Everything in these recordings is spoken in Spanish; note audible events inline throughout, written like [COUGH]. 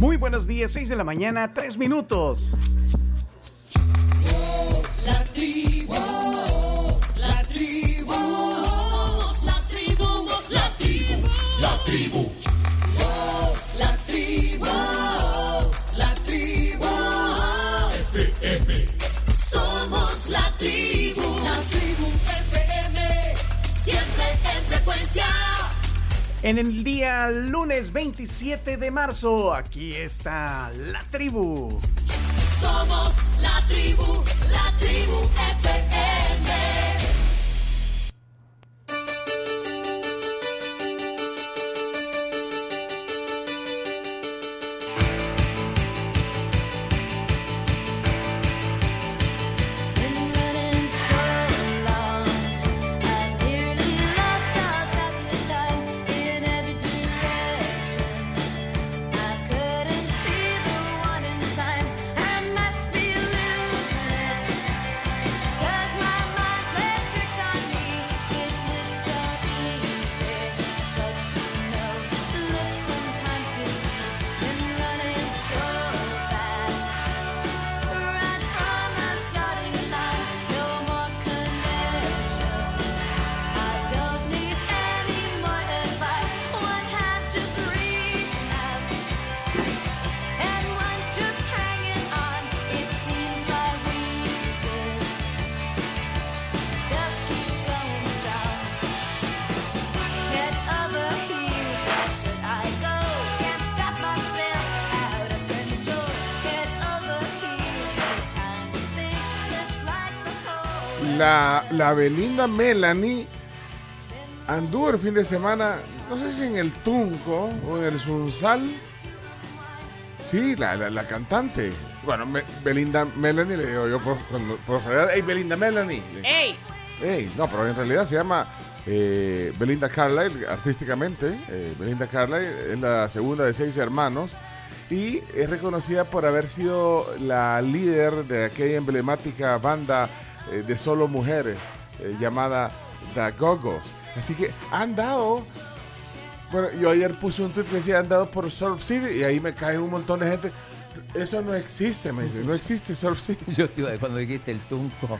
Muy buenos días, 6 de la mañana, 3 minutos. La tribu, la tribu, somos la tribu, somos la tribu, la tribu. En el día lunes 27 de marzo, aquí está la tribu. Somos la tribu, la tribu FM. Belinda Melanie anduvo el fin de semana, no sé si en el Tunco o en el Sunsal. Sí, la, la, la cantante. Bueno, me- Belinda Melanie le digo yo por, cuando, por hey Belinda Melanie. ¡Ey! Ey, no, pero en realidad se llama eh, Belinda Carlyle, artísticamente. Eh, Belinda Carlyle es la segunda de seis hermanos y es reconocida por haber sido la líder de aquella emblemática banda eh, de solo mujeres eh, llamada The Go-Go's. Así que han dado. Bueno, yo ayer puse un tweet que decía han dado por Surf City y ahí me cae un montón de gente. Eso no existe, me dice, no existe Surf City. [LAUGHS] Yo te iba, cuando dijiste el Tunco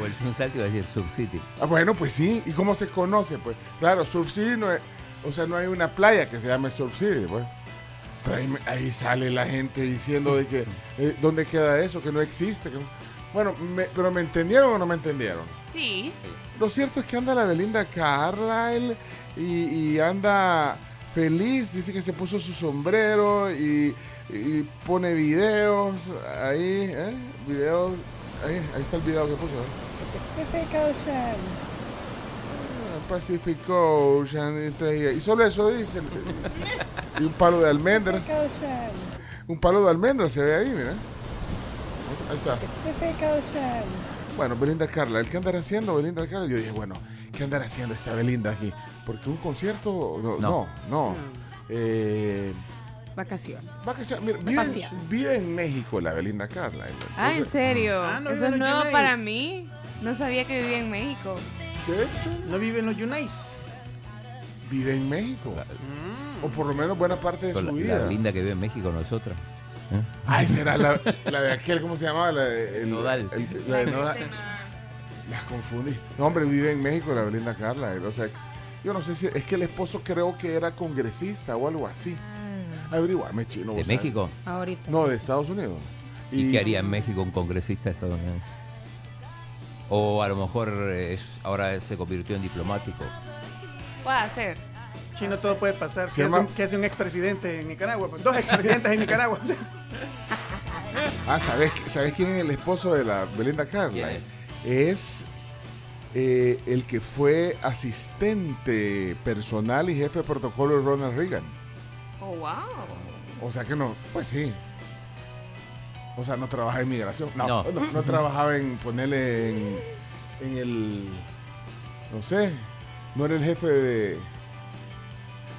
o el Sunsal, te iba a decir Subcity. Ah, bueno, pues sí. ¿Y cómo se conoce? Pues claro, Surf City no es, o sea, no hay una playa que se llame Surf City, pues. Pero ahí, ahí sale la gente diciendo de que, eh, ¿dónde queda eso? Que no existe. que no- Bueno, me- pero ¿me entendieron o no me entendieron? Sí. Lo cierto es que anda la Belinda Carlyle y, y anda feliz. Dice que se puso su sombrero y, y pone videos ahí, ¿eh? Videos. Ahí, ahí está el video que puso. ¿eh? Pacific Ocean. Pacific Ocean. Y solo eso dice. Y un palo de almendra. Pacific Ocean. Un palo de almendra se ve ahí, mira. Ahí está. Pacific Ocean. Bueno, Belinda Carla, ¿el qué andará haciendo Belinda Carla? Yo dije, bueno, ¿qué andará haciendo esta Belinda aquí? Porque un concierto, no, no, no. Eh, Vacación. vacaciones. Mira, vive, vive en México la Belinda Carla. Ah, ¿en serio? Ah, no Eso es nuevo para mí. No sabía que vivía en México. che, ¿No vive en los Yunais? vive en México. O por lo menos buena parte de su la, vida. la linda que vive en México, nosotros. ¿Eh? Ay, será la, la de aquel, ¿cómo se llamaba? La de, el- Nodal. el- la de Nodal. Las confundí. No, hombre, vive en México la Belinda Carla. O sea, yo no sé si. Es que el esposo creo que era congresista o algo así. Averiguame, chino. ¿De. México? Ahorita. No, de Estados Unidos. ¿Y, qué haría en México un congresista estadounidense? O a lo mejor eh, es, ahora se convirtió en diplomático. Puede ser. Chino, todo puede pasar. ¿Qué, hace un, qué hace un expresidente en Nicaragua? Pues, dos expresidentes en Nicaragua. [LAUGHS] Ah, ¿sabes, ¿sabes quién es el esposo de la Belinda Carla? ¿Quién Es eh, el que fue asistente personal y jefe de protocolo de Ronald Reagan. Oh, wow. O sea que no, pues sí. O sea, no trabaja en migración. No, no, No. no trabajaba en ponerle en, en el. No sé. No era el jefe de.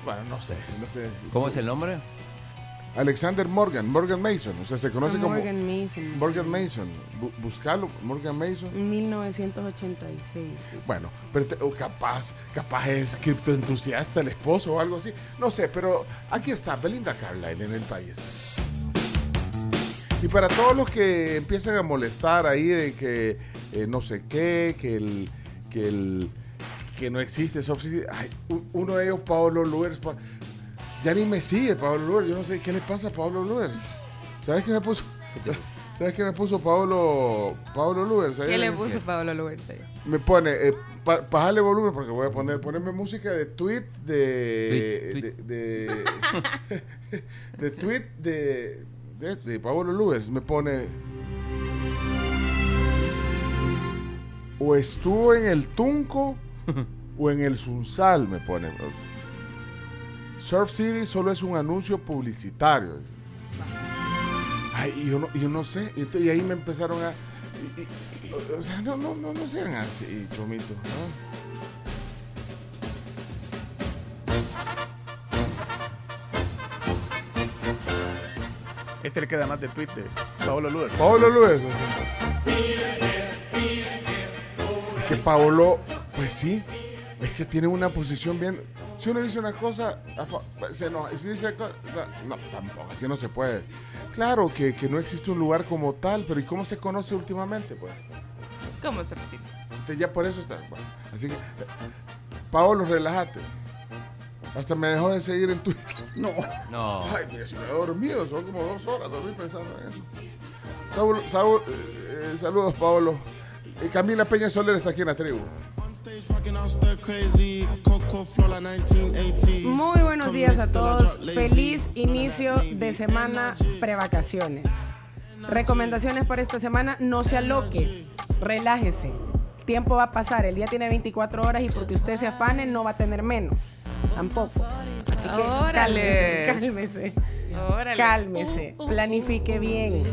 Bueno, no sé. No sé. ¿Cómo es el nombre? Alexander Morgan, Morgan Mason, o sea, se conoce como Morgan Mason. Morgan Mason. Bu- buscalo, Morgan Mason. 1986. dice. Bueno, pero te- capaz, capaz es criptoentusiasta el esposo o algo así. No sé, pero aquí está Belinda Carlisle en el país. Y para todos los que empiezan a molestar ahí de que eh, no sé qué, que el que el que no existe soft city, ay, uno de ellos Pablo Luers, pa- ya ni me sigue Pablo Luers, yo no sé qué le pasa a Pablo Luers. ¿Sabes qué me puso? [LAUGHS] ¿Sabes qué me puso Pablo Pablo Luers? ¿Qué le puso Pablo Luers ahí? me pone, eh, pa- volumen porque voy a poner, ponerme música de tweet de. Tweet, de, de, [LAUGHS] de tweet de. de, de Pablo Luers. Me pone. O estuvo en el Tunco [LAUGHS] o en el Sunsal, me pone. Surf City solo es un anuncio publicitario. Ay, y yo no, yo no sé. Y, ahí me empezaron a. y- y- o sea, no, no, no, no sean así, chomito. ¿no? Este le queda más de tweet de Pablo Luer. Pablo Luis. Es que Pablo, pues sí, es que tiene una posición bien. Si uno dice una cosa, se enoja. Si dice no, tampoco, así no se puede. Claro que, que no existe un lugar como tal, pero ¿y cómo se conoce últimamente? Pues ¿Cómo se recibe? Entonces ya por eso está. bueno, así que, Pablo, relájate. Hasta me dejó de seguir en Twitter. [LAUGHS] No. No. Ay, mira, si me he dormido, son como dos horas dormí pensando en eso. Saúl- Saúl, eh, eh, saludos, Pablo. Eh, Camila Peña Soler está aquí en la tribu. Muy buenos días a todos. Feliz inicio de semana prevacaciones. Recomendaciones para esta semana, no se aloque, relájese. Tiempo va a pasar, el día tiene 24 horas y porque usted se afane no va a tener menos. Tampoco. Así que cálmese, cálmese. Órale. Cálmese, planifique bien,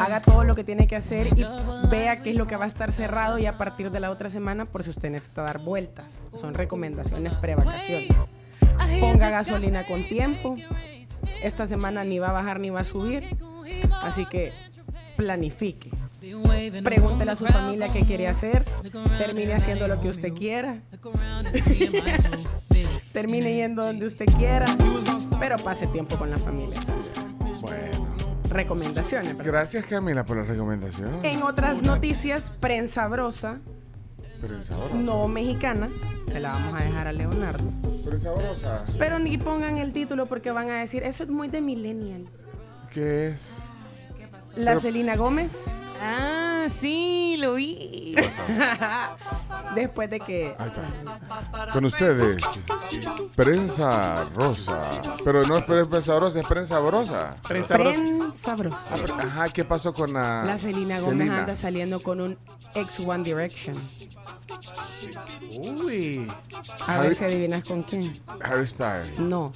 haga todo lo que tiene que hacer y vea qué es lo que va a estar cerrado y a partir de la otra semana por si usted necesita dar vueltas. Son recomendaciones pre-vacaciones. Ponga gasolina con tiempo. Esta semana ni va a bajar ni va a subir. Así que planifique. Pregúntele a su familia qué quiere hacer. Termine haciendo lo que usted quiera. [LAUGHS] Termine yendo donde usted quiera. Pero pase tiempo con la familia. Bueno, Recomendaciones. gracias Camila por la recomendación. En otras noticias, prensa brosa, Prensa sabrosa. no mexicana, se la vamos a dejar a Leonardo. Prensa sabrosa. Pero ni pongan el título porque van a decir, eso es muy de millennial. ¿Qué es? La Pero- Celina Gómez, Ah, sí, lo vi. [LAUGHS] después de que... Ahí está. Con ustedes, prensa rosa. Pero no es prensa rosa, es prensa sabrosa. Prensa. Prensa brosa. Ajá, ¿qué pasó con la. La Celina Gómez Selena? anda saliendo con un ex One Direction. Uy. A Harry- ver si adivinas con quién. Harry Styles. No.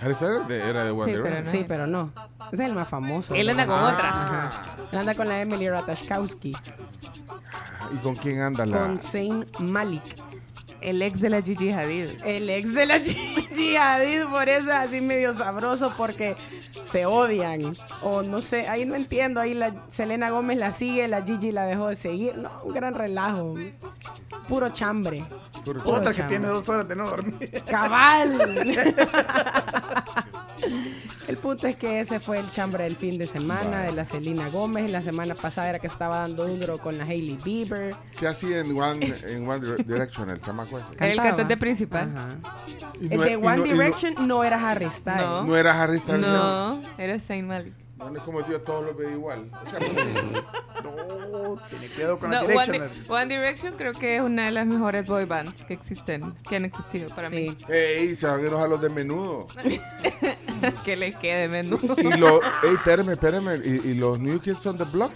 Harry Styles de- era de One Sí, pero Direction. no. Sí, pero no. Ese es el más famoso. Él anda con Ah. otra. Ajá. Él anda con la Emily Ratajkowski. ¿Y con quién anda la.? Con Zayn Malik. El ex de la Gigi Hadid. El ex de la [LAUGHS] Gigi Hadid, por eso es así medio sabroso, porque se odian. O no sé, ahí no entiendo. Ahí la Selena Gómez la sigue, la Gigi la dejó de seguir. No, un gran relajo. Puro chambre. Puro Otra que chambre. tiene dos horas de no dormir. ¡Cabal! [LAUGHS] El punto es que ese fue el chambre del fin de semana de la Selena Gómez. La semana pasada era que estaba dando duro con la Hailey Bieber. ¿Qué hacía en One, en One Dire- Direction el chamaco ese? Era el cantante principal. Ajá. Y El no- de y One no- y no- Direction no era Harry Styles. No. No era Harry Styles. No, era Saint Malik. No es como todos los veo igual. O sea, pues, [LAUGHS] No, tiene cuidado con No, One. Di- One Direction creo que es una de las mejores boy bands que existen, que han existido para Sí. mí. ey, se van a ir a los de menudo. [LAUGHS] que les quede menudo. Y los, ey, espérame, espérame. ¿Y, y los New Kids on the Block.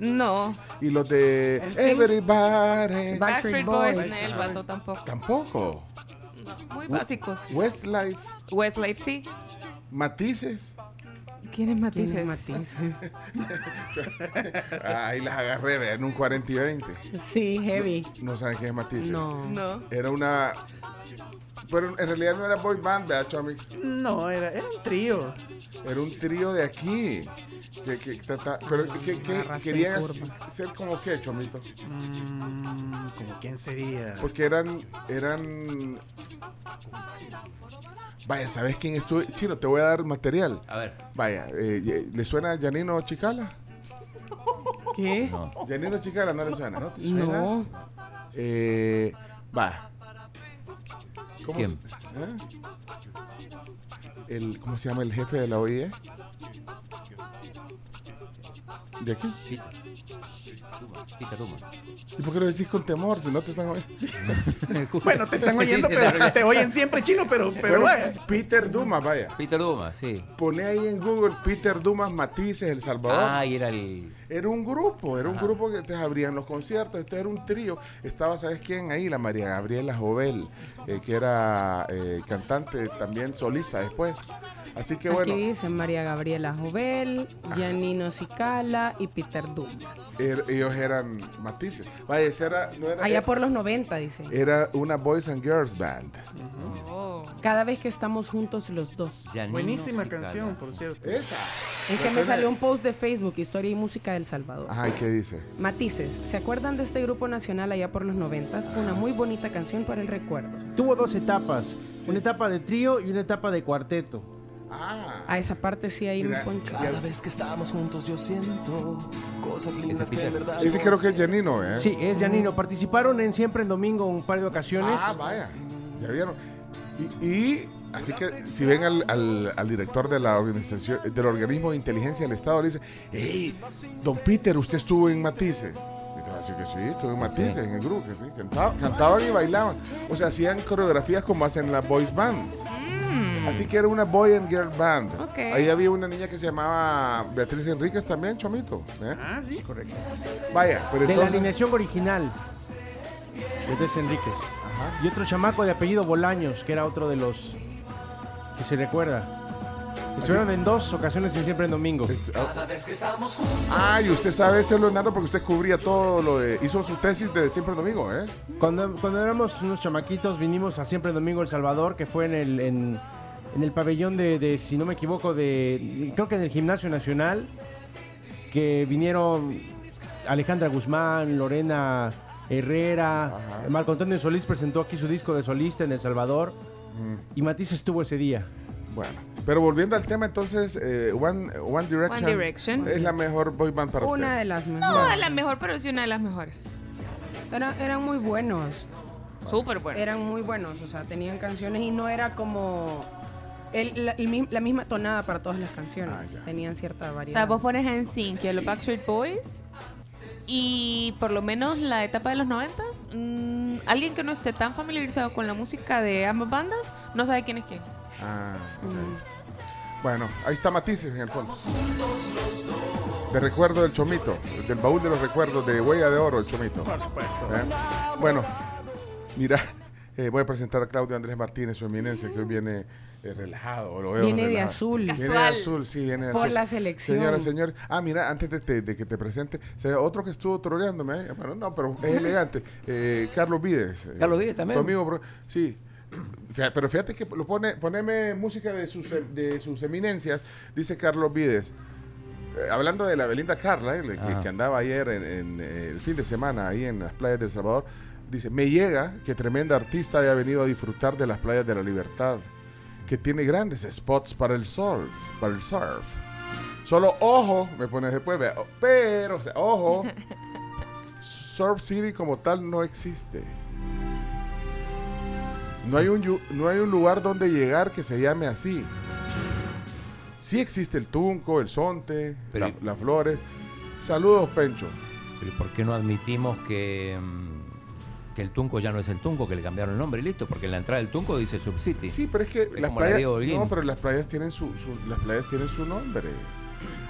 No, Y los de Everybody. Backstreet Backstreet Boys, Boys. no, el vato tampoco. Tampoco. No, muy básicos. Westlife. Westlife sí. Matices. ¿Quién es Matices? matices. Ah, ahí las agarré, vean, en un 40 y 20. Sí, heavy. No saben qué es Matices. No. No. Era una Pero en realidad no era boy band, ¿verdad, Chomix? No, era, era un trío. Era un trío de aquí. Que, pero que, que querían ser como qué, Chomito. Mm, ¿Como quién sería? Porque eran, eran. Vaya, ¿sabes quién estuvo? Chino, te voy a dar material. A ver. Vaya, eh, ¿le suena a Janino Chicala? ¿Qué? No. Janino Chicala no le suena. No. Eh, va. ¿Cómo ¿Quién? se- eh? el, ¿Cómo se llama el jefe de la OIE? ¿De aquí? Peter. Dumas, Peter Dumas. ¿Y por qué lo decís con temor si no te están oyendo? [LAUGHS] Bueno, te están oyendo, pero te oyen siempre chino, pero, pero Bueno. Peter Dumas, vaya. Peter Dumas, sí. Pone ahí en Google Peter Dumas Matices, El Salvador. Ah, y era el. Era un grupo, era un grupo que te abrían los conciertos, este era un trío. Estaba, ¿sabes quién ahí? La María Gabriela Jovel, eh, que era eh, cantante, también solista después. Así que bueno, Aquí dice María Gabriela Jovel, Janino Cicala y Peter Dumas. er- ellos eran matices. Vaya, era, no era, Allá por los 90, dice. era una Boys and Girls Band. Oh. Cada vez que estamos juntos los dos. Janino Buenísima Cicala. canción, por cierto. Esa. Es que me salió un post de Facebook, Historia y Música del Salvador. Ajá, ¿y qué dice? Matices, ¿se acuerdan de este grupo nacional allá por los 90? Una muy bonita canción para el recuerdo. Tuvo dos etapas, una etapa de trío y una etapa de cuarteto. Ah, A esa parte sí ahí me Mira, poncho. Cada vez que estamos juntos yo siento cosas lindas que en verdad ese creo que es Janino, ¿eh? Sí, es Janino. Participaron en Siempre en Domingo un par de ocasiones. Ah, vaya, ya vieron. Y, y así que si ven al, al- al director de la organización, del organismo de inteligencia del Estado, le dice, hey, don Peter, usted estuvo en Matices. Y te va a decir que sí, estuve en Matices, en el grupo, que sí, cantaba- cantaban y bailaban. O sea, hacían coreografías como hacen las boys bands. Así que era una boy and girl band. Ok. Ahí había una niña que se llamaba Beatriz Enríquez también, Chomito. ¿eh? Ah, sí. Correcto. Vaya, pero De la alineación original. Tess Enríquez. Y otro chamaco de apellido Bolaños, que era otro de los que se recuerda. Estuvieron en dos ocasiones en Siempre en Domingo. Ah, y usted sabe eso, Leonardo, porque usted cubría todo lo de... Hizo su tesis de Siempre Domingo, ¿eh? Cuando, cuando éramos unos chamaquitos, vinimos a Siempre en Domingo El Salvador, que fue en el, en, en el pabellón de, de, si no me equivoco, de creo que en el Gimnasio Nacional, que vinieron Alejandra Guzmán, Lorena Herrera, Marco Antonio Solís presentó aquí su disco de solista en El Salvador, y Matisse estuvo ese día. Bueno, pero volviendo al tema, entonces, eh, One, One Direction, One Direction. es la mejor boy band para Una usted. de las No mejores. es la mejor, pero sí una de las mejores. Era- eran muy buenos. Súper buena. Eran muy buenos. O sea, tenían canciones y no era como el- la, el la misma tonada para todas las canciones. Ah. Tenían cierta O sea, variedad. vos pones en Sync a los Backstreet Boys y por lo menos la etapa de los noventas, mm, alguien que no esté tan familiarizado con la música de ambas bandas no sabe quién es quién. Ah, ok. Bueno, ahí está Matices en el fondo. De recuerdo del Chomito, del baúl de los recuerdos de Huella de Oro, el Chomito. Por supuesto. ¿Eh? Bueno, mira, eh, voy a presentar a Claudio Andrés Martínez, su eminencia, que hoy viene eh, relajado. lo veo Viene de azul. Viene de Casual. azul, sí, viene de Por azul. la selección. Señora, señor. Ah, mira, antes de, de- de que te presente, o sea, otro que estuvo troleándome, eh, bueno, no, pero es elegante. eh, Carlos Vides. eh, Carlos Vides también. Tu amigo, bro- sí. Fíjate, Pero fíjate que lo pone, poneme música de sus, de sus eminencias, dice Carlos Vides. Eh, hablando de la Belinda Carla, eh, que, andaba ayer en, en, eh, el fin de semana ahí en las playas de El Salvador, dice, me llega que tremenda artista haya venido a disfrutar de las playas de la libertad, que tiene grandes spots para el surf, para el surf. Solo ojo, me pone después, vea, pero, o sea, ojo, [LAUGHS] Surf City como tal no existe. No hay un, no hay un lugar donde llegar que se llame así. Sí existe el Tunco, el Sonte, la- las Flores. Saludos, Pencho. Pero ¿por qué no admitimos que, mm, que el Tunco ya no es el Tunco, que le cambiaron el nombre y listo? Porque en la entrada del Tunco dice Subcity. Sí, pero es que Es las la playas, no, pero las playas tienen su, su- las playas tienen su nombre.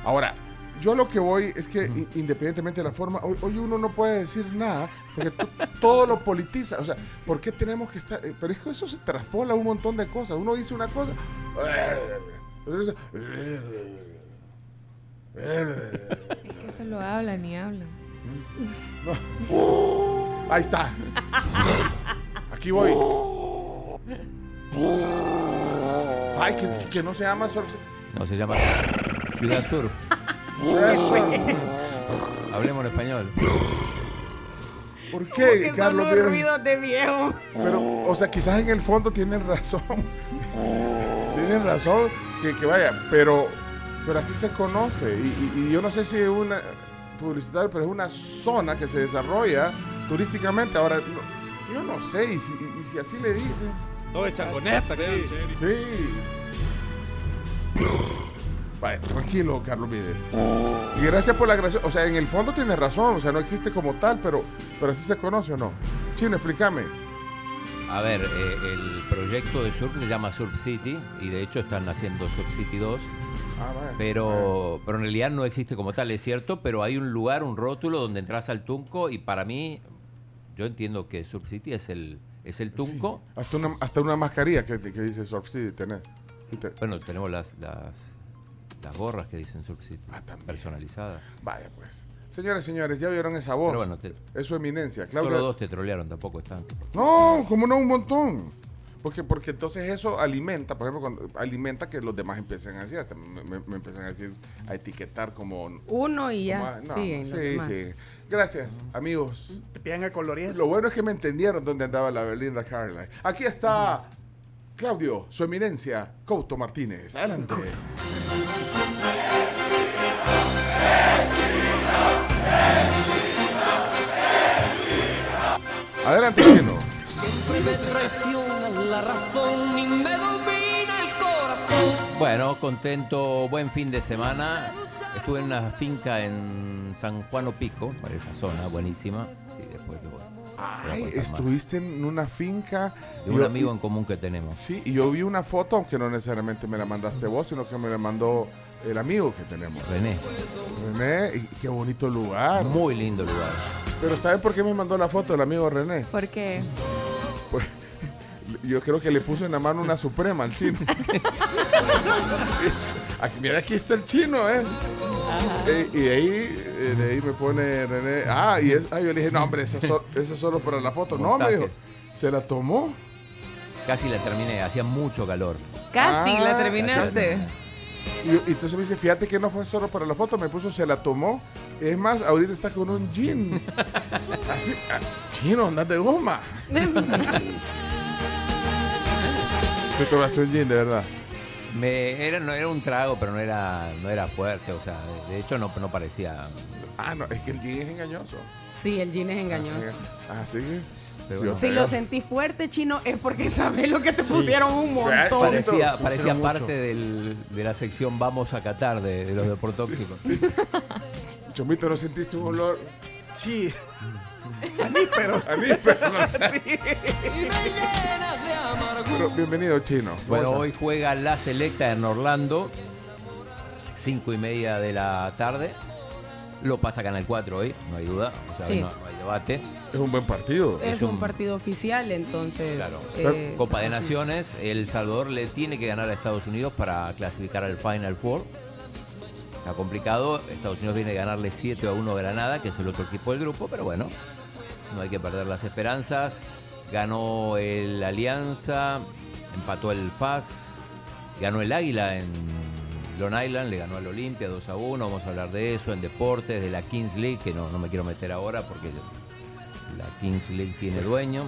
Ahora, yo lo que voy es que i- independientemente de la forma, hoy, hoy uno no puede decir nada porque to- [LAUGHS] todo lo politiza. O sea, ¿por qué tenemos que estar? eh, Pero es que eso se traspola un montón de cosas. Uno dice una cosa. Es que eso lo hablan y hablan. [LAUGHS] [LAUGHS] Ahí está. Aquí voy. Ay, que, que no se llama Surf. No, se llama Ciudad Surf. Hablemos en español. ¿Por Que qué, son Carlos? los ruidos de viejo. Pero, o sea, quizás en el fondo tienen razón. tienen razón que, que vaya, pero, pero así se conoce. Y, y- y yo no sé si es una publicitaria, pero es una zona que se desarrolla turísticamente. Ahora, no- yo no sé, y si, y si así le dicen. No, de changoneta aquí. Sí. Vaya, tranquilo, Carlos Mide. Y gracias por la gracia. O sea, en el fondo tiene razón. O sea, no existe como tal, pero, pero así se conoce o no. Chino, explícame. A ver, eh, el proyecto de Surf se llama Surf City y de hecho están haciendo Surf City 2, Ah, vaya. Pero, pero en realidad no existe como tal, es cierto, pero hay un lugar, un rótulo donde entras al Tunco y para mí, yo entiendo que Surf City es el, es el Tunco. Hasta una, hasta una mascarilla que, que dice Surf City tenés. Te- Bueno, tenemos las, las, las gorras que dicen Surf City, Ah, personalizadas. Vaya, pues. Señores, señores, ya vieron esa voz. Bueno, te- es su eminencia. Claudia. Solo dos te trolearon, tampoco es tanto. No, como no, un montón. Porque, porque entonces eso alimenta, por ejemplo, cuando alimenta que los demás empiecen a decir, hasta me, me- me empiezan a decir, a etiquetar como... Uno y como ya. a- no, sí, sí. Gracias, amigos. Te piden a colorear. Lo bueno es que me entendieron dónde andaba la Belinda Carlisle. Aquí está Claudio, su eminencia, Couto Martínez. Adelante. Adelante, Chino. Me traiciona la razón y me domina el corazón. Bueno, contento, buen fin de semana. Estuve en una finca en San Juan Opico, para esa zona, buenísima. Sí, después lo voy Ay, contar más. estuviste en una finca. De un Yo- amigo en común que tenemos. Sí, y yo vi una foto, aunque no necesariamente me la mandaste vos, sino que me la mandó el amigo que tenemos. René, René, y qué bonito lugar. muy lindo lugar. Pero ¿sabes por qué me mandó la foto el amigo René? Porque Pues, yo creo que le puso en la mano una suprema al chino. [LAUGHS] Aquí, mira, aquí está el chino, ¿eh? Eh, y ahí, eh, de ahí me pone René. Ah, y es, ah, yo le dije, no, hombre, esa, so- esa es solo para la foto. No, me dijo, se la tomó. Casi la terminé, hacía mucho calor. casi Ah, la terminaste. Y, y entonces me dice, fíjate que no fue solo para la foto, me puso, se la tomó. Es más, ahorita está con un jean. [LAUGHS] Así, ah, chino, andas de goma. [LAUGHS] Te tomaste un jean, de verdad. Me, era, no era un trago, pero no era, no era fuerte. O sea, de, hecho no, no parecía. Ah, no, es que el jean es engañoso. Sí, el jean es engañoso. Ah, sí. Sí, Si lo sentí fuerte, chino, es porque sabes lo que te pusieron un montón. Parecía, parte del- de la sección Vamos a Qatar de, de los deportóxicos. Chomito, ¿no sentiste un olor? Sí. A mí, pero. A mí, pero, [LAUGHS] bienvenido, chino. Bueno, ¿Cómo hoy juega la selecta en Orlando, cinco y media de la tarde. Lo pasa Canal 4 hoy, no hay duda. O sea, Sí. no, no hay debate. Es un buen partido. Es Es un un- partido oficial, entonces. Claro. eh, Copa de Naciones, El Salvador le tiene que ganar a Estados Unidos para clasificar al Final Four. Está complicado. Estados Unidos viene a ganarle 7 a 1 a Granada, que es el otro equipo del grupo, pero bueno, no hay que perder las esperanzas. Ganó el Alianza, empató el FAS, ganó el Águila en Long Island, le ganó al Olimpia 2 a 1. Vamos a hablar de eso, en deportes, de la Kings League, que no, no me quiero meter ahora porque la Kings League tiene dueño.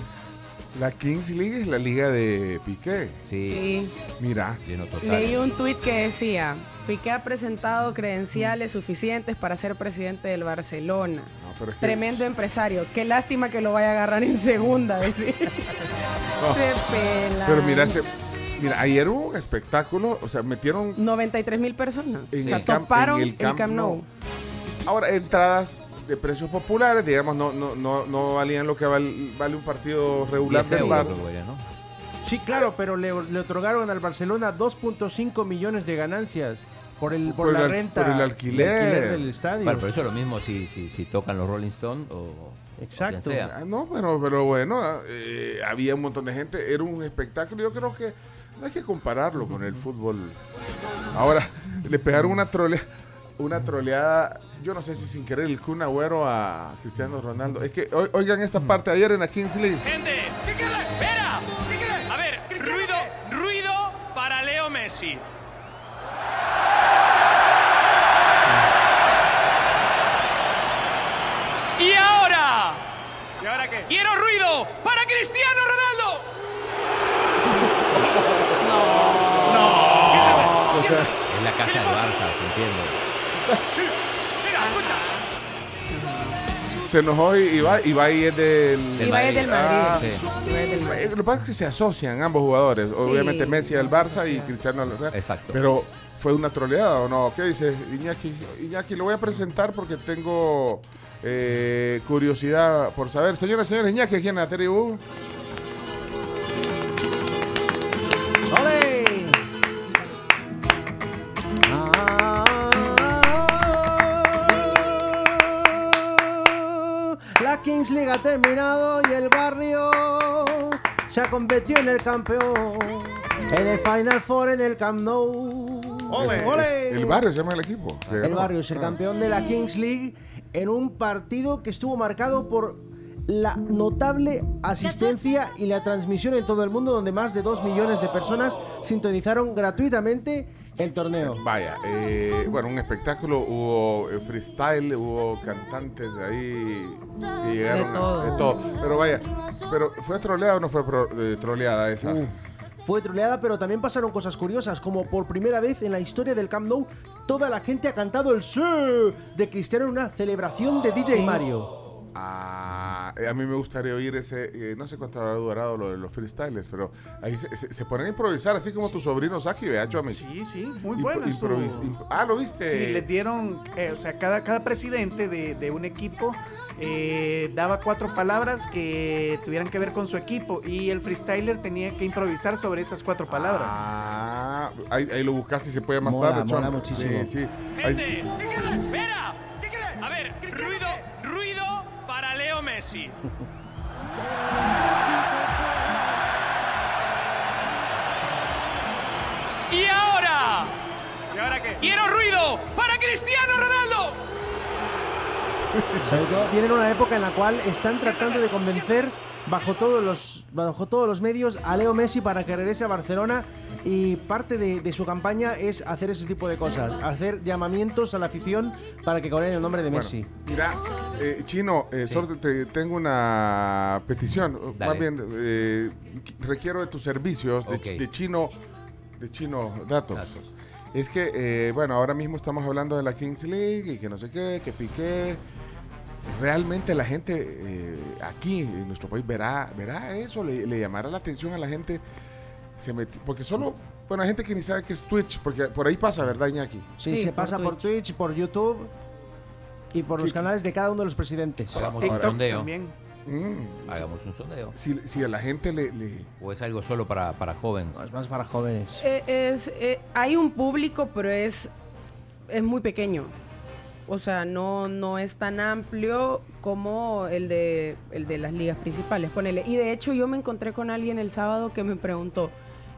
La Kings League es la liga de Piqué. Sí, Sí. Mira, lleno total. Leí un tuit que decía: Piqué ha presentado credenciales suficientes para ser presidente del Barcelona. no, pero es que- Tremendo empresario. Qué lástima que lo vaya a agarrar en segunda. decía. [LAUGHS] Se pela. pero mira, se- mira, ayer hubo un espectáculo, o sea, metieron 93 mil personas. En o sea, el Camp- toparon en el el Camp Camp, Nou. Nou. ahora entradas de precios populares, digamos, no, no, no, no valían lo que val- vale un partido regular 10 del euros, Bar. creo que era, ¿no? Sí, claro, pero le, le otorgaron al Barcelona 2.5 millones de ganancias por el por, Por la el renta por el alquiler. del estadio. Bueno, pero eso es lo mismo si, si, si tocan los Rolling Stones o Exacto. sea. Ah, no, pero, pero bueno, eh, había un montón de gente, era un espectáculo. Yo creo que hay que compararlo con el fútbol. Ahora, [LAUGHS] le pegaron una trole, una troleada, yo no sé si sin querer, el Kun Agüero a Cristiano Ronaldo. Es que o- oigan esta parte ayer en la Kings League. Gente, espera. A ver, ruido, Messi. Y ahora, ¿Y ahora qué? quiero ruido para Cristiano Ronaldo. O sea, Es la casa del Barça, ¿se entiende? Mira, escucha. se enojó y Ibai, Ibai es del... Del Ibai es del Madrid. Ah, Sí. Lo que pasa es que se asocian ambos jugadores. Obviamente Messi del Barça y Cristiano del Real. Exacto. Pero fue una troleada o no. ¿Qué dice Iñaki? Iñaki, lo voy a presentar porque tengo eh, curiosidad por saber. Señoras y señores, Iñaki aquí en la tribu. Kings League ha terminado y el barrio se ha convertido en el campeón. En el Final Four en el Camp Nou. Ole. ¡Ole! El barrio se llama el equipo. El ganó. barrio es el campeón de la Kings League en un partido que estuvo marcado por la notable asistencia y la transmisión en todo el mundo, donde más de 2 millones de personas sintonizaron gratuitamente el torneo. Vaya, eh, bueno, un espectáculo, hubo eh, freestyle, hubo cantantes de ahí que llegaron a- todo. de todo. Pero vaya, pero ¿fue troleada o no fue pro- eh, troleada esa? Uh, Fue troleada, pero también pasaron cosas curiosas, como por primera vez en la historia del Camp Nou, toda la gente ha cantado el sí de Cristiano en una celebración de DJ Mario. Ah, a mí me gustaría oír ese, eh, no sé cuánto habrá durado lo de los freestyles, pero ahí se, se- se ponen a improvisar, así como tu sobrino Saki, vea, Chomi. Sí, sí, muy Impro- bueno. ah, ¿lo viste? Sí, les dieron, eh, o sea, cada, cada presidente de, de un equipo eh, daba cuatro palabras que tuvieran que ver con su equipo y el freestyler tenía que improvisar sobre esas cuatro palabras. Ah, ahí, ahí lo buscaste y se puede más Mola, tarde, mola muchísimo. Sí, sí. Ahí- Gente, espera. A ver, ruido, ruido para Leo Messi. [LAUGHS] Y ahora, ¿Y ahora qué? quiero ruido para Cristiano Ronaldo. Sobre todo viene una época en la cual están tratando de convencer bajo todos los, bajo todos los medios a Leo Messi para que regrese a Barcelona y parte de, de su campaña es hacer ese tipo de cosas, hacer llamamientos a la afición para que coreen el nombre de Bueno, Messi. mira, eh, Chino, eh, solo te- tengo una petición. Dale. Más bien, eh, qu- requiero de tus servicios de, Ok. ch- de Chino, de Chino Datos. Datos. Es que, eh, bueno, ahora mismo estamos hablando de la Kings League y que no sé qué, que Piqué. Realmente la gente eh, aquí en nuestro país verá, verá eso, le, le llamará la atención a la gente. Se metió, porque solo, bueno, hay gente que ni sabe qué es Twitch, porque por ahí pasa, ¿verdad, Iñaki? Sí, Sí, se por pasa por Twitch. Por YouTube y por los Sí. canales de cada uno de los presidentes. Hagamos un sondeo. también. Mm, Hagamos un sondeo. si, si a la gente le- le ¿O es algo solo para, para jóvenes? Es más para jóvenes. Eh, es, eh, hay un público, pero es, es muy pequeño. O sea, no, no es tan amplio como el de, el de las ligas principales. Ponele. Y de hecho yo me encontré con alguien el sábado que me preguntó,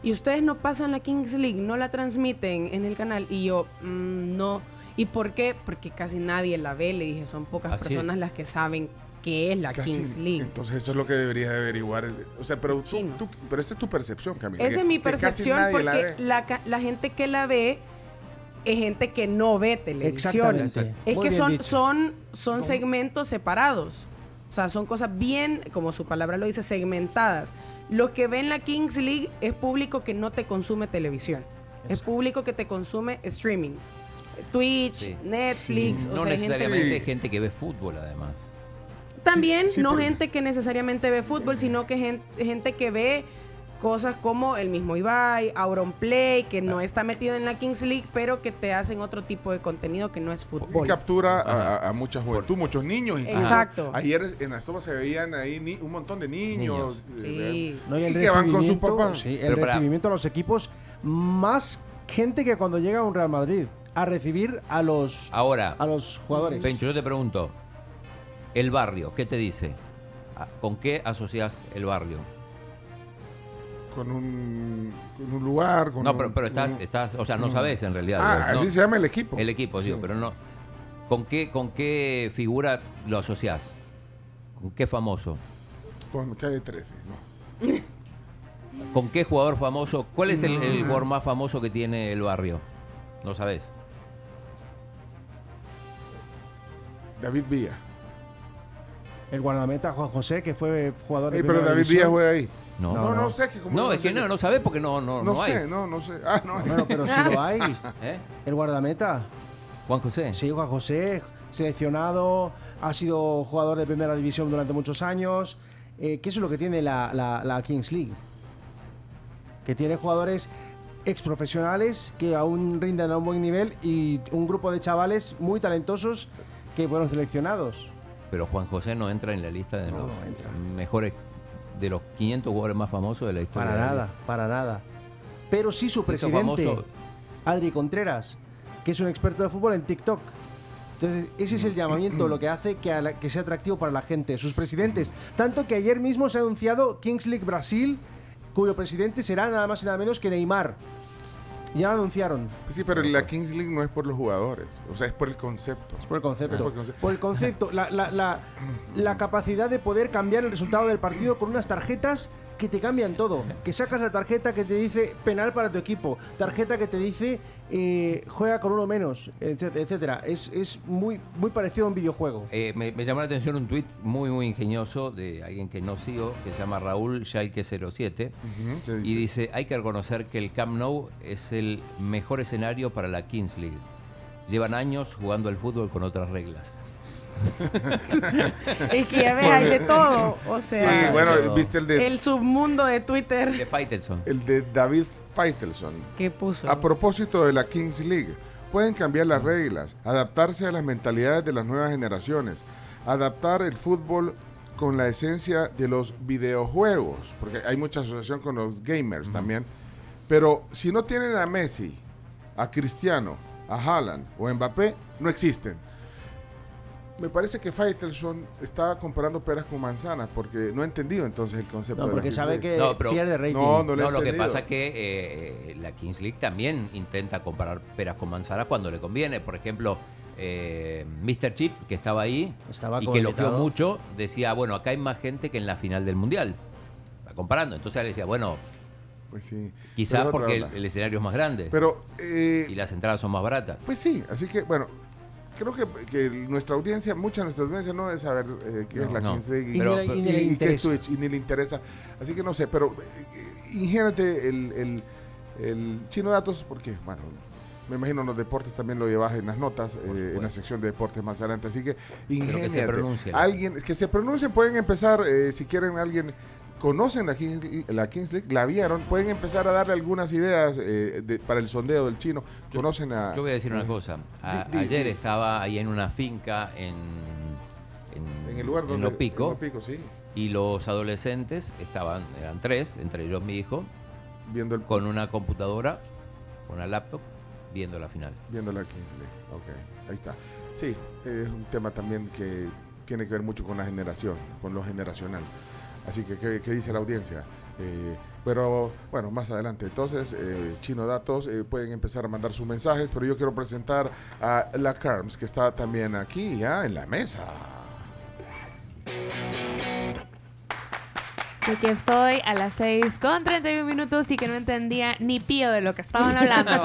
¿y ustedes no pasan la Kings League? ¿No la transmiten en el canal? Y yo, "Mm, no. ¿Y por qué? Porque casi nadie la ve. Le dije, son pocas ¿Ah, personas las que saben qué es la Casi- Kings League. Entonces eso es lo que deberías de averiguar. O sea, pero, tú, Sí, no. tú- pero esa es tu percepción, Camila. Esa es mi percepción porque la gente que la ve es gente que no ve televisión. Exactamente. Es Muy que son, dicho. son, son segmentos separados. O sea, son cosas bien, como su palabra lo dice, segmentadas. Los que ven la Kings League es público que no te consume televisión. Es público que te consume streaming. Twitch, Sí. Netflix, o no sea, hay gente necesariamente Sí. gente que ve fútbol, además. también Sí, sí, no porque- gente que necesariamente ve fútbol, sino que gente, gente que ve cosas como el mismo Ibai, Auronplay, que no está metido en la Kings League, pero que te hacen otro tipo de contenido que no es Y fútbol. captura a, mucha juventud, muchos niños. incluso. Exacto. Ayer en las tomas se veían ahí ni- un montón de niños. Niños. eh, Sí. No, y que van con sus recibimiento- papás. Sí, el Pero para- recibimiento a los equipos, más gente que cuando llega a un Real Madrid a recibir a los, Ahora, a los jugadores. Pencho, yo te pregunto, el barrio, ¿qué te dice? Ah, ¿Con qué asocias el barrio? Con un, con un lugar. Con No, pero, pero estás, un- estás, o sea, no sabes en realidad. Ah, ¿no? así se llama el equipo. El equipo, sí, pero no. ¿Con qué, ¿Con qué figura lo asocias? ¿Con qué famoso? Con calle 13, ¿no? [LAUGHS] ¿Con qué jugador famoso? ¿Cuál es el, el jugador más famoso que tiene el barrio? ¿No sabes? David Villa. El guardameta Juan José, que fue jugador de Ey, pero David división. Villa juega ahí. No. No, No, sé que como No, es que no, no sabes porque no, no, No, no, sé, hay. no, no sé. Ah, no. Bueno, pero sí lo [LAUGHS] hay. [LAUGHS] ¿Eh? El guardameta. Juan José. Sí, Juan José, seleccionado, ha sido jugador de primera división durante muchos años. Eh, que eso es lo que tiene la, la- la Kings League. Que tiene jugadores ex profesionales que aún rinden a un buen nivel y un grupo de chavales muy talentosos que fueron seleccionados. Pero Juan José no entra en la lista de No, los no entra. mejores, de los 500 jugadores más famosos de la historia. Para nada, para nada. Pero sí su presidente, famoso. Adri Contreras, que es un experto de fútbol en TikTok. Entonces, ese es el llamamiento, lo que hace que, la- que sea atractivo para la gente, sus presidentes. Tanto que ayer mismo se ha anunciado Kings League Brasil, cuyo presidente será nada más y nada menos que Neymar. Ya anunciaron. Sí, pero la Kings League no es por los jugadores. O sea, es por el concepto. Por el concepto. Por el concepto. Por el concepto, la, la- la- la [CLEARS THROAT] capacidad de poder cambiar el resultado del partido con unas tarjetas que te cambian todo. Que sacas la tarjeta que te dice penal para tu equipo, tarjeta que te dice eh, juega con uno menos, etc- etcétera. Es, es muy, muy parecido a un videojuego. Eh, me, me llamó la atención un tuit muy, muy ingenioso de alguien que no sigo, que se llama Raúl Schalke07. Ujú, ¿qué Y dice, hay que reconocer que el Camp Nou es el mejor escenario para la Kings League. Llevan años jugando al fútbol con otras reglas. [LAUGHS] Es que ya ves, hay de todo. O Sí, sea, bueno, pero- viste el de, el submundo de Twitter De Faitelson. el de David Faitelson. que puso. A propósito de la Kings League, pueden cambiar las reglas, adaptarse a las mentalidades de las nuevas generaciones, adaptar el fútbol con la esencia de los videojuegos, porque hay mucha asociación con los gamers también. Pero si no tienen a Messi, a Cristiano, a Haaland o a Mbappé, no existen. Me parece que Faitelson está comparando peras con manzanas porque no ha entendido entonces el concepto No, de la porque sabe que No, pero- pierde rating. No, no lo he No, lo que pasa es que eh, la Kings League también intenta comparar peras con manzanas cuando le conviene. Por ejemplo, eh, Mr. Chip, que estaba ahí Estaba y que elogió mucho, decía, bueno, acá hay más gente que en la final del Mundial. Va comparando. Entonces él decía, bueno, Pues sí. quizás porque el, el escenario es más grande Pero eh, y las entradas son más baratas. Pues sí, así que bueno, creo que, que nuestra audiencia, mucha de nuestra audiencia no debe saber eh, qué es la no. Kings League Y Pero- ni, le- y ni qué es interesa. Twitch y ni le interesa. Así que no sé, pero eh, ingénate el, el, el chino datos, porque bueno, me imagino en los deportes también lo llevas en las notas, eh, en la sección de deportes más adelante. Así que que se ingéniate. pronuncie. Alguien, que se pronuncien, pueden empezar, eh, si quieren alguien conocen la Kings, la Kings League, la vieron, pueden empezar a darle algunas ideas eh, de- para el sondeo del chino. Yo- Conocen a... Yo voy a decir una eh, cosa. A- di- di- ayer di. estaba ahí en una finca en, en, En el lugar en donde... Lo Pico, en Lo Pico, sí. y los adolescentes estaban, eran tres, entre ellos mi hijo, Viendo, el, con una computadora, una laptop, viendo la final. viendo la Kings League. Ok, ahí está. Sí, es un tema también que tiene que ver mucho con la generación, con lo generacional. Así que, ¿qué, qué dice la audiencia? Eh, pero bueno, más adelante. Entonces, eh, Chino Datos eh, pueden empezar a mandar sus mensajes, pero yo quiero presentar a la Carms, que está también aquí, ya en la mesa. Aquí estoy a las 6 con 31 minutos y que no entendía ni pío de lo que estaban hablando. [LAUGHS]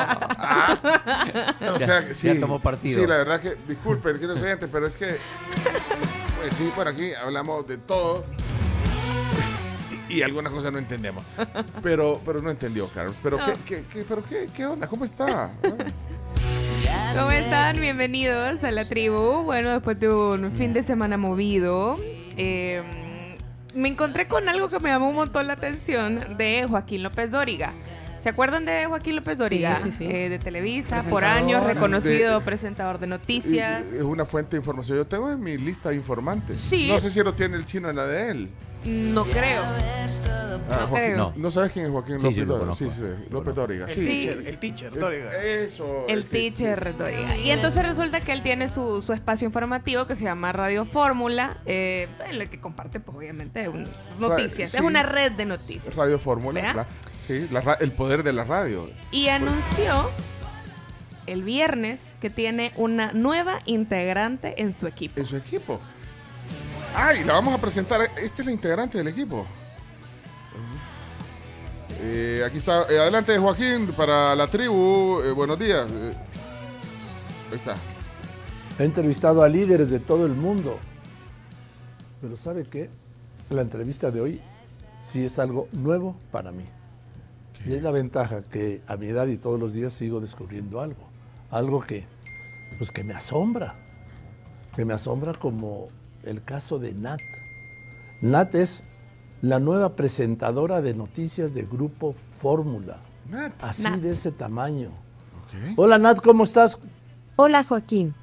O Ya- sea, que sí, ya tomó partido. Sí, la verdad que, disculpen, queridos oyentes, pero es que, pues sí, por aquí hablamos de todo algunas cosas no entendemos. [LAUGHS] Pero, pero no entendió, Carlos. Pero, ¿qué, qué, qué- pero qué, qué onda? ¿Cómo está? [LAUGHS] ¿Cómo están? Bienvenidos a la tribu. Bueno, después de un fin de semana movido, eh, me encontré con algo que me llamó un montón la atención de Joaquín López Dóriga. ¿Se acuerdan de Joaquín López Dóriga? sí, sí. Eh, de Televisa, por años reconocido De- presentador de noticias. Es una fuente de información. Yo tengo en mi lista de informantes. Sí. No sé si lo tiene el chino en la de él. No creo. Ah, No Joaquín- creo. no. No. sabes quién es Joaquín Sí, López Dóriga? Sí, sí, Lo López. Dóriga. El Sí. teacher, el teacher, Dóriga. Eso. El teacher Dóriga. Y entonces resulta que él tiene su, su espacio informativo que se llama Radio Fórmula, eh, en el que comparte, pues obviamente, un- noticias. sí. Es una red de noticias. Radio Fórmula. ¿Vea? la- sí, la ra- el poder de la radio. Y anunció el viernes que tiene una nueva integrante en su equipo. en su equipo. Ay, la vamos a presentar. Esta es la integrante del equipo. Eh, aquí está. eh, adelante, Joaquín, para la tribu. Eh, buenos días. Eh, ahí está. He entrevistado a líderes de todo el mundo. Pero ¿sabe qué? La entrevista de hoy sí es algo nuevo para mí. Y es la ventaja que a mi edad y todos los días sigo descubriendo algo. Algo que, pues que me asombra. Que me asombra como el caso de Nat. Nat es la nueva presentadora de noticias de Grupo Fórmula. Nat. Así Nat. de ese tamaño. Hola Nat, ¿cómo estás? Hola Joaquín.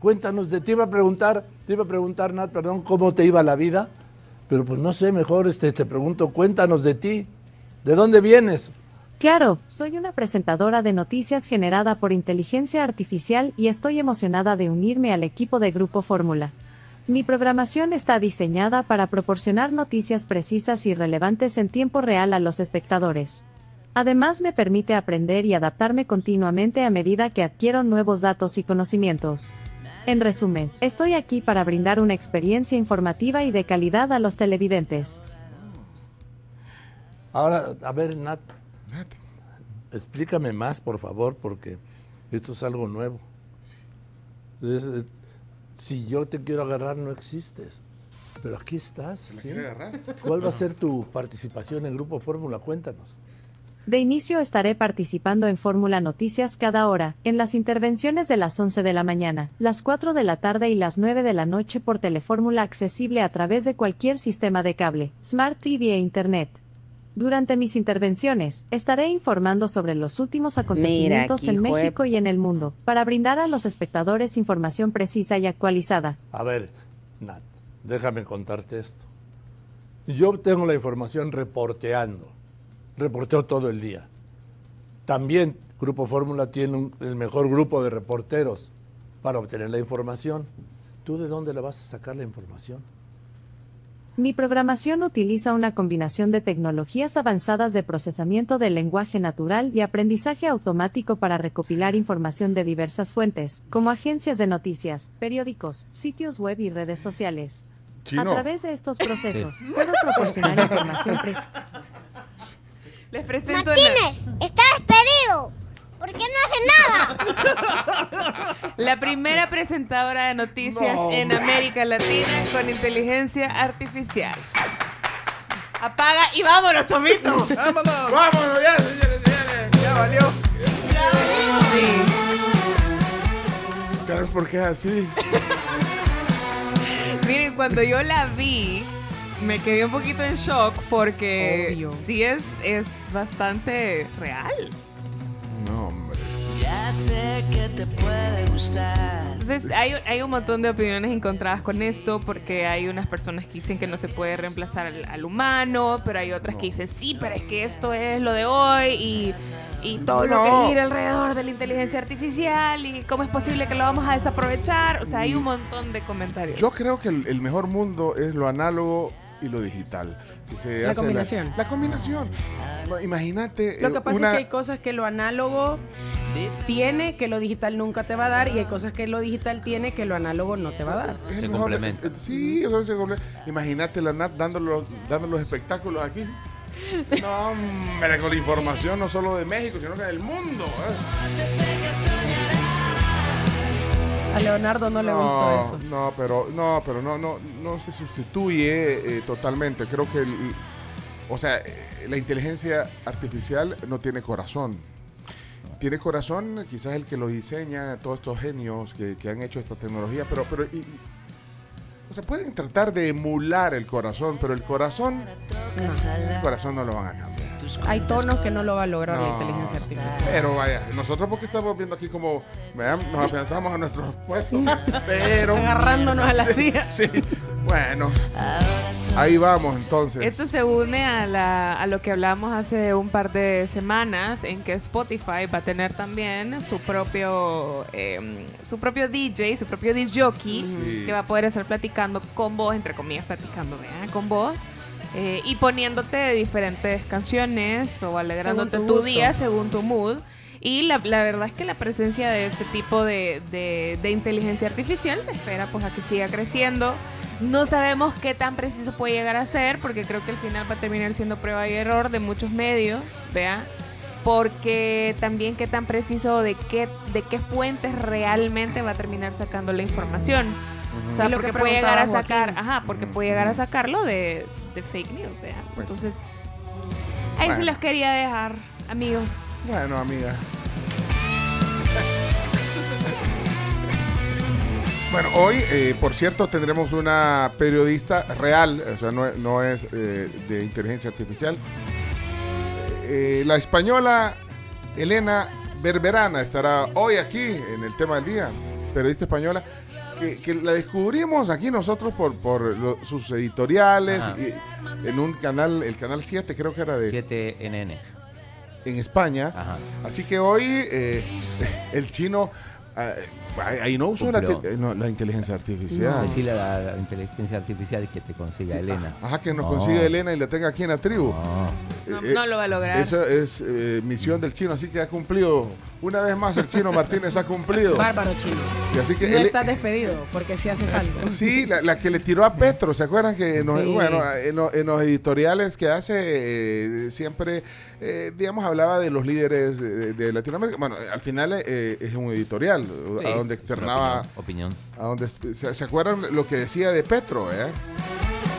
Cuéntanos, de, te iba a preguntar, te iba a preguntar, Nat, perdón, cómo te iba la vida, pero pues no sé, mejor este, te pregunto, cuéntanos de ti, ¿de dónde vienes? Claro, soy una presentadora de noticias generada por inteligencia artificial y estoy emocionada de unirme al equipo de Grupo Fórmula. Mi programación está diseñada para proporcionar noticias precisas y relevantes en tiempo real a los espectadores. Además me permite aprender y adaptarme continuamente a medida que adquiero nuevos datos y conocimientos. En resumen, estoy aquí para brindar una experiencia informativa y de calidad a los televidentes. Ahora, a ver, Nat, Nat. explícame más, por favor, porque esto es algo nuevo. Es, eh, si yo te quiero agarrar, no existes. Pero aquí estás. ¿La ¿sí? agarrar? ¿Cuál va a ser tu participación en Grupo Fórmula? Cuéntanos. De inicio estaré participando en Fórmula Noticias cada hora, en las intervenciones de las 11 de la mañana, las 4 de la tarde y las 9 de la noche por Telefórmula accesible a través de cualquier sistema de cable, Smart TV e Internet. Durante mis intervenciones, estaré informando sobre los últimos acontecimientos aquí, en México y en el mundo, para brindar a los espectadores información precisa y actualizada. A ver, Nat, déjame contarte esto. Yo obtengo la información reporteando. Reporteo todo el día. También Grupo Fórmula tiene un- el mejor grupo de reporteros para obtener la información. ¿Tú de dónde le vas a sacar la información? Mi programación utiliza una combinación de tecnologías avanzadas de procesamiento del lenguaje natural y aprendizaje automático para recopilar información de diversas fuentes, como agencias de noticias, periódicos, sitios web y redes sociales. Chino. A través de estos procesos, puedo proporcionar [LAUGHS] información precisa. Les presento Martínez, está despedido. ¿Por qué no hace nada? [LAUGHS] la primera presentadora de noticias No, en. América Latina con inteligencia artificial. Apaga y vámonos, chomito. ¡Vámonos! ¡Vámonos ya, señores, señores! ¡Ya valió! Sí. Carlos, ¿por qué es así? Miren, cuando yo la vi, me quedé un poquito en shock porque Obvio. sí es, es bastante real. No, hombre. Ya sé que te puede gustar. Entonces hay, hay un montón de opiniones encontradas con esto porque hay unas personas que dicen que no se puede reemplazar al, al humano, pero hay otras que dicen sí, pero es que esto es lo de hoy y, y todo lo que gira alrededor de la inteligencia artificial y cómo es posible que lo vamos a desaprovechar. O sea, hay un montón de comentarios. Yo creo que el, el mejor mundo es lo análogo y lo digital. Si se La hace combinación. La, combinación. Imagínate. Lo eh, que pasa una- es que hay cosas que lo análogo tiene que lo digital nunca te va a dar y hay cosas que lo digital tiene que lo análogo no te va a dar. es el Se mejor- complementan. eh, Sí, yo creo que se comple- Imagínate la Nat dando los, dando los espectáculos aquí. [LAUGHS] No, hombre, con la información no solo de México, sino que del mundo. ¿eh? A Leonardo no le gustó eso. No, pero no, pero no, no, no se sustituye eh, totalmente. Creo que, el- o sea, eh, la inteligencia artificial no tiene corazón. Tiene corazón, quizás el que lo diseña, todos estos genios que, que han hecho esta tecnología, pero, pero, y- y- o sea, pueden tratar de emular el corazón, pero el corazón, el corazón no lo van a cambiar. Hay tonos que no lo va a lograr la inteligencia artificial. Pero vaya, nosotros porque estamos viendo aquí como vean, nos afianzamos a nuestros puestos, pero Agarrándonos a la [LAUGHS] Sí, silla. Sí, bueno, ahí vamos entonces. Esto se une a, la- a lo que hablamos hace un par de semanas, en que Spotify va a tener también su propio eh, su propio DJ, su propio disc jockey, Sí. que va a poder estar platicando con vos, entre comillas, platicando ¿verdad? con vos. Eh, y poniéndote diferentes canciones o alegrándote Según tu, día según tu mood. Y la, la verdad es que la presencia de este tipo de, de- de inteligencia artificial se espera pues a que siga creciendo. No sabemos qué tan preciso puede llegar a ser, porque creo que al final va a terminar siendo prueba y error de muchos medios, vea. Porque también qué tan preciso de qué, de qué fuentes realmente va a terminar sacando la información. O sea, Y lo que porque puede llegar a sacar, Joaquín. ajá, porque puede llegar a sacarlo de, de fake news, vea. Pues. Entonces, ahí se Bueno. los quería dejar, amigos. Bueno, amiga. [LAUGHS] Bueno, hoy, eh, por cierto, tendremos una periodista real, o sea, no, no es eh, de inteligencia artificial. Eh, la española Elena Berberana estará hoy aquí en el tema del día, periodista española, que, que la descubrimos aquí nosotros por, por lo- sus editoriales, y- en un canal, el canal 7 creo que era de 7NN. en España. Ajá. Así que hoy eh, [LAUGHS] el chino ah, ahí- no usó la, te- no, la inteligencia artificial. Decirle a la, la inteligencia artificial que te consiga Elena. Ajá, que nos No. consiga Elena y la tenga aquí en la tribu. No, Eh, no lo va a lograr. Eso es eh, misión del chino, así que ha cumplido. Una vez más el chino Martínez ha cumplido. Bárbaro chino. Y así que no él- estás despedido porque si haces algo. Sí, la, la que le tiró a Petro, ¿se acuerdan que en los, Sí. bueno, en, los- en los editoriales que hace eh, siempre, eh, digamos, hablaba de los líderes de, de Latinoamérica? Bueno, al final eh, es un editorial Sí, a donde externaba, Opinión. a donde ¿se, se acuerdan lo que decía de Petro? Eh?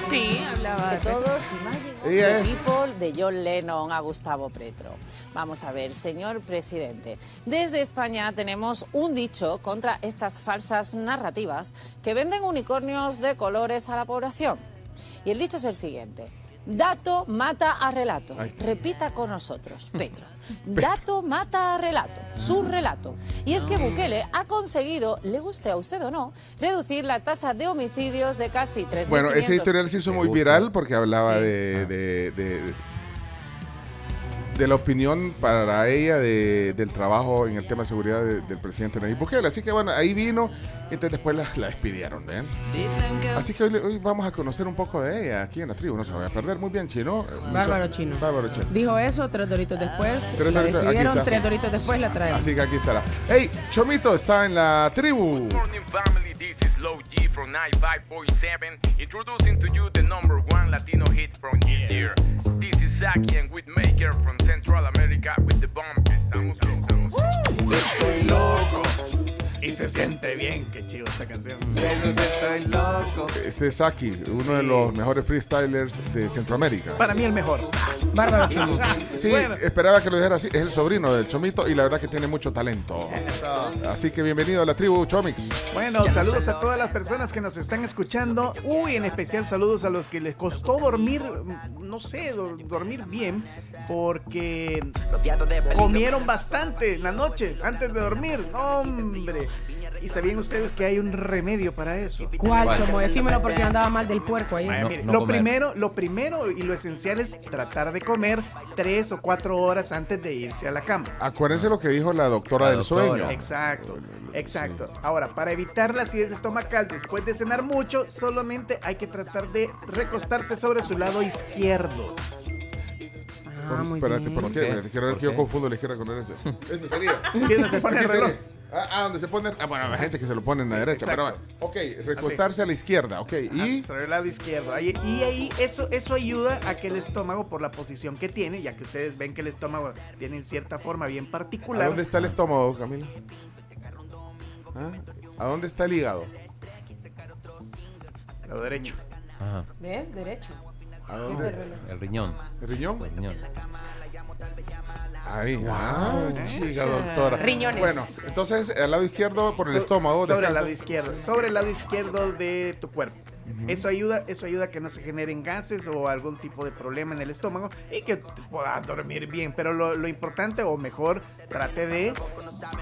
Sí, hablaba de de todos y más de. People de John Lennon a Gustavo Petro. Vamos a ver, señor presidente. Desde España tenemos un dicho contra estas falsas narrativas que venden unicornios de colores a la población. Y el dicho es el siguiente. Dato mata a relato. Repita con nosotros, [LAUGHS] Petro. Dato mata a relato, su relato. Y es que Bukele ha conseguido, le guste a usted o no, reducir la tasa de homicidios de casi 3.500. Bueno, ese editorial se hizo muy viral porque hablaba de, Ah. de, de- de la opinión para ella de- del trabajo en el tema de seguridad de- del presidente Nayib Bukele. Así que bueno, ahí vino, entonces después la, la despidieron, ¿ven? Así que hoy, hoy vamos a conocer un poco de ella aquí en la tribu, no se vaya a perder. Muy bien, Chino. Bárbaro chino. Bárbaro Chino. Dijo eso, tres doritos después. Tres la doritos, aquí está. tres doritos después la traemos. Así que aquí estará. ¡Hey! Chomito está en la tribu. morning, family. This is Low G from 95.7, introducing to you the number one Latino hit from this year. This is Saki and Whitmaker from Central America with the bomb. Estamos, estamos. Estoy loco y se siente bien. Qué chido esta canción. Estoy loco. Este es Saki, uno de los mejores freestylers de Centroamérica. Para mí el mejor. Bárbaro chino. Sí, esperaba que lo dijera así. Es el sobrino del Chomito y la verdad que tiene mucho talento. Así que bienvenido a la tribu Chomix. Bueno, saludos a todas las personas que nos están escuchando. Uy, en especial saludos a los que les costó dormir, no sé, do- dormir bien, porque comieron bastante en la noche antes de dormir. Hombre. ¿Y sabían ustedes que hay un remedio para eso? ¿Cuál, Chomo? Decímelo porque andaba mal del puerco ahí. Mire, lo primero, lo primero y lo esencial es tratar de comer tres o cuatro horas antes de irse a la cama. Acuérdense lo que dijo la doctora La del doctora. sueño. Exacto, exacto. Ahora, para evitar la acidez estomacal después de cenar mucho, solamente hay que tratar de recostarse sobre su lado izquierdo. Ah, muy Espérate, bien. ¿por qué? Quiero ver ¿Por que yo confundo la izquierda con la [LAUGHS] derecha. Este sería. Sí, el reloj. sería. Ah, ah, donde se pone. Ah, bueno, hay gente que se lo pone en la derecha, pero bueno. Ok, recostarse a la izquierda, ok. Y. Sobre el lado izquierdo. Ahí- y ahí eso, eso ayuda a que el estómago, por la posición que tiene, ya que ustedes ven que el estómago tiene cierta forma bien ¿A particular. dónde está el estómago, Camila? ¿Ah? ¿A dónde está el hígado? Lado derecho. Ajá. ¿Ves? Derecho. ¿A dónde? El riñón. ¿El riñón? El riñón. Ahí, ah, chica doctora. Riñones. Bueno, entonces al lado izquierdo por el So- estómago. Sobre el lado izquierdo. Sobre el lado izquierdo de tu cuerpo. Eso ayuda, eso ayuda a que no se generen gases o algún tipo de problema en el estómago y que puedas dormir bien. Pero lo, lo importante, o mejor, trate de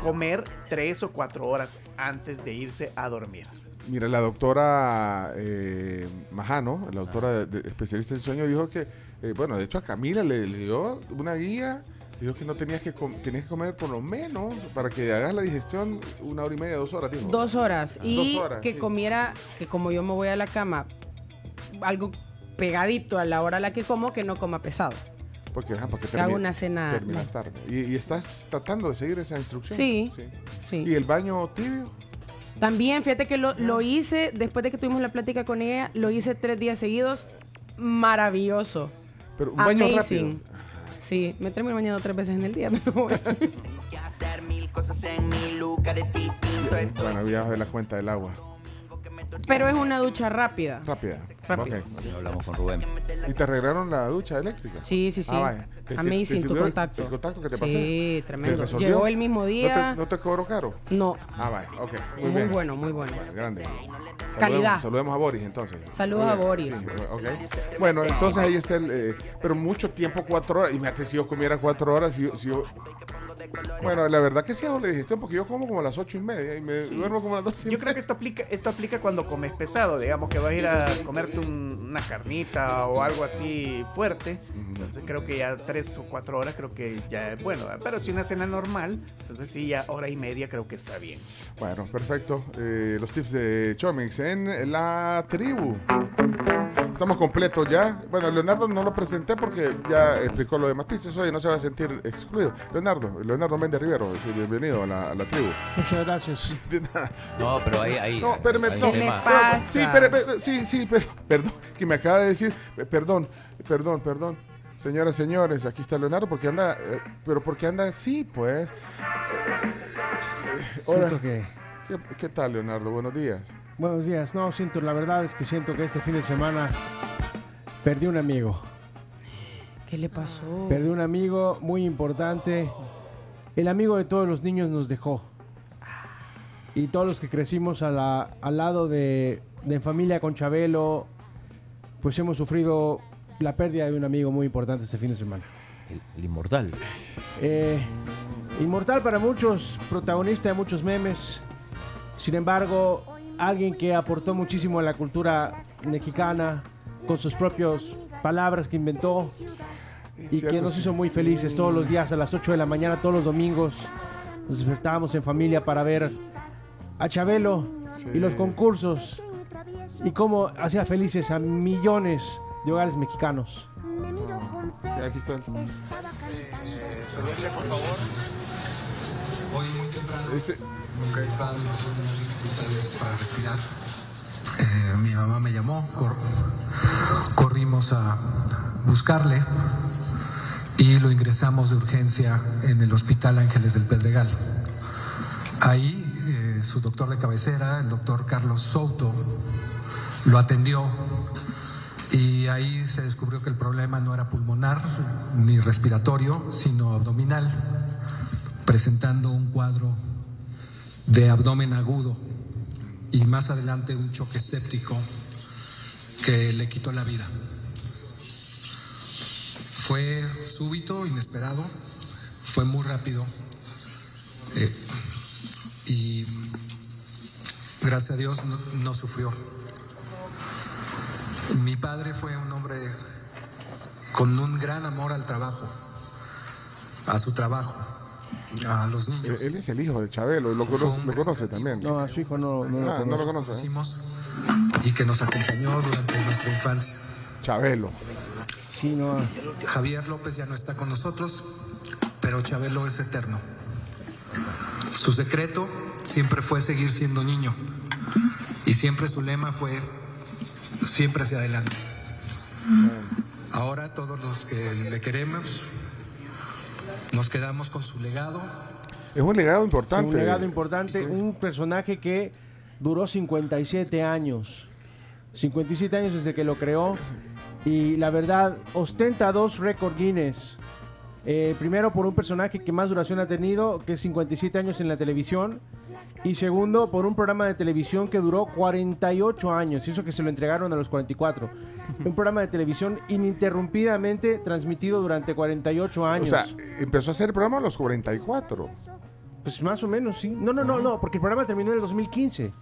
comer tres o cuatro horas antes de irse a dormir. Mira, la doctora eh, Majano, la doctora de- de- especialista en sueño, dijo que, eh, bueno, de hecho a Camila le, le dio una guía, dijo que no tenías que, com- tenías que comer por lo menos para que hagas la digestión una hora y media, dos horas, dijo. Dos horas. Y Dos horas, que sí. comiera, que como yo me voy a la cama, algo pegadito a la hora a la que como, que no coma pesado. Porque, ajá, porque Que hago una cena terminas tarde. ¿Y, y estás tratando de seguir esa instrucción? Sí, sí. ¿Y el baño tibio? También, fíjate que lo, lo hice, después de que tuvimos la plática con ella, lo hice tres días seguidos. Maravilloso. Pero un baño Amazing. Sí, me termino bañando tres veces en el día, [LAUGHS] pero bueno. Bueno, viajo de la cuenta del agua. Pero es una ducha rápida. Rápida. Rápida. Ok. Sí, hablamos con Rubén. ¿Y te arreglaron la ducha eléctrica? Sí, sí, sí. Ah, vaya. ¿Te- te- Amazing, te tu sirvió el- contacto. ¿El contacto que te Sí, pasé? tremendo. ¿Te resolvió? Llegó el mismo ¿No día. te, no te cobró caro? No. Ah, vaya, ok. Muy, Muy bien. bueno, muy bueno. Grande. Calidad. Saludemos, saludemos a Boris entonces. Saludos a Boris. sí, ok. Bueno, entonces ahí está el. eh, pero mucho tiempo, cuatro horas. Imagínate si yo comiera cuatro horas. Si yo, si yo- bueno, la verdad que sí hago la digestión porque yo como como a las ocho y media y me duermo como a las dos y Yo creo que esto aplica, esto aplica cuando comes pesado, digamos que vas a ir a comerte un- una carnita o algo así fuerte. Entonces creo que ya tres o cuatro horas creo que ya es bueno. Pero si una cena normal, entonces sí, ya hora y media creo que está bien. Bueno, perfecto. Eh, los tips de Chomix en la tribu. Estamos completos ya. Bueno, Leonardo no lo presenté porque ya explicó lo de Matices. Oye, no se va a sentir excluido. Leonardo, Leonardo Méndez Rivero, sí, bienvenido a la, a la tribu. Muchas gracias. De [LAUGHS] nada. No, pero ahí. ahí No, espérame, hay no. no, Sí, sí, sí, pero, [LAUGHS] perdón, que me acaba de decir, eh, perdón, perdón, perdón. Señoras, señores, aquí está Leonardo, porque anda, eh, pero porque anda así, pues. Eh, eh, que... ¿Qué, qué tal, Leonardo? Buenos días. Buenos días. No, siento, la verdad es que siento que este fin de semana perdí un amigo. ¿Qué le pasó? Perdí un amigo muy importante. El amigo de todos los niños nos dejó. Y todos los que crecimos a la- al lado de, familia con Chabelo, pues hemos sufrido la pérdida de un amigo muy importante este fin de semana. El, el inmortal. Eh, inmortal para muchos, protagonista de muchos memes. Sin embargo, alguien que aportó muchísimo a la cultura mexicana con sus propias palabras que inventó y Cierto, que nos sí. hizo muy felices todos los días a las 8 de la mañana, todos los domingos. Nos despertábamos en familia para ver a Chabelo y los concursos y cómo hacía felices a millones de hogares mexicanos. Sí, aquí está. Hoy muy temprano, Este, nunca mi padre pasó una dificultades para respirar. Eh, mi mamá me llamó, cor- corrimos a buscarle y lo ingresamos de urgencia en el Hospital Ángeles del Pedregal. Ahí eh, su doctor de cabecera, el doctor Carlos Souto, lo atendió y ahí se descubrió que el problema no era pulmonar ni respiratorio, sino abdominal, presentando un cuadro de abdomen agudo y más adelante un choque séptico que le quitó la vida. Fue súbito, inesperado, fue muy rápido eh, y gracias a Dios no, no sufrió. Mi padre fue un hombre con un gran amor al trabajo, a su trabajo, a los niños. él es el hijo de Chabelo, lo conoce, lo conoce también. No, a su hijo no, no lo Ah, no lo conozco. conoce. ¿eh? Y que nos acompañó durante nuestra infancia. Chabelo. No. Javier López ya no está con nosotros, pero Chabelo es eterno. Su secreto siempre fue seguir siendo niño y siempre su lema fue siempre hacia adelante. Ahora todos los que le queremos nos quedamos con su legado. Es un legado importante. Un legado importante, un personaje que duró 57 años. 57 años desde que lo creó. Y la verdad, ostenta dos récord Guinness. Eh, primero por un personaje que más duración ha tenido, que es 57 años en la televisión. Y segundo, por un programa de televisión que duró 48 años. Y eso que se lo entregaron a los 44. Un programa de televisión ininterrumpidamente transmitido durante 48 años. O sea, empezó a hacer el programa a los 44. Pues más o menos, sí. No, no, no, no, porque el programa terminó en el 2015.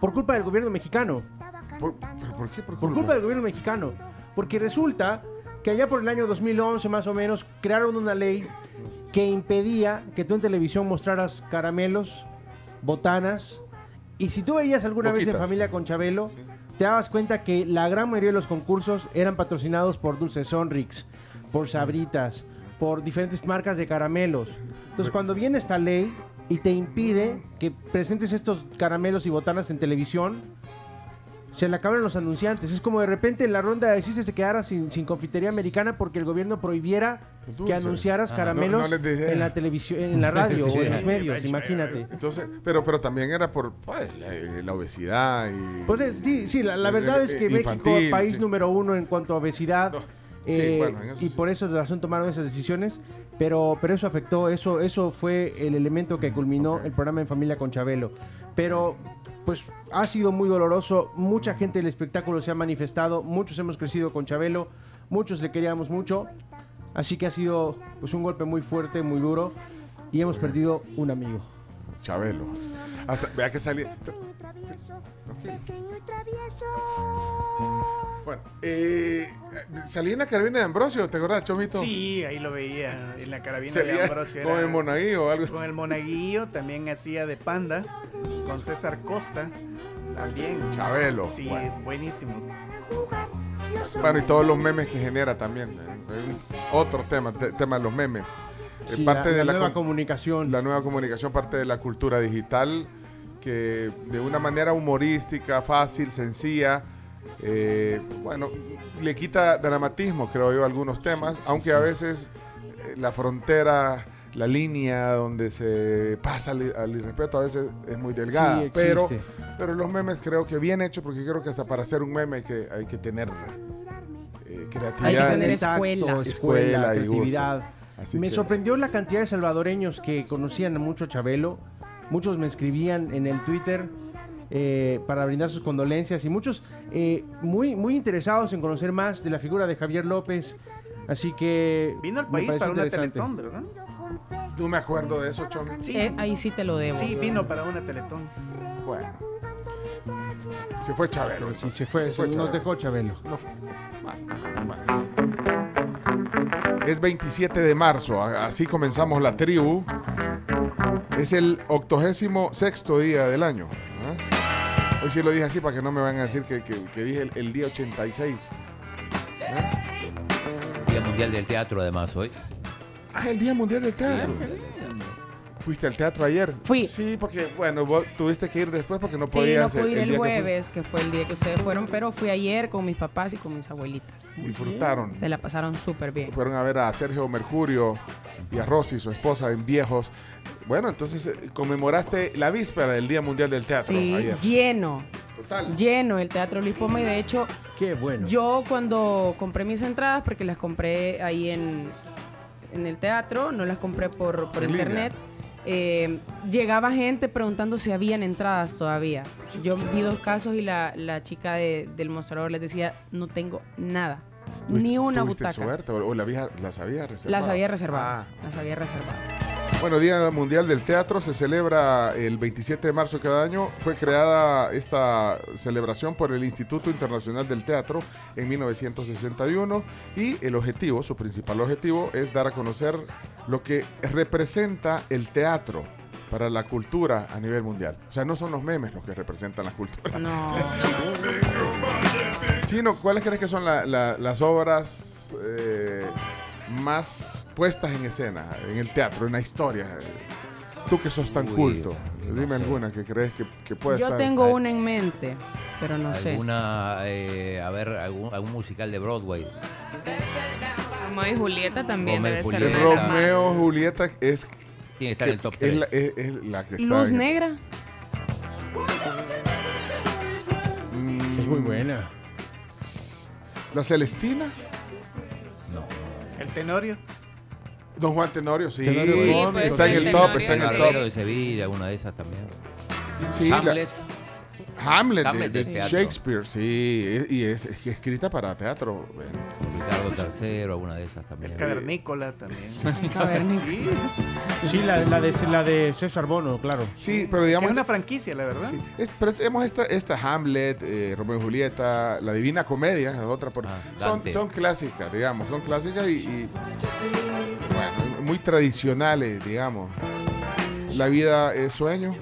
Por culpa del gobierno mexicano. ¿Por, por qué? Por, Por culpa del gobierno mexicano. Porque resulta que allá por el año 2011 más o menos crearon una ley que impedía que tú en televisión mostraras caramelos, botanas. Y si tú veías alguna vez en familia con Chabelo, te dabas cuenta que la gran mayoría de los concursos eran patrocinados por Dulce Sonrix, por Sabritas, por diferentes marcas de caramelos. Entonces cuando viene esta ley, y te impide que presentes estos caramelos y botanas en televisión, se le acaban los anunciantes. Es como de repente en la ronda de chistes se quedara sin, sin confitería americana porque el gobierno prohibiera Dulce. que anunciaras Ah, caramelos no- no les dije. en la televisión, en la radio [LAUGHS] Sí. o en los medios, imagínate. Entonces, pero, pero también era por pues, la, la obesidad y... Pues eh, sí, sí, la, la Eh, verdad eh, es que eh, México, infantil, país sí. número uno en cuanto a obesidad, eh, bueno, y por eso de razón tomaron esas decisiones, pero, pero eso afectó, eso, eso fue el elemento que culminó el programa En Familia con Chabelo. Pero pues ha sido muy doloroso, mucha gente del espectáculo se ha manifestado, muchos hemos crecido con Chabelo, muchos le queríamos mucho, así que ha sido pues un golpe muy fuerte, muy duro, y hemos perdido un amigo. Chabelo. Hasta, vea que salía... Bueno, eh, salía en la carabina de Ambrosio, ¿te acuerdas, Chomito? Sí, ahí lo veía en la carabina Salía de Ambrosio. con era- el monaguillo o algo Con el monaguillo, también hacía de panda, con César Costa, también. Chabelo, Sí, bueno. buenísimo. Bueno, y todos los memes que genera también. eh, Otro tema, te- tema de los memes. Eh, Sí, parte la- de la la nueva com- comunicación. La nueva comunicación, parte de la cultura digital, que de una manera humorística, fácil, sencilla, eh, bueno, le quita dramatismo, creo yo, a algunos temas, aunque a veces eh, la frontera, la línea donde se pasa al, al irrespeto a veces es muy delgada, Sí, pero, pero los memes creo que bien hechos, porque creo que hasta para hacer un meme hay que, hay que tener eh, creatividad. tener escuela. escuela, y gusto. creatividad. Así me que- sorprendió la cantidad de salvadoreños que conocían mucho a Chabelo. Muchos me escribían en el Twitter eh, para brindar sus condolencias y muchos eh, muy, muy interesados en conocer más de la figura de Javier López. Así que... Vino al país para una teletón, ¿verdad? No me acuerdo de eso, Chomi. Sí. Eh, ahí sí te lo debo. Sí, vino para una teletón. Bueno. Se fue Chabelo. Sí, se fue, se- nos Chabelo. dejó Chabelo. No fue- bueno, bueno. Es 27 de marzo, así comenzamos la tribu. Es el octogésimo sexto día del año. ¿ah? Hoy sí lo dije así para que no me van a decir que, que- que dije el, el día 86. Día Mundial del Teatro, además, hoy. Ah, el Día Mundial del Teatro. ¿Fuiste al teatro ayer? Fui. Sí, porque, bueno, vos tuviste que ir después porque no Sí, podías. no pude ir el, que jueves, que fue el día que ustedes fueron, pero fui ayer con mis papás y con mis abuelitas. Disfrutaron. Se la pasaron súper bien. Fueron a ver a Sergio Mercurio y a Rosy, su esposa, en Viejos. Bueno, entonces eh, conmemoraste la víspera del Día Mundial del Teatro Sí, ayer. lleno. Total. Lleno el Teatro Luis Poma y de hecho Qué bueno. yo cuando compré mis entradas, porque las compré ahí en, en el teatro, no las compré por, por En línea. Eh, llegaba gente preguntando si habían entradas todavía. Yo vi dos casos y la, la chica de- del mostrador les decía, no tengo nada, ni una ¿Tuviste butaca. suerte o, la vieja- las había reservado? Las había reservado. Ah, Las había reservado. Bueno, Día Mundial del Teatro se celebra el 27 de marzo de cada año. Fue creada esta celebración por el Instituto Internacional del Teatro en 1961 y el objetivo, su principal objetivo, es dar a conocer lo que representa el teatro para la cultura a nivel mundial. O sea, no son los memes los que representan la cultura. No. [LAUGHS] Chino, ¿cuáles crees que son la- la- las obras eh, más puestas en escena, en el teatro, en la historia? Tú que sos tan Uy, culto, no dime sé. alguna que crees que, que puede Yo estar. tengo una en mente, pero no sé. Alguna, eh, a ver, algún, algún musical de Broadway. Romeo y Julieta también Romeo y debe Julieta. Romeo, Julieta es. Tiene que estar en el top es 3. la, es- es la que está. Luz en- Negra. Mm, Es muy buena. La Celestina, El Tenorio. Don Juan Tenorio, sí. Tenorio Gómez, está en el top, está en el top. de Sevilla, una de esas también. Sí, la- Hamlet. Hamlet, de- de. Shakespeare, sí, es- y es, es escrita para teatro. bueno. Ricardo III, alguna de esas también. El Cavernícola también. Sí, Sí, la, la de, la de César Bono, claro. Sí, pero digamos. es una franquicia, la verdad. Sí, es- pero tenemos esta, esta Hamlet, eh, Romeo y Julieta, La Divina Comedia, es otra por, Ah, son, son clásicas, digamos, son clásicas y, y, bueno, muy tradicionales, digamos. La vida es sueño.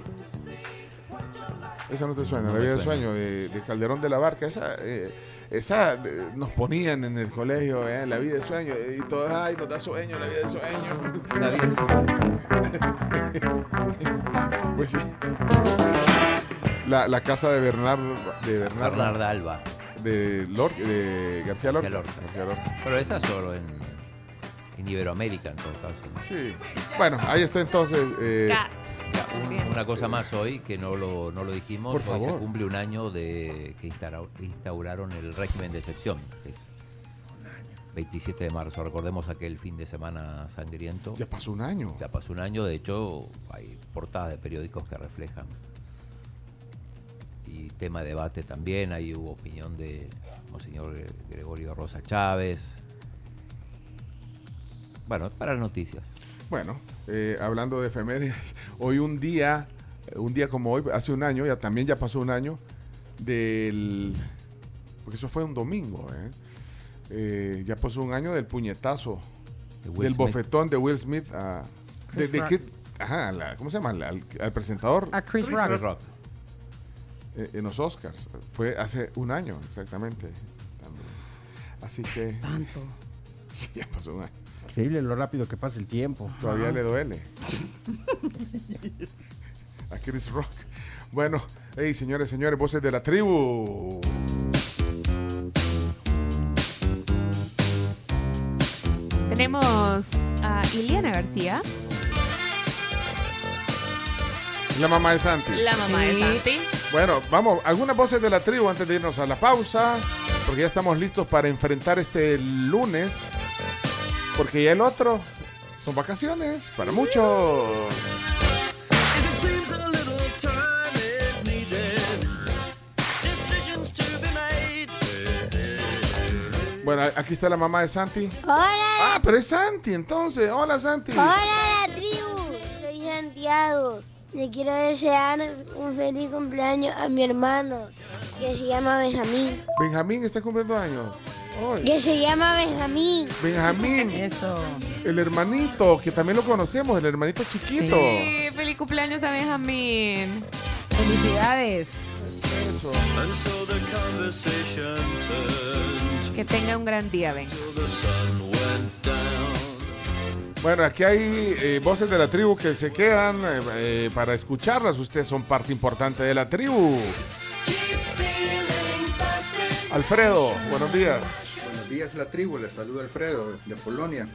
Esa no te suena, No La vida suena. sueño de, de Calderón de la Barca, esa, eh, esa eh, nos ponían en el colegio, eh, La vida es sueño, y todos, ay, nos da sueño, la vida es sueño. La vida es- [LAUGHS] Pues sí. La, la casa de Bernard de Bernarda Alba. de, Lor- de García Lorca. García Lorca. García Lorca. Pero esa solo en, en Iberoamérica, en todo caso. ¿no? Sí. Bueno, ahí está entonces. eh, Cats. Ya, un- una cosa más hoy que no lo, no lo dijimos. Por hoy se cumple un año de que instaura- instauraron el régimen de excepción. que es 27 de marzo. Recordemos aquel fin de semana sangriento. ya pasó un año. Ya pasó un año. De hecho, hay portadas de periódicos que reflejan. Y tema de debate también. Ahí hubo opinión de Monseñor Gre- Gregorio Rosa Chávez. Bueno, para las noticias. Bueno, eh, hablando de efemérides, [LAUGHS] hoy un día, eh, un día como hoy, hace un año, ya también ya pasó un año, del. Porque eso fue un domingo, ¿eh? Eh, ya pasó un año del puñetazo, De del Smith. bofetón de Will Smith a. De. Kid- ajá, la- ¿cómo se llama? Al, al- al presentador A Chris, Chris Rock. Rock. eh, en los Oscars. Fue hace un año, exactamente. también. Así que. Tanto. [LAUGHS] Sí, ya pasó un año. Increíble lo rápido que pasa el tiempo. Todavía le duele. [LAUGHS] A Chris Rock. Bueno, hey, señores, señores, voces de la tribu. Tenemos a Iliana García, La mamá de Santi. la mamá de. Santi. Bueno, vamos, algunas voces de la tribu antes de irnos a la pausa, porque ya estamos listos para enfrentar este lunes, porque ya el otro son vacaciones para muchos. Bueno, aquí está la mamá de Santi. Hola, Ah, pero es Santi, entonces. Hola, Santi. hola la tribu. Soy Santiago. Le quiero desear un feliz cumpleaños a mi hermano, que se llama Benjamín. Benjamín está cumpliendo años. Que se llama Benjamín. Benjamín, Eso. el hermanito, que también lo conocemos, el hermanito chiquito. Sí, feliz cumpleaños a Benjamín. Felicidades. Eso. Que tenga un gran día, Ben. Bueno, aquí hay eh, voces de la tribu que se quedan eh, eh, para escucharlas. Ustedes son parte importante de la tribu. Alfredo, buenos días. Buenos días la tribu, les saluda Alfredo de Polonia.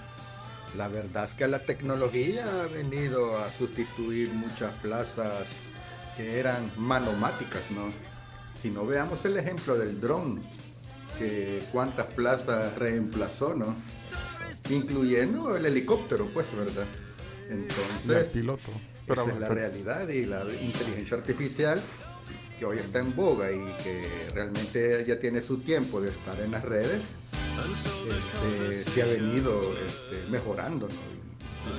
La verdad es que la tecnología ha venido a sustituir muchas plazas que eran manomáticas, ¿no? Si no veamos el ejemplo del dron, que cuántas plazas reemplazó, ¿no? Incluyendo el helicóptero, pues, ¿verdad? El Entonces, piloto. Pero, esa es la pero- realidad y la inteligencia artificial que hoy está en boga y que realmente ya tiene su tiempo de estar en las redes, este, se ha venido este, mejorando, ¿no?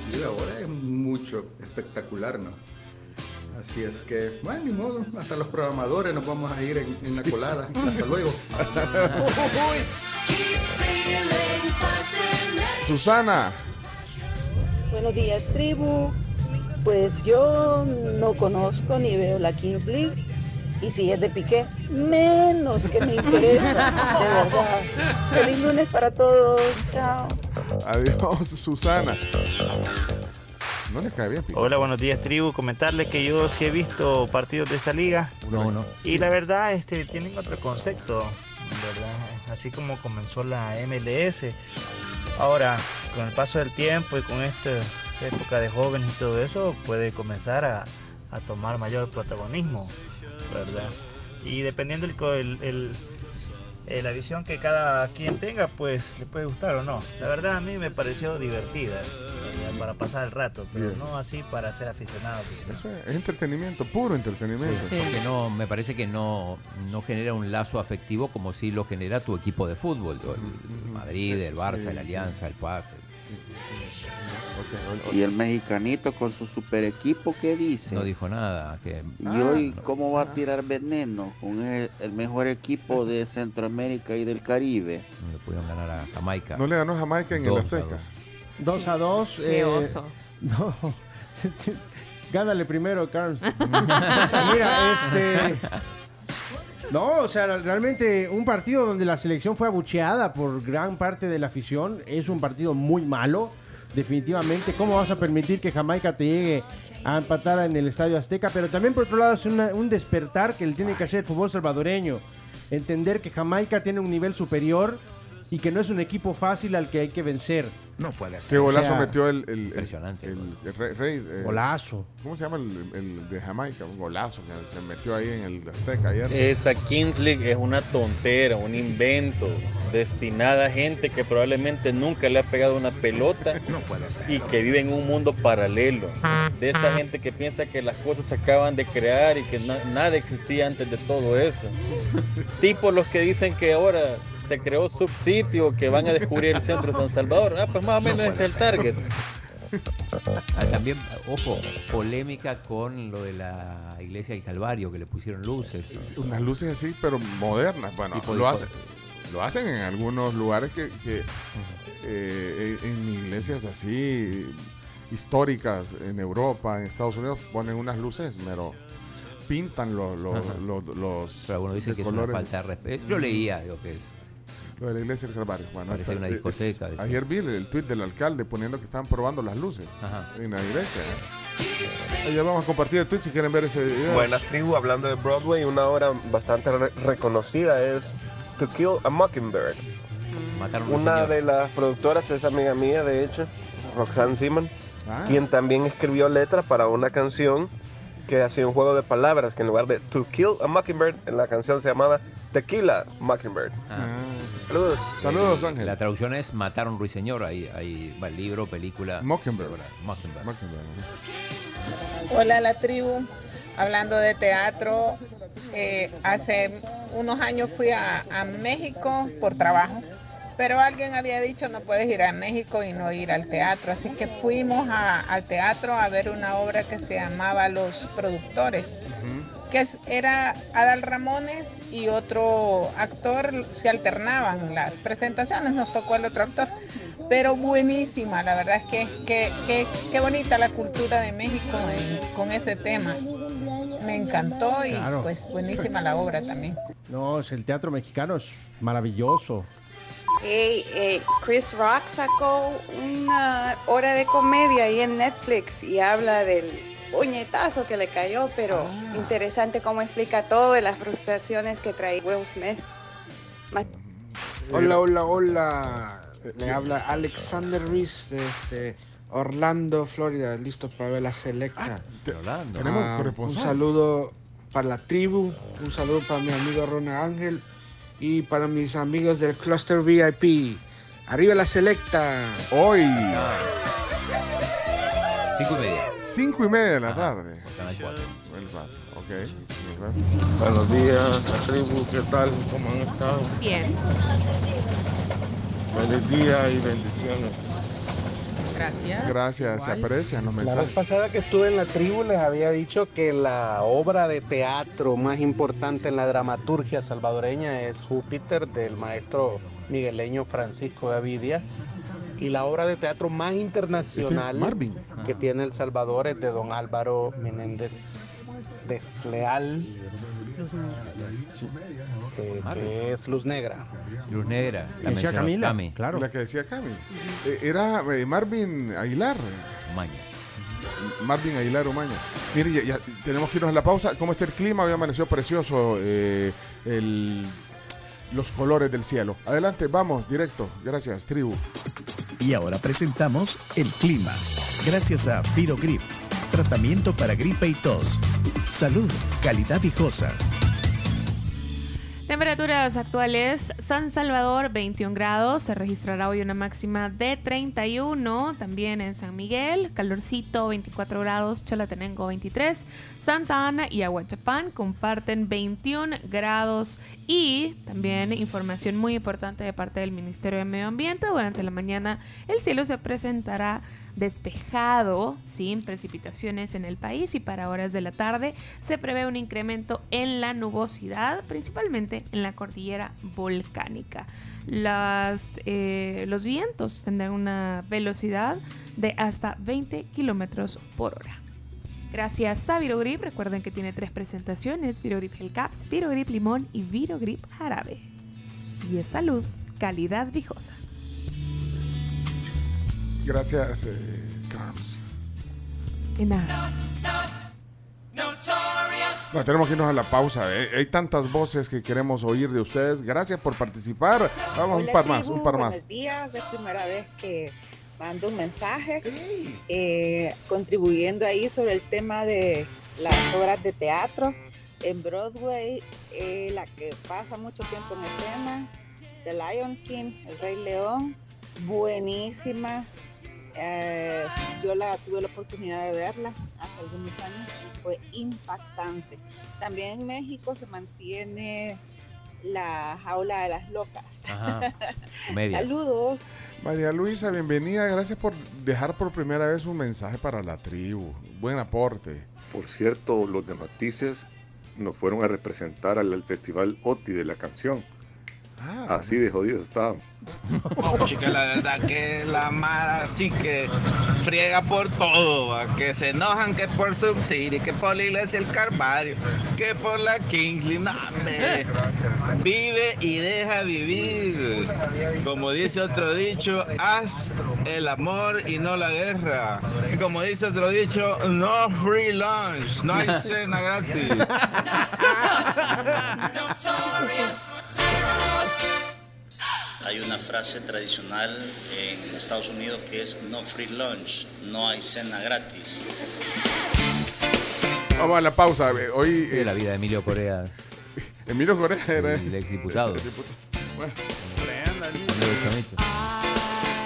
Inclusive ahora es mucho espectacular, ¿no? Así es que, bueno, ni modo, hasta los programadores nos vamos a ir en, en la colada. Hasta luego. Susana, Buenos días, tribu. Pues yo no conozco ni veo la Kings League. Y si es de Piqué, menos que me interesa. De verdad. Feliz lunes para todos. Chao. adiós, Susana. No le cae bien, Piqué. Hola, buenos días tribu. Comentarles que yo sí he visto partidos de esa liga No, no. y la verdad este tienen otro concepto, ¿verdad? Así como comenzó la MLS. Ahora, con el paso del tiempo y con esta época de jóvenes y todo eso, puede comenzar a, a tomar mayor protagonismo, ¿verdad? Y dependiendo el, co- el- el- eh, la visión que cada quien tenga, pues le puede gustar o no. La verdad a mí me pareció divertida, ¿verdad? para pasar el rato, pero Bien. no así para ser aficionado. Eso es, entretenimiento, puro entretenimiento. Porque no, me parece que no, no genera un lazo afectivo como si lo genera tu equipo de fútbol. El Madrid, el Barça, Sí, el sí. Alianza, el Paz. Y el mexicanito con su super equipo, ¿qué dice? No dijo nada. Que, ¿Y Ah, hoy cómo va a tirar veneno con el, el mejor equipo de Centroamérica y del Caribe? no le pudieron ganar a Jamaica. No le ganó Jamaica en el Dos Azteca. dos. 2 a 2. Qué oso. [LAUGHS] No. [LAUGHS] Gánale primero, Carlos. [LAUGHS] Mira, este. No, o sea, realmente un partido donde la selección fue abucheada por gran parte de la afición es un partido muy malo. Definitivamente. ¿Cómo vas a permitir que Jamaica te llegue a empatar en el Estadio Azteca? Pero también por otro lado es un despertar que le tiene que hacer el fútbol salvadoreño. Entender que Jamaica tiene un nivel superior y que no es un equipo fácil al que hay que vencer. No puede ser. Qué golazo O sea, metió el, el, el- Impresionante. el, el rey, rey, eh, Golazo. ¿Cómo se llama el, el de Jamaica? Un golazo que se metió ahí en el Azteca ayer. Esa Kings League es una tontera, un invento destinada a gente que probablemente nunca le ha pegado una pelota [LAUGHS] y que vive en un mundo paralelo. De esa gente que piensa que las cosas se acaban de crear y que na- nada existía antes de todo eso. [LAUGHS] Tipo los que dicen que ahora se creó subsitio, que van a descubrir el centro de San Salvador. Ah, pues más o menos ese es el target. Ah, también, ojo, polémica con lo de la iglesia del Calvario, que le pusieron luces. Unas luces así, pero modernas. Bueno, Tipo lo hacen, lo hacen en algunos lugares que, que, eh, en iglesias así históricas en Europa, en Estados Unidos, ponen unas luces, pero pintan los, los, Ajá. los, los Pero algunos dicen de que es una colores. falta de respeto. Yo leía lo que es. Lo de la iglesia del Calvario. Bueno, Parece hasta- una discoteca, ayer vi el, el tuit del alcalde poniendo que estaban probando las luces en la iglesia. ¿eh? Ya vamos a compartir el tweet si quieren ver ese video. Buenas tribu, hablando de Broadway, una obra bastante re- reconocida es To Kill a Mockingbird. Mataron a un Una señor. de las productoras es amiga mía, de hecho, Roxanne Simon, Ah. quien también escribió letras para una canción que hacía un juego de palabras, que en lugar de To Kill a Mockingbird, en la canción se llamaba Tequila Mockingbird. Saludos. Saludos, Ángel. La traducción es Matar a un ruiseñor. Ahí, ahí va el libro, película. Mockingbird. Mockingbird. Hola la tribu, hablando de teatro, eh, hace unos años fui a, a México por trabajo, pero alguien había dicho no puedes ir a México y no ir al teatro, así que fuimos a- al teatro a ver una obra que se llamaba Los Productores, que era Adal Ramones y otro actor, se alternaban las presentaciones, nos tocó el otro actor. Pero buenísima, la verdad es que que- que- qué bonita la cultura de México en- con ese tema. Me encantó y Claro. pues buenísima la obra también. No, es el teatro mexicano es maravilloso. Hey, Chris Rock sacó una hora de comedia ahí en Netflix y habla del puñetazo que le cayó, pero interesante cómo explica todo de las frustraciones que trae Will Smith. Hola, hola, hola. Le habla Alexander Reese desde Orlando, Florida, listo para ver la selecta. Orlando. tenemos Ah, un saludo para la tribu, un saludo para mi amigo Ronald Ángel y para mis amigos del Cluster VIP. Arriba la selecta. Hoy. Cinco y media. Cinco y media de la tarde. Canal 4. El rato, ok. El rato. Buenos días, la tribu, ¿qué tal? ¿Cómo han estado? Bien. Feliz día y bendiciones. Gracias. Gracias, se aprecian los La vez pasada que estuve en la tribu les había dicho que la obra de teatro más importante en la dramaturgia salvadoreña es Júpiter del maestro migueleño Francisco Gavidia y la obra de teatro más internacional Este, que tiene El Salvador es de don Álvaro Menéndez Desleal eh, que es Luz Negra. Luz Negra. La Decía Camila, Cami. claro. La que decía Cami. Eh, era eh, Marvin Aguilar. Maña. Marvin Aguilar Umaña. Mire, ya, ya tenemos que irnos a la pausa. ¿Cómo está el clima? Hoy amaneció precioso eh, el- los colores del cielo. Adelante, vamos, directo. Gracias, tribu. Y ahora presentamos el clima. Gracias a Virogrip, tratamiento para gripe y tos. Salud, calidad viejosa. Temperaturas actuales, San Salvador 21 grados, se registrará hoy una máxima de 31, también en San Miguel, calorcito 24 grados, Chalatenango 23, Santa Ana y Aguachapán comparten 21 grados. Y también información muy importante de parte del Ministerio de Medio Ambiente, durante la mañana el cielo se presentará despejado, sin precipitaciones en el país y para horas de la tarde se prevé un incremento en la nubosidad, principalmente en la cordillera volcánica. Eh, los vientos tendrán una velocidad de hasta 20 kilómetros por hora. Gracias a Virogrip, recuerden que tiene tres presentaciones, Virogrip Gel Caps, Virogrip Limón y Virogrip Jarabe. Y es salud, calidad viejosa. Gracias, eh. Que nada. Bueno, tenemos que irnos a la pausa. eh. Hay tantas voces que queremos oír de ustedes. Gracias por participar. Vamos, un par más, un par más. Buenos días, es primera vez que mando un mensaje eh, contribuyendo ahí sobre el tema de las obras de teatro. En Broadway, eh, la que pasa mucho tiempo en escena, The Lion King, El Rey León, buenísima. Eh, yo la tuve la oportunidad de verla hace algunos años y fue impactante. También en México se mantiene la jaula de las locas. Ajá. [LAUGHS] Saludos. María Luisa, bienvenida. Gracias por dejar por primera vez un mensaje para la tribu. Buen aporte. Por cierto, los de Matices nos fueron a representar al, al festival OTI de la canción. Así de jodidos estaban. No, chica, la verdad que la mara sí que friega por todo, va, que se enojan que por Subsidy, que por la iglesia el Calvario, que por la Kingsley, no, hombre. Vive y deja vivir. Como dice otro dicho, haz el amor y no la guerra. Y como dice otro dicho, no free lunch, no hay cena gratis. [LAUGHS] Hay una frase tradicional en Estados Unidos que es no free lunch, no hay cena gratis. Vamos a la pausa. eh, Hoy. Sí, la vida de Emilio Corea. [LAUGHS] Emilio Corea era. El exdiputado. Bueno,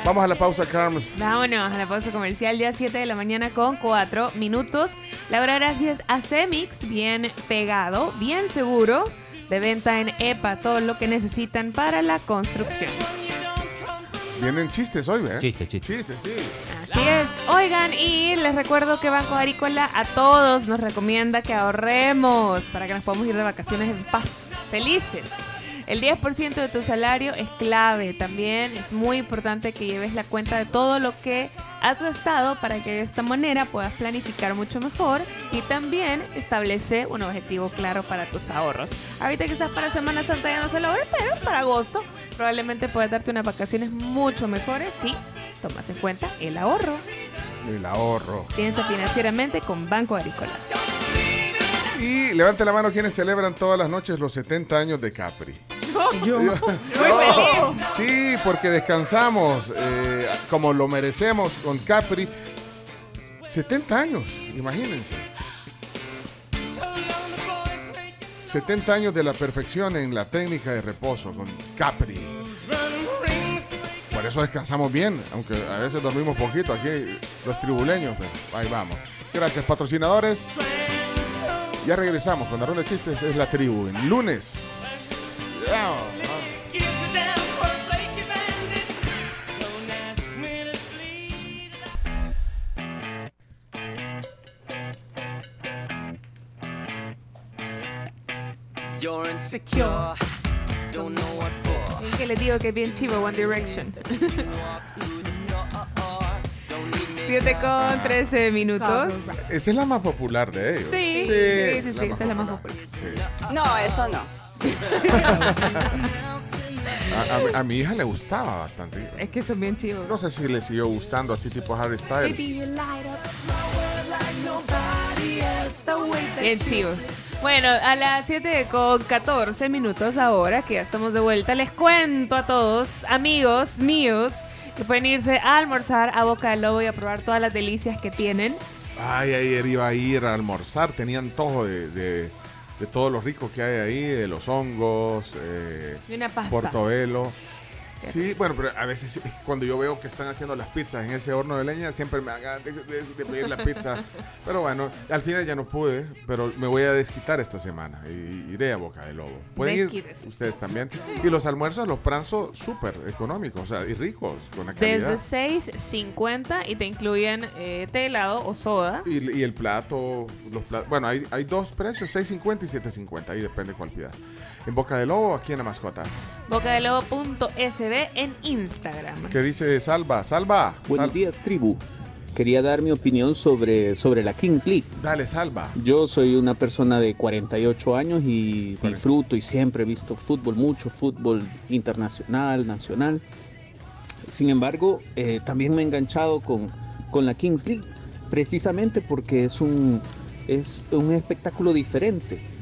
vamos a la pausa, Carms. Vámonos a la pausa comercial, ya 7 de la mañana con 4 minutos. La hora gracias a Cemix, bien pegado, bien seguro, de venta en EPA, todo lo que necesitan para la construcción. Vienen chistes hoy, ¿eh? Chistes, chistes. Chistes, sí. Así es. Oigan, y les recuerdo que Banco Agrícola a todos nos recomienda que ahorremos para que nos podamos ir de vacaciones en paz, felices. El 10% de tu salario es clave también. Es muy importante que lleves la cuenta de todo lo que has gastado para que de esta manera puedas planificar mucho mejor y también establece un objetivo claro para tus ahorros. Ahorita que estás para Semana Santa ya no se logra, pero para agosto probablemente puedas darte unas vacaciones mucho mejores si tomas en cuenta el ahorro. El ahorro. Piensa financieramente con Banco Agrícola. Y levante la mano quienes celebran todas las noches los 70 años de Capri. Yo. No, Sí, porque descansamos eh, como lo merecemos con Capri. 70 años, imagínense. 70 años de la perfección en la técnica de reposo con Capri. Por eso descansamos bien, aunque a veces dormimos poquito aquí los tribuleños, pero ahí vamos. Gracias patrocinadores. Ya regresamos con la ronda de chistes, es la tribu, en lunes. Ya. You're insecure, don't know what for. Y que les digo que es bien chivo One Direction. 7 con 13 minutos. Esa es la más popular de ellos. Sí, sí, sí, sí, más esa es la más popular. Sí. No, eso no. A, a mi hija le gustaba bastante. Es que son bien chivos. No sé si le siguió gustando así tipo Harry Styles. Bien chivos. Bueno, a las 7 con 14 minutos ahora que ya estamos de vuelta, les cuento a todos, amigos míos, que pueden irse a almorzar a Boca del Lobo y a probar todas las delicias que tienen. Ay, ayer iba a ir a almorzar, tenía antojo de, de, de todo lo rico que hay ahí, de los hongos, eh, Y una pasta. portobelo. Sí, bueno, pero a veces [LAUGHS] cuando yo veo que están haciendo las pizzas en ese horno de leña, siempre me hagan de, de- de pedir la pizza. [LAUGHS] Pero bueno, al final ya no pude, pero me voy a desquitar esta semana y iré a Boca de Lobo. Pueden ir ustedes también. Y los almuerzos los pranzo súper económicos, o sea, y ricos, con la calidad. Desde 6.50 y te incluyen eh, té helado o soda. Y, y el plato, los platos, bueno, hay, hay dos precios, 6.50 y 7.50, ahí depende cuál pidas. En Boca de Lobo, aquí en la mascota. Bocadelobo.sb en Instagram. ¿Qué dice Salva? Salva. Buenos días, tribu. Quería dar mi opinión sobre, sobre la Kings League. Dale, Salva. Yo soy una persona de 48 años y disfruto y siempre he visto fútbol, mucho fútbol internacional, nacional. Sin embargo, eh, también me he enganchado con, con la Kings League, precisamente porque es un, es un espectáculo diferente.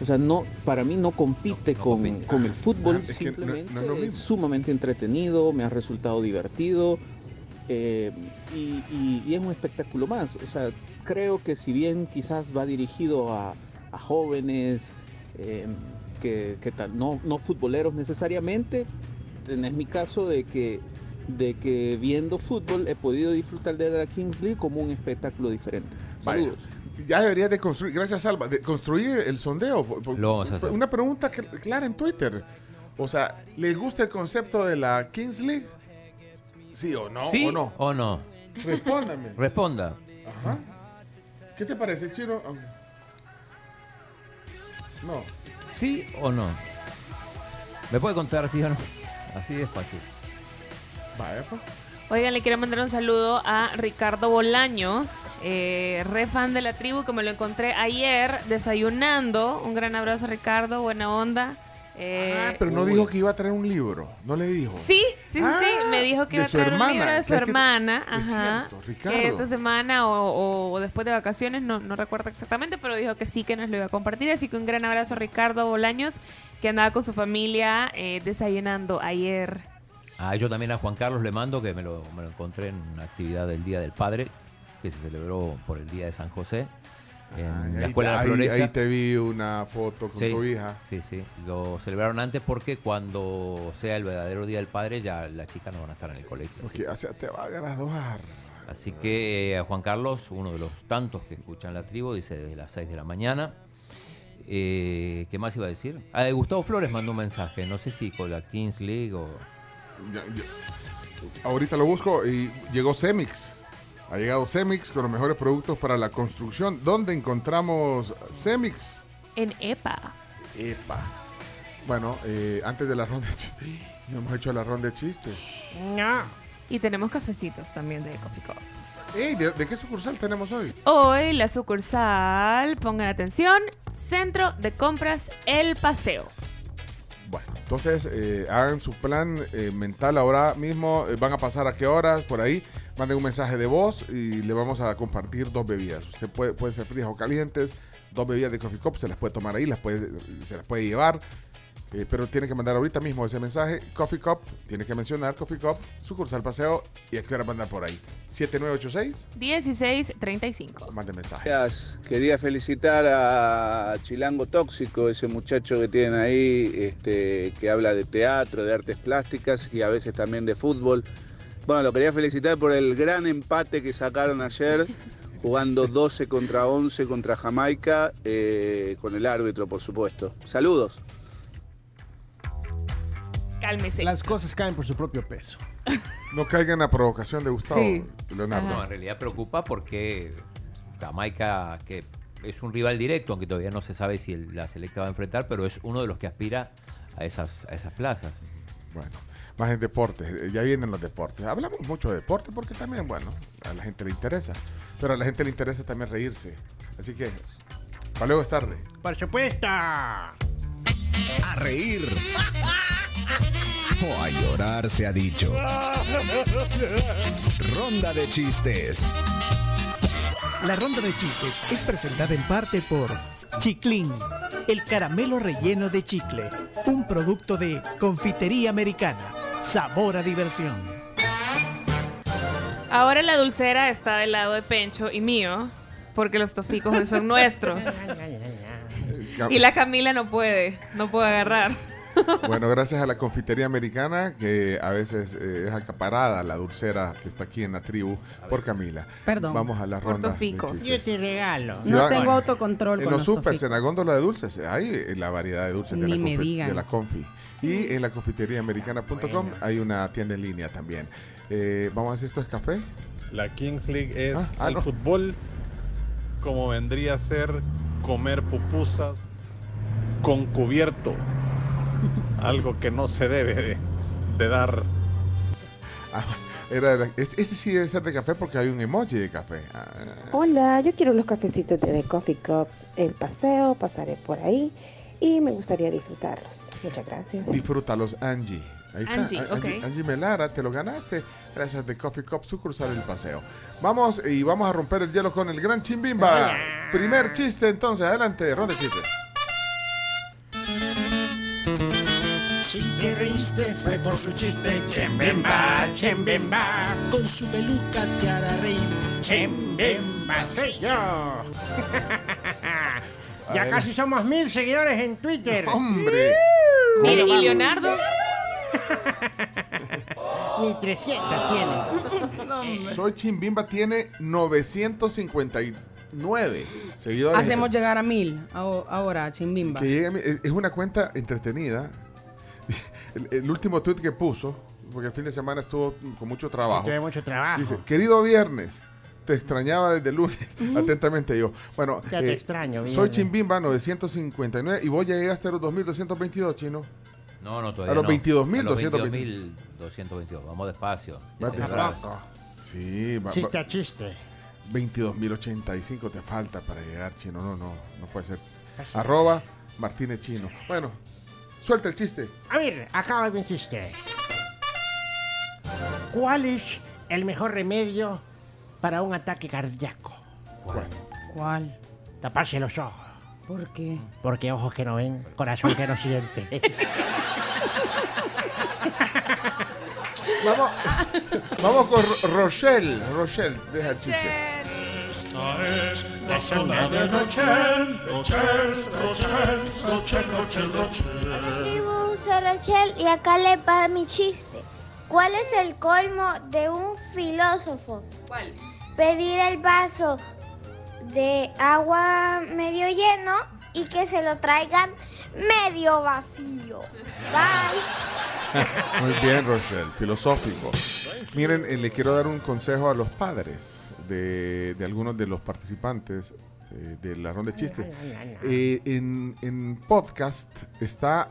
O sea, no, para mí no compite con, con el fútbol, Ah, es que no- simplemente no es es sumamente entretenido, me ha resultado divertido eh, y, y- y es un espectáculo más. O sea, creo que si bien quizás va dirigido a, a jóvenes eh, que, que tal, no, no futboleros necesariamente, es mi caso de que, de que viendo fútbol he podido disfrutar de la Kings League como un espectáculo diferente. Vaya. Ya deberías de construir, gracias Alba, de construir el sondeo. Lo vamos a hacer. Una pregunta cl- clara en Twitter. O sea, ¿les gusta el concepto de la Kings League? ¿Sí o no? ¿Sí ¿O no? o no? Respóndame. Responda. Ajá. ¿Qué te parece, Chiro? No. ¿Sí o no? ¿Me puede contar sí o no? Así de fácil. Vaya, pues. Oigan, le quiero mandar un saludo a Ricardo Bolaños, eh, re fan de la tribu, que me lo encontré ayer desayunando. Un gran abrazo, Ricardo, buena onda. Eh, Ah, pero no dijo que iba a traer un libro. No le dijo. Sí, sí, sí, sí. Me dijo que de iba a su traer un hermana, libro de su que- hermana. Es Ajá. cierto, Ricardo. Que esta semana o, o después de vacaciones, no, no recuerdo exactamente, pero dijo que sí que nos lo iba a compartir. Así que un gran abrazo a Ricardo Bolaños, que andaba con su familia eh, desayunando ayer. Ah, yo también a Juan Carlos le mando que me lo, me lo encontré en una actividad del Día del Padre que se celebró por el Día de San José en la Ahí, Escuela de la ahí- Floresta. ahí te vi una foto con Sí, tu hija. Sí, sí. Lo celebraron antes porque cuando sea el verdadero Día del Padre ya las chicas no van a estar en el colegio. Ok, o sea, te va a graduar. Así que eh, a Juan Carlos, uno de los tantos que escuchan la tribu, dice desde las 6 de la mañana. Eh, ¿Qué más iba a decir? Ah, Gustavo Flores mandó un mensaje, no sé si con la Kings League o... Ya- ya- Ahorita lo busco y llegó Cemix. Ha llegado Cemix con los mejores productos para la construcción. ¿Dónde encontramos Cemix? En EPA. Epa. Bueno, eh, antes de la ronda de chistes. [GASPS] No hemos hecho la ronda de chistes. No. Y tenemos cafecitos también de Coffee Cup. Ey, ¿de, de qué sucursal tenemos hoy? Hoy la sucursal, pongan atención, Centro de Compras El Paseo. Bueno, entonces eh, hagan su plan eh, mental ahora mismo. eh, van a pasar a qué horas por ahí. Manden un mensaje de voz y le vamos a compartir dos bebidas. Usted puede, pueden ser frías o calientes. Dos bebidas de Coffee Cup se las puede tomar ahí, las puede, se las puede llevar. Eh, pero tiene que mandar ahorita mismo ese mensaje. Coffee Cup, tiene que mencionar Coffee Cup, sucursal paseo y a qué hora mandar por ahí. 7986, 1635. mande mensaje. Gracias. Quería felicitar a Chilango Tóxico, ese muchacho que tienen ahí, este, que habla de teatro, de artes plásticas y a veces también de fútbol. Bueno, lo quería felicitar por el gran empate que sacaron ayer, [LAUGHS] jugando 12 contra 11 contra Jamaica, eh, con el árbitro, por supuesto. Saludos. Cálmese. Las cosas caen por su propio peso. [LAUGHS] No caiga en la provocación de Gustavo, Sí. Leonardo. No, en realidad preocupa porque Jamaica, que es un rival directo, aunque todavía no se sabe si el- la selecta va a enfrentar, pero es uno de los que aspira a esas, a esas plazas. Bueno, más en deportes. eh, Ya vienen los deportes. Hablamos mucho de deporte porque también, bueno, a la gente le interesa. Pero a la gente le interesa también reírse. Así que, para luego es tarde. Por supuesto. A reír. [LAUGHS] O a llorar se ha dicho. Ronda de chistes. La ronda de chistes es presentada en parte por Chiclin, el caramelo relleno de chicle, un producto de confitería americana. Sabor a diversión. Ahora la dulcera está del lado de Pencho y mío, porque los toficos hoy son nuestros. [LAUGHS] Y la Camila no puede, no puede agarrar. Bueno, gracias a la confitería americana, que a veces eh, es acaparada la dulcera que está aquí en la tribu por Camila. Perdón. Vamos a la ronda. Yo te regalo. Si No va- tengo autocontrol En con los los supers, toficos. en la góndola de dulces, hay eh, la variedad de dulces de Ni la, me confi- digan. de la confi. Y en la confiteriaamericana.com hay una tienda en línea también. Eh, Vamos a ver si esto es café. La Kings League es Ah, ah, el no. fútbol como vendría a ser comer pupusas con cubierto. Algo que no se debe de, de dar. Ah, era la- este, este sí debe ser de café porque hay un emoji de café. Ah, Hola, yo quiero los cafecitos de The Coffee Cup, el paseo, pasaré por ahí y me gustaría disfrutarlos. Muchas gracias. disfrútalos, Angie. Ahí está. Angie, A- ok. Angie Melara, te lo ganaste. Gracias de Coffee Cup, sucursal El Paseo. Vamos y vamos a romper el hielo con el gran Chimbimba. Primer chiste, entonces, adelante, ronda de chistes. Si te reíste fue por su chiste, Chembemba, Chembemba. Con su peluca te hará reír, Chembemba. soy yo. [LAUGHS] ya ver. casi somos mil seguidores en Twitter. ¡Hombre! ¿Y, ¿Cómo y? Leonardo? [LAUGHS] Ni 300 tiene. [LAUGHS] Soy Chimbimba tiene 959 seguidores. Hacemos llegar a mil aho- ahora, Chimbimba. Que llegue a es es una cuenta entretenida. El, el último tweet que puso, porque el fin de semana estuvo con mucho trabajo. Tuve mucho trabajo. Dice, querido viernes, te extrañaba desde el lunes. Atentamente yo. Bueno, Ya te eh, extraño, soy. Chimbimba 959 y vos ya llegaste a los 2222, chino. No, no, todavía A los no. 22.222. A los 22.222. Vamos despacio. Sí, va, Chiste a chiste. 22.085 te falta para llegar, chino. No, no, no puede ser. Arroba Martínez Chino. Bueno, suelta el chiste. A ver, acaba un chiste. ¿Cuál es el mejor remedio para un ataque cardíaco? ¿Cuál? ¿Cuál? Taparse los ojos. ¿Por qué? Porque ojos que no ven, corazón que no siente. Vamos, vamos con Ro- Rochelle. Rochelle, deja el chiste. Esta es la zona de Rochelle, Rochelle, Rochelle, Rochelle, Rochelle, Rochelle. soy Rachel y acá le va mi chiste. ¿Cuál es el colmo de un filósofo? ¿Cuál? Pedir el vaso de agua medio lleno y que se lo traigan medio vacío. Bye. [LAUGHS] Muy bien, Rochelle, filosófico. Miren, eh, le quiero dar un consejo a los padres de, de algunos de los participantes eh, de la ronda de chistes. Eh, en, en podcast está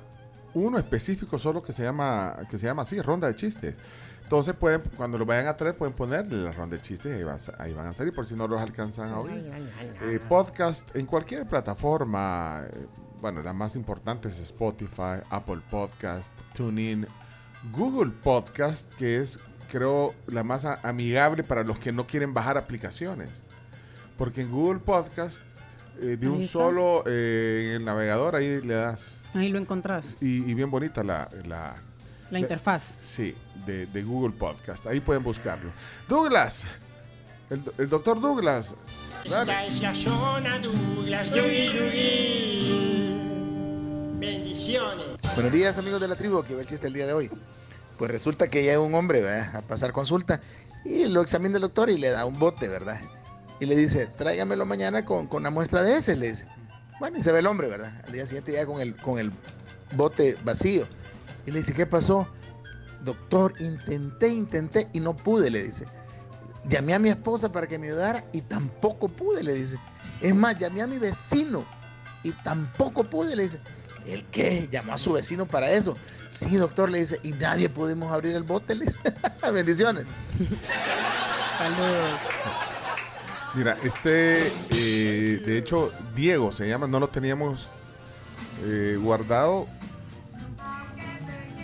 uno específico solo que se llama que se llama así, ronda de chistes. Entonces pueden, cuando lo vayan a traer, pueden ponerle la ronda de chistes y ahí, va ahí van a salir por si no los alcanzan a oír. Eh, podcast en cualquier plataforma. eh, bueno, la más importante es Spotify, Apple Podcast, TuneIn, Google Podcast, que es, creo, la más amigable para los que no quieren bajar aplicaciones. Porque en Google Podcast, eh, de Ahí un está. solo eh, en el navegador, ahí le das. Ahí lo encontrás. Y, y bien bonita la, la, La interfaz. Sí, de, de Google Podcast. Ahí pueden buscarlo. Douglas, el, el doctor Douglas. dale. Esta es la zona Douglas. Yugi, yugi. Bendiciones. Buenos días amigos de la tribu, que va el chiste el día de hoy. Pues resulta que llega un hombre ¿verdad? a pasar consulta y lo examina el doctor y le da un bote, ¿verdad? Y le dice, tráigamelo mañana con, con una muestra de ese, le dice. Bueno, y se ve el hombre, ¿verdad? Al día siguiente llega con el, con el bote vacío. Y le dice, ¿qué pasó? Doctor, intenté, intenté y no pude, le dice. Llamé a mi esposa para que me ayudara y tampoco pude, le dice. Es más, llamé a mi vecino y tampoco pude, le dice. ¿El qué? Llamó a su vecino para eso. Sí, doctor, le dice, y nadie pudimos abrir el bote, le dice. [LAUGHS] Bendiciones. Saludos. Mira, este, eh, de hecho, Diego se llama, no lo teníamos eh, guardado.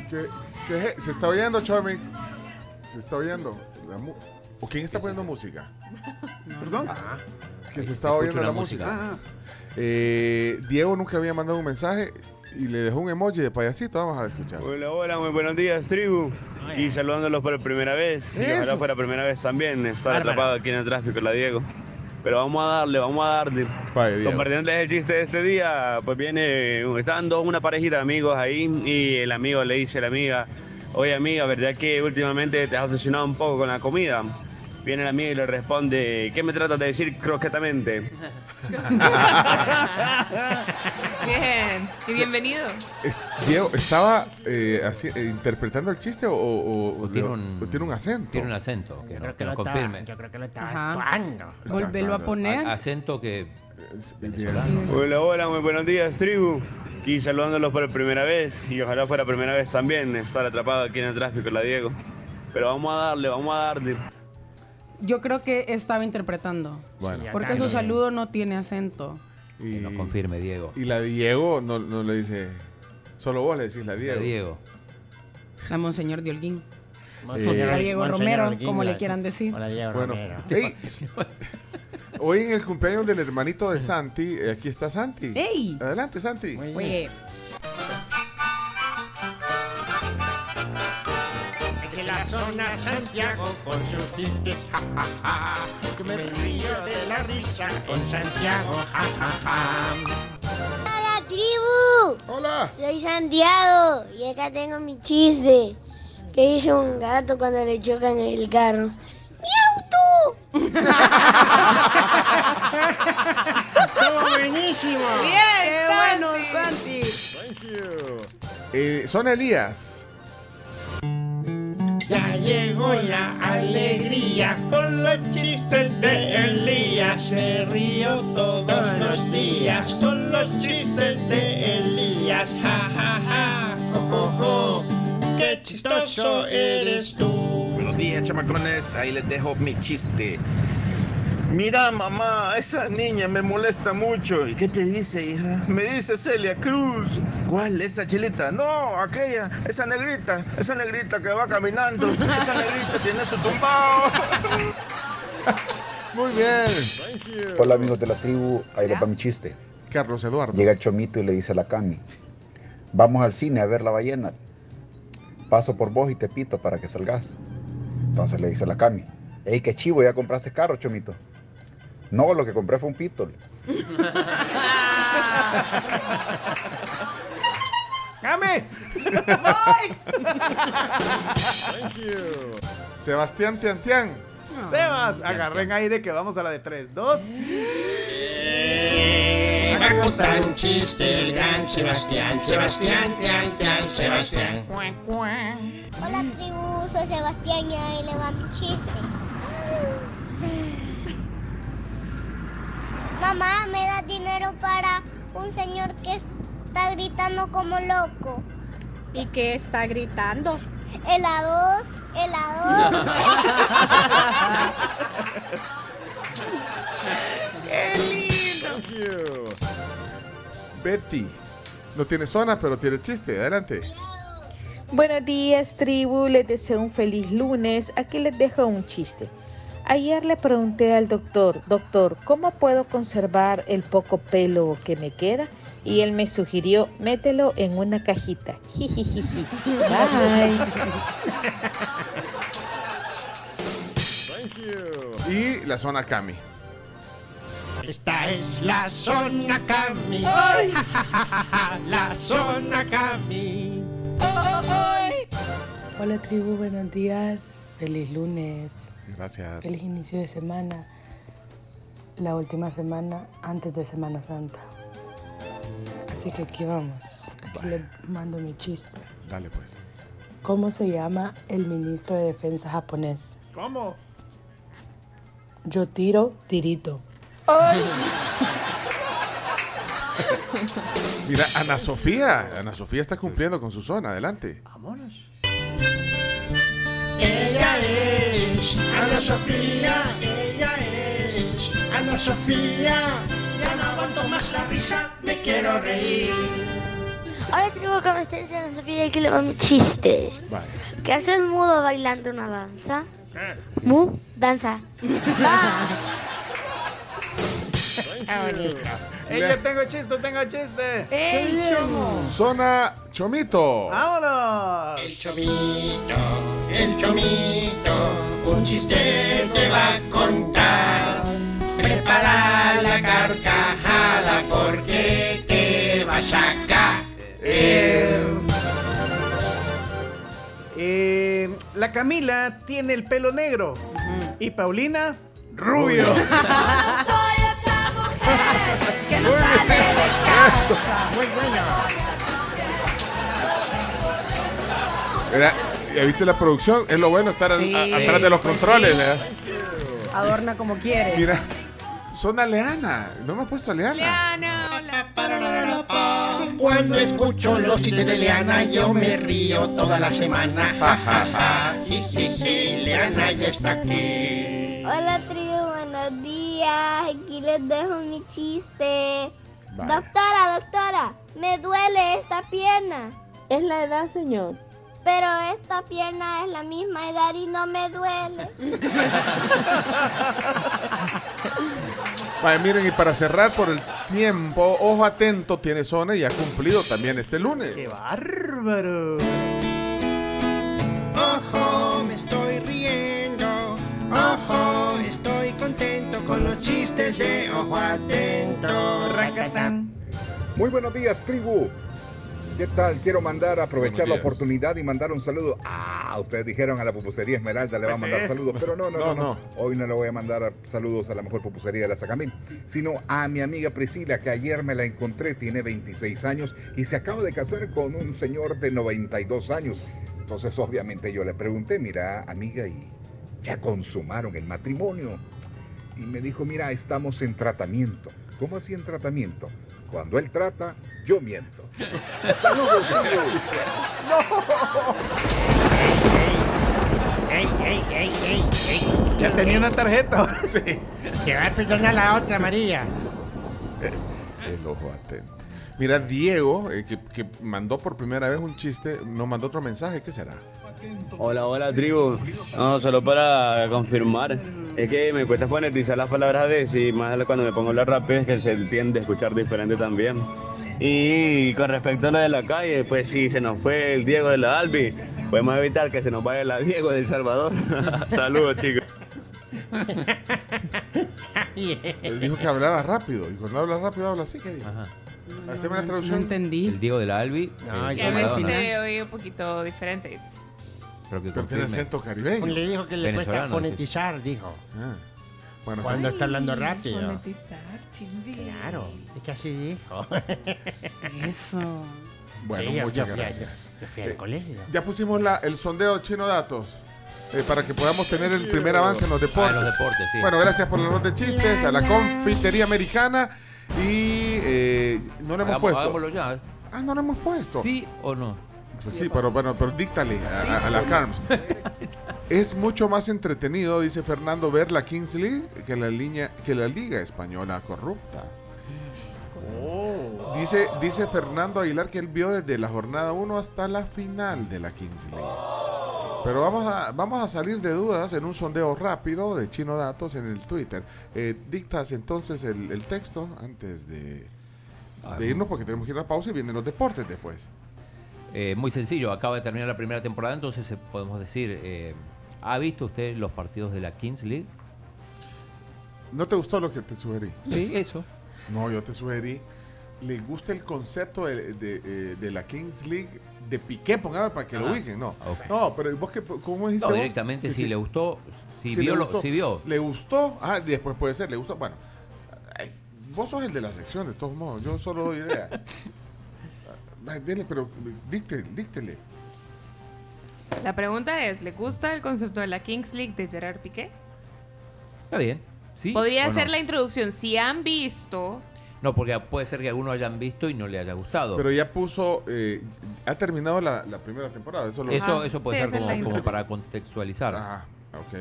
¿Qué? ¿Se está oyendo, Chomix? ¿Se está oyendo? La mu- ¿O quién está poniendo música? [LAUGHS] ¿Perdón? Que se está oyendo la música. música. Eh, Diego nunca había mandado un mensaje y le dejó un emoji de payasito. Vamos a escuchar. Hola, hola, muy buenos días, tribu. Y saludándolos por primera vez. Y ojalá fuera primera vez también estar Bárbaro. atrapado aquí en el tráfico, la Diego. Pero vamos a darle, vamos a darle. Vaya, Diego. Compartiéndoles el chiste de este día, pues viene, estaban dos, una parejita de amigos ahí y el amigo le dice a la amiga, oye amiga, ¿verdad que últimamente te has obsesionado un poco con la comida? Viene la amiga y le responde, ¿qué me tratas de decir croquetamente? [LAUGHS] Bien. Y bienvenido. Es- Diego, ¿estaba eh, así, eh, interpretando el chiste o, o- o- tiene un- o tiene un acento? Tiene un acento, que, no- que que nos lo está- confirme. yo creo que lo está Ajá. actuando. Volvelo a poner. A- acento que venezolano. Hola, hola, muy buenos días, tribu. Aquí saludándolos por primera vez y ojalá fuera primera vez también estar atrapado aquí en el tráfico, la Diego. Pero vamos a darle, vamos a darle. Yo creo que estaba interpretando. Bueno. Porque su saludo no tiene acento. Y, nos confirme, Diego. Y la Diego no, no le dice. Solo vos le decís la Diego. La Diego. La Monseñor de Holguín. Monseñor- La Diego Monseñor Romero, como le quieran decir. Bueno, [LAUGHS] ey, hoy en el cumpleaños del hermanito de [LAUGHS] Santi, eh, aquí está Santi. ¡Ey! Adelante, Santi. Oye, la zona Santiago con sus chistes, ja, ja, ja. Que me río de la risa con Santiago, ja, ja, ja. ¡Hola, tribu! ¡Hola! Soy Santiago y acá tengo mi chiste. Que hizo un gato cuando le chocan el carro. ¡Miau tú! [LAUGHS] Estuvo buenísimo. ¡Qué bueno, Santi! Eh, son Elías. Ya llegó la alegría con los chistes de Elías. Se río todos los días con los chistes de Elías. Ja, ja, ja, jo, jo, jo. Qué chistoso eres tú. Buenos días, chamacones. Ahí les dejo mi chiste. Mira, mamá, esa niña me molesta mucho. ¿Y qué te dice, hija? Me dice Celia Cruz. ¿Cuál? ¿Esa chilita? No, aquella, esa negrita, esa negrita que va caminando. [LAUGHS] Esa negrita tiene su tumbao. [LAUGHS] Muy bien. Hola amigos de la tribu, ahí va mi chiste. Carlos Eduardo. Llega el chomito y le dice a la Cami, vamos al cine a ver la ballena. Paso por vos y te pito para que salgas. Entonces le dice la Cami, ey, qué chivo, ya compraste carro, chomito. No, lo que compré fue un pito. ¡Came! Sebastián Tiantian. Sebas, agarren aire que vamos a la de 3, 2. Va a contar un chiste el gran Sebastián. Sebastián, tian, tian, Sebastián. Hola, tribu. Soy Sebastián y ahí le va mi chiste. Mamá, ¿me das dinero para un señor que está gritando como loco? ¿Y qué está gritando? Helados, helados. [LAUGHS] ¡Qué lindo! Thank you. Betty. No tiene zona, pero tiene chiste. Adelante. Buenos días, tribu. Les deseo un feliz lunes. Aquí les dejo un chiste. Ayer le pregunté al doctor, doctor, ¿cómo puedo conservar el poco pelo que me queda? Y él me sugirió, mételo en una cajita. Jijijiji. [LAUGHS] Bye. Thank you. Y la zona Cami. Esta es la zona Cami. La zona Cami. Hola tribu, buenos días. Feliz lunes. Gracias. Feliz inicio de semana. La última semana antes de Semana Santa. Así que aquí vamos. Aquí le mando mi chiste. Dale pues. ¿Cómo se llama el ministro de Defensa japonés? ¿Cómo? Yo tiro, tirito. [LAUGHS] Mira, Ana Sofía. Ana Sofía está cumpliendo con su zona. Adelante. Vámonos. Ella es Ana Sofía. Ella es Ana Sofía. Ya no aguanto más la risa. Me quiero reír. Hola, tribu, ¿cómo estás? Soy Ana Sofía y aquí le va mi chiste. Vale. ¿Qué hace el mudo bailando una danza? Mu, danza. [LAUGHS] ¡Ey, yo tengo chiste, tengo chiste! ¡Ey, chomo! Zona Chomito. ¡Vámonos! El chomito, el chomito, un chiste te va a contar. Prepara la carcajada porque te vas a caer. Eh, la Camila tiene el pelo negro. Y Paulina, rubio. [LAUGHS] Soy que no sale de casa. Muy buena. Mira, ¿Ya viste la producción? Es lo bueno estar Sí, a- atrás de los pues controles. sí. ¿verdad? Adorna como quiere. Mira, zona Leana. No me ha puesto a Leana. Cuando escucho los chistes de Leana, yo me río toda la semana. Ja, ja, ja. Jijiji, Leana ya está aquí. Hola, días. Aquí les dejo mi chiste. Doctora, doctora, me duele esta pierna. Es la edad, señor. Pero esta pierna es la misma edad y no me duele. Vaya, miren, y para cerrar por el tiempo, ojo atento, tiene zona y ha cumplido también este lunes. ¡Qué bárbaro! Ojo, con los chistes de ojo atento. Racatán. Muy buenos días, tribu. ¿Qué tal? Quiero mandar, aprovechar la oportunidad y mandar un saludo. Ah, ustedes dijeron a la pupusería Esmeralda le va a Pues mandar sí. saludos, pero no, no, no, No. Hoy no le voy a mandar a- saludos a la mejor pupusería de la Sacamín, sino a mi amiga Priscila, que ayer me la encontré, tiene 26 años y se acaba de casar con un señor de 92 años. Entonces, obviamente, yo le pregunté, mira, amiga, ¿y ya consumaron el matrimonio? Y me dijo, mira, estamos en tratamiento. ¿Cómo así en tratamiento? Cuando él trata, yo miento. [LAUGHS] ¡Saludos, amigos! ¡Ey, ey, ey, ey, ey! Ya tenía una tarjeta. sí. Te va a perdonar la otra, María. El ojo atento. Mira, Diego, eh, que, que mandó por primera vez un chiste, nos mandó otro mensaje. ¿Qué será? Hola, hola tribu. No, solo para confirmar. Es que me cuesta fonetizar las palabras a veces y más cuando me pongo a hablar rápido es que se tiende a escuchar diferente también. Y con respecto a lo de la calle, pues si se nos fue el Diego de la Albi, podemos evitar que se nos vaya la Diego del Salvador. [LAUGHS] Saludos chicos. [LAUGHS] Él dijo que hablaba rápido. Y cuando habla rápido, habla así. ¿qué dijo? Haceme la traducción. entendí. El Diego de la Albi. No, el ya Que a veces un poquito diferentes. Pero que Pero tiene acento caribeño. Le dijo que le cuesta Venezolano, fonetizar, dijo. Ah. Bueno, Cuando está- hablando rápido. Monetizar, chingui. Claro, es que así dijo. [LAUGHS] Eso. Bueno, Sí, yo- muchas yo fui a- gracias. yo fui al Eh, colegio. Ya pusimos la- el sondeo chino datos. eh, para que podamos tener el primer avance en los deportes. Ah, en los deportes, sí. Bueno, gracias por la ronda de chistes, a la confitería americana y eh, no le hemos Hagamos- puesto. Hagámoslo ya. Ah, no le hemos puesto. ¿Sí o no? Pues sí, pero bueno, pero díctale a, a- a la Carms. [LAUGHS] es mucho más entretenido, dice Fernando, ver la Kings League que la, línea, que la Liga Española corrupta. Dice, dice Fernando Aguilar que él vio desde la jornada 1 hasta la final de la Kings League. Pero vamos a, vamos a salir de dudas en un sondeo rápido de Chino Datos en el Twitter. Eh, dictas entonces el, el texto antes de, Ah, de irnos porque tenemos que ir a la pausa y vienen los deportes después. Eh, muy sencillo, acaba de terminar la primera temporada, entonces eh, podemos decir, eh, ¿ha visto usted los partidos de la Kings League? ¿No te gustó lo que te sugerí? Sí, eso. No, yo te sugerí. ¿Le gusta el concepto de, de, de la Kings League de Piqué? Póngame para que lo ubiquen, no. No, pero vos, que, ¿cómo dijiste? No, directamente si le gustó, si, Si vio, le lo- gustó. si vio. ¿Le gustó? Ah, después puede ser, le gustó. Bueno, vos sos el de la sección, de todos modos. Yo solo doy ideas. [LAUGHS] Ay, dele, pero díctele, díctele. La pregunta es, ¿le gusta el concepto de la Kings League de Gerard Piqué? Está bien. ¿Sí? Podría ser no? la introducción. Si han visto, No, porque puede ser que algunos hayan visto y no le haya gustado. Pero ya puso, eh, ha terminado la, la primera temporada. Eso, lo- eso, eso puede sí, ser como, como para contextualizar. Ah, ok.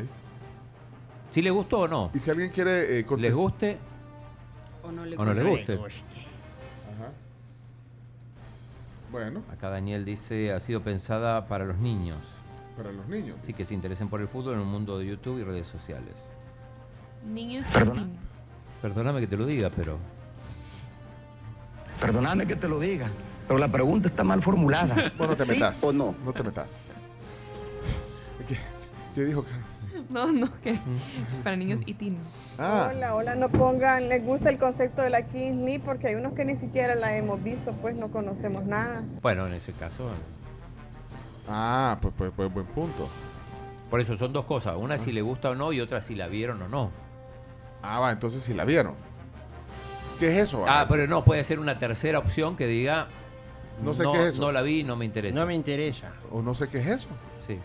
Si le gustó o no. Y si alguien quiere eh, ¿Les guste O no le o no les guste? Bueno, Acá Daniel dice, ha sido pensada para los niños. para los niños. Así que se interesen por el fútbol en un mundo de YouTube y redes sociales. niños Perdona. Perdóname que te lo diga, pero... Perdóname que te lo diga, pero la pregunta está mal formulada. Vos no te ¿Sí metas. o no? No te metas. ¿Qué, qué dijo Carlos? [LAUGHS] No, no, que para niños y teen. Ah, Hola, hola, no pongan, les gusta el concepto de la Kings League porque hay unos que ni siquiera la hemos visto, pues no conocemos nada. Bueno, en ese caso... ah pues, pues, pues buen punto. Por eso son dos cosas. Una si le gusta o no y otra si la vieron o no. Ah, va, entonces si la vieron. ¿Qué es eso? Ah, pero no, puede ser una tercera opción que diga... No sé qué es eso. No la vi, no me interesa. No me interesa. O no sé qué es eso. Sí.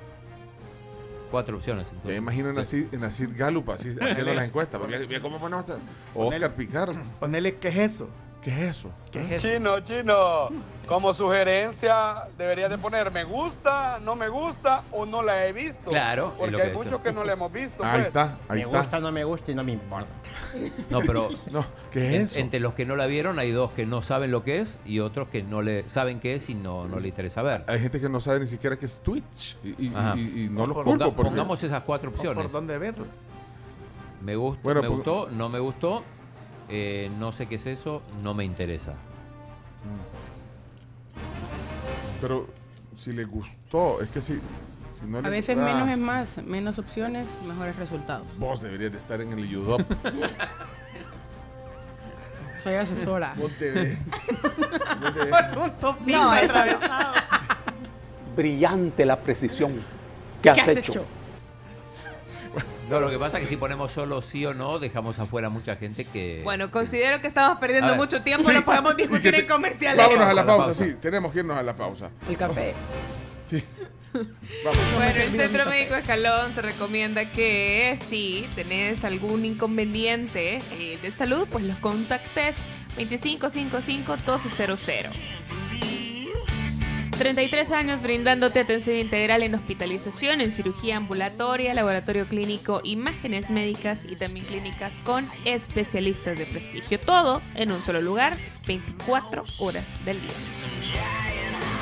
Cuatro opciones. Entonces. me imagino en Acid, en Acid Gallup así, haciendo las [LAUGHS] encuestas. porque mira ¿Cómo ponemos esta- Oscar Picar. Ponele, ¿qué es eso? ¿Qué es eso? Chino, chino, como sugerencia deberías de poner me gusta, no me gusta o no la he visto. Claro, es porque lo que hay muchos que no la hemos visto. Ahí pues. está, ahí me está. gusta, no me gusta y no me importa. [LAUGHS] No, pero. no, ¿qué es en- eso? Entre los que no la vieron, hay dos que no saben lo que es y otros que no le saben qué es y no, no le interesa ver. Hay gente que no sabe ni siquiera qué es Twitch y, y- Ajá. y- y no lo Ponga- culpo. porque- Pongamos esas cuatro opciones. ¿Por dónde verlo? Me, gust- Bueno, me pon- gustó, no me gustó, eh, no sé qué es eso, no me interesa. Pero si le gustó, es que si, si no le A veces menos es más, menos opciones, mejores resultados. Vos deberías de estar en el UDOP. [LAUGHS] Soy asesora. Vos debes- debes- No, eso. Brillante la precisión que has, hecho. No, lo que pasa es que si ponemos solo sí o no, dejamos afuera mucha gente que... Bueno, considero que estamos perdiendo mucho tiempo, Sí. no podemos [LAUGHS] discutir en comerciales. Vámonos a la Vamos a la pausa, sí, tenemos que irnos a la pausa. El café. Sí. Bueno, el Centro Médico Escalón te recomienda que si tenés algún inconveniente eh, de salud, pues los contactes 2555-1200. 33 años brindándote atención integral en hospitalización, en cirugía ambulatoria, laboratorio clínico, imágenes médicas y también clínicas con especialistas de prestigio. Todo en un solo lugar, 24 horas del día.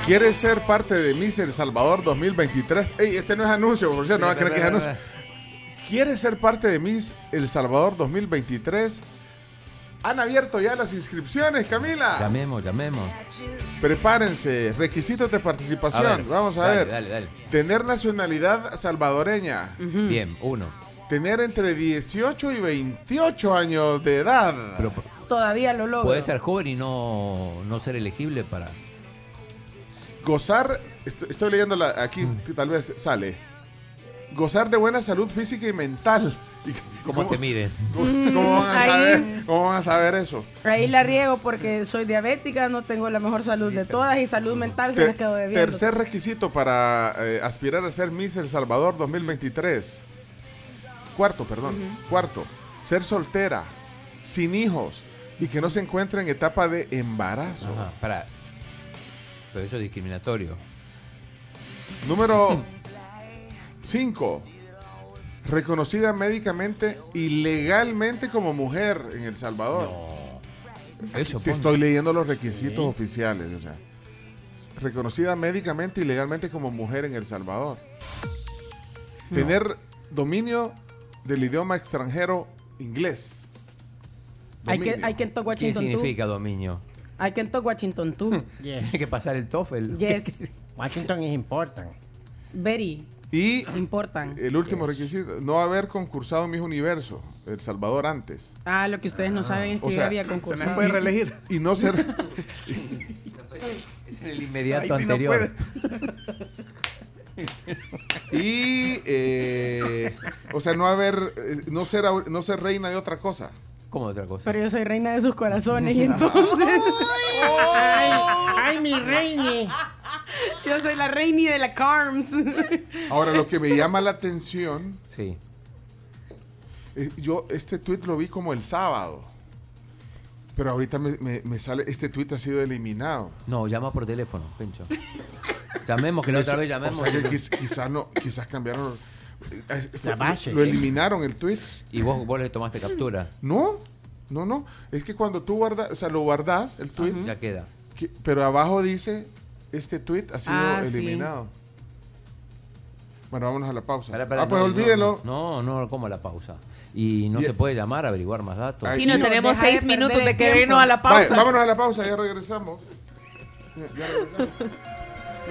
¿Quieres ser parte de Miss El Salvador 2023? Ey, este no es anuncio, por cierto, no va a creer que es anuncio. ¿Quieres ser parte de Miss El Salvador 2023? Han abierto ya las inscripciones, Camila. Llamemos, llamemos. Prepárense, requisitos de participación. A ver, Vamos a dale, ver. dale, dale. Tener nacionalidad salvadoreña. Bien, uno. Tener entre 18 y 28 años de edad. Todavía lo logro. Puede ser joven y no, no ser elegible para... Gozar, est- estoy leyendo la- aquí, Mm. tal vez sale. Gozar de buena salud física y mental. ¿Y ¿Cómo te miden? ¿Cómo, cómo van a Ahí. saber, ¿Cómo van a saber eso? Ahí la riego porque soy diabética, no tengo la mejor salud de todas y salud mental se me quedó debiendo. tercer requisito para eh, aspirar a ser Miss El Salvador 2023. Cuarto, perdón. Cuarto, ser soltera, sin hijos y que no se encuentre en etapa de embarazo. Ajá, para. Pero eso es discriminatorio. Número [LAUGHS] 5. Reconocida médicamente y legalmente como mujer en El Salvador. Eso Te estoy leyendo los requisitos oficiales. O sea, reconocida médicamente y legalmente como mujer en El Salvador. Tener dominio del idioma extranjero inglés. Hay que, Dominio. hay que en to ¿Qué Washington tú. significa dominio? Hay que en to Washington tú. [LAUGHS] Tiene que pasar el TOEFL. Yes. [LAUGHS] Washington es important. Very Y important. el último requisito, no haber concursado en Miss Universo, El Salvador antes. Ah, lo que ustedes no saben es que O yo sea, había se concursado. me puede reelegir. [LAUGHS] Y no ser... Es en el inmediato Ahí sí no anterior. [LAUGHS] Y, eh, o sea, no haber, eh, no ser, no ser reina de otra cosa. ¿Cómo otra cosa? Pero yo soy reina de sus corazones y [LAUGHS] entonces... ¡Ay, ay mi reine! yo soy la reina de la Carms. Ahora, lo que me llama la atención, Sí. yo este tweet lo vi como el sábado, pero ahorita me, me- me sale, este tweet ha sido eliminado. No, llama por teléfono, Pencho. Llamemos, que la otra vez llamemos. O sea, que quiz- quizás no, quizás cambiaron, fue- La base. lo eliminaron el tweet. Y vos, vos le tomaste captura. No, no, no, es que cuando tú guardas, o sea, lo guardas el tweet, Ya queda. que- pero abajo dice, este tweet ha sido Ah, sí. eliminado. Bueno, vámonos a la pausa. Ah, pues no, olvídelo. No, no, no, como la pausa. Y no Y- se puede llamar, averiguar más datos. Ay, Chino, sí. tenemos de seis minutos de que irnos a la pausa. vámonos a la pausa, ya regresamos. Ya, ya regresamos. [LAUGHS]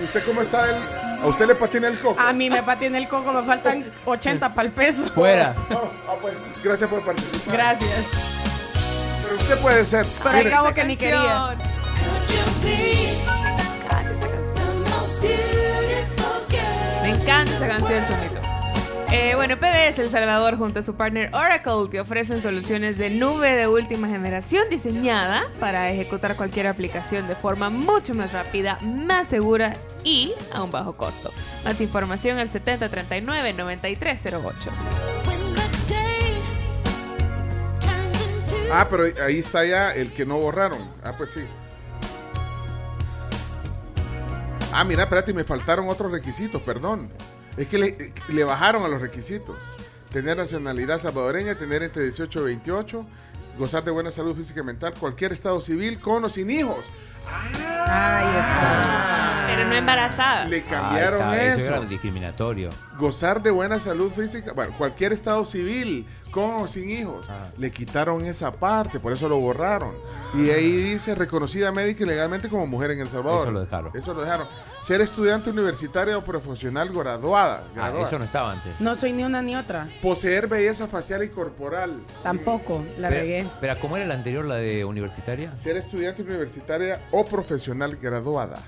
¿Y usted cómo está? El, ¿A usted le patina el coco? A mí me patina el coco, me faltan 80 para el peso. Fuera. Ah, ah, pues, gracias por participar. Gracias. Pero usted puede ser. Pero al cabo que ni quería. Me encanta esa canción, Chomito. Eh, bueno, PDS El Salvador junto a su partner Oracle te ofrecen soluciones de nube de última generación diseñada para ejecutar cualquier aplicación de forma mucho más rápida, más segura y a un bajo costo. Más información al 7039-9308. Ah, pero ahí está ya el que no borraron. Ah, pues sí. Ah, mira, espérate, me faltaron otros requisitos, perdón. Es que le, le bajaron a los requisitos. Tener nacionalidad salvadoreña, tener entre 18 y 28, gozar de buena salud física y mental, cualquier estado civil, con o sin hijos. Ahí está. Pero no embarazada. Le cambiaron está, eso. era discriminatorio. Gozar de buena salud física, bueno, cualquier estado civil, con o sin hijos. Ah. Le quitaron esa parte, por eso lo borraron. Y ahí dice reconocida médica y legalmente como mujer en El Salvador. Eso lo dejaron. Eso lo dejaron. Ser estudiante universitaria o profesional graduada. Ah, graduada. eso no estaba antes. No soy ni una ni otra. Poseer belleza facial y corporal. Tampoco, la Pero- regué. Pero, ¿cómo era la anterior, la de universitaria? Ser estudiante universitaria o profesional graduada.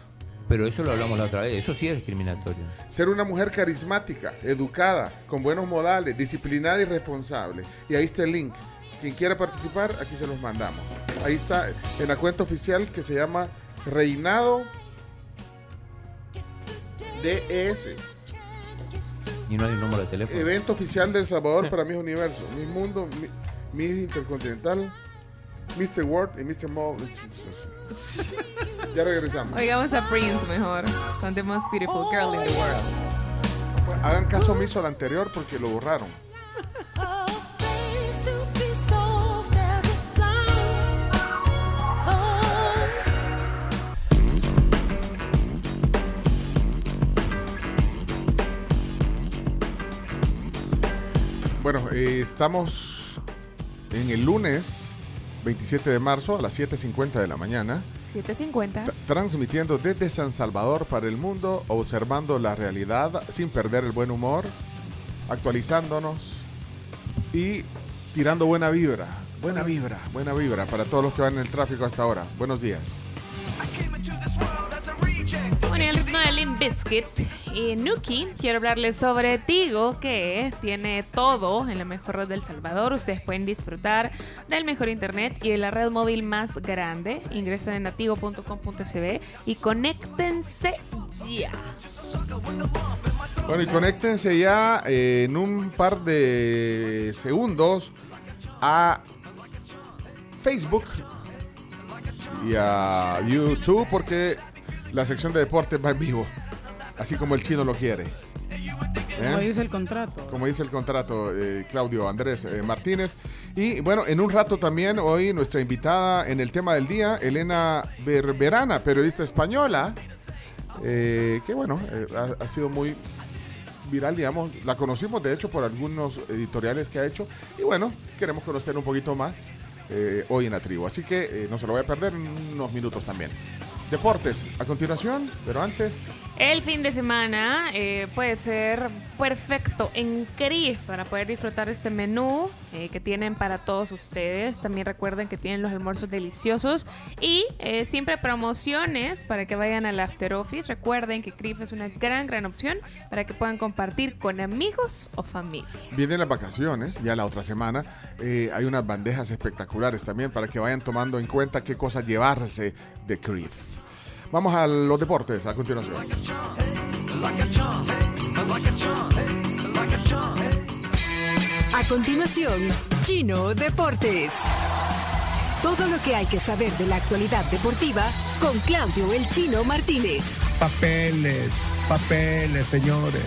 Pero eso lo hablamos la otra vez. Eso sí es discriminatorio. Ser una mujer carismática, educada, con buenos modales, disciplinada y responsable. Y ahí está el link. Quien quiera participar, aquí se los mandamos. Ahí está en la cuenta oficial que se llama Reinado DS. Y no hay un número de teléfono. Evento oficial de El Salvador para Mis Universo. Mi Mundo, Mi- Miss Intercontinental, Mr. World y Mr. Mall. Ya regresamos. Oigamos a Prince mejor. Con The Most Beautiful Girl in the World. Hagan caso omiso al anterior porque lo borraron. Bueno, eh, estamos en el lunes 27 de marzo a las 7.50 de la mañana, 750. tra- transmitiendo desde San Salvador para el mundo, observando la realidad sin perder el buen humor, actualizándonos y tirando buena vibra. Buena vibra, buena vibra para todos los que van en el tráfico hasta ahora. Buenos días. Bueno, el ritmo de Limp Bizkit y Nuki, quiero hablarles sobre Tigo, que tiene todo en la mejor red del Salvador. Ustedes pueden disfrutar del mejor internet y de la red móvil más grande. Ingresen en natigo.com.sb y conéctense ya. Bueno, y conéctense ya eh, en un par de segundos a Facebook y a YouTube porque la sección de deportes va en vivo, así como el chino lo quiere. ¿Eh? Como dice el contrato. Como dice el contrato, eh, Claudio Andrés eh, Martínez. Y bueno, en un rato también, hoy nuestra invitada en el tema del día, Elena Berberana, periodista española, eh, que bueno, eh, ha, ha sido muy viral, digamos. La conocimos, de hecho, por algunos editoriales que ha hecho. Y bueno, queremos conocer un poquito más eh, hoy en la tribu. Así que eh, no se lo voy a perder en unos minutos también. Deportes, a continuación, pero antes... El fin de semana eh, puede ser perfecto en CRIF para poder disfrutar este menú eh, que tienen para todos ustedes. También recuerden que tienen los almuerzos deliciosos y eh, siempre promociones para que vayan al After Office. Recuerden que CRIF es una gran, gran opción para que puedan compartir con amigos o familia. Vienen las vacaciones, ya la otra semana. hay unas bandejas espectaculares también para que vayan tomando en cuenta qué cosas llevarse de CRIF. Vamos a los deportes a continuación. A continuación, Chino Deportes. Todo lo que hay que saber de la actualidad deportiva con Claudio El Chino Martínez. Papeles, papeles, señores,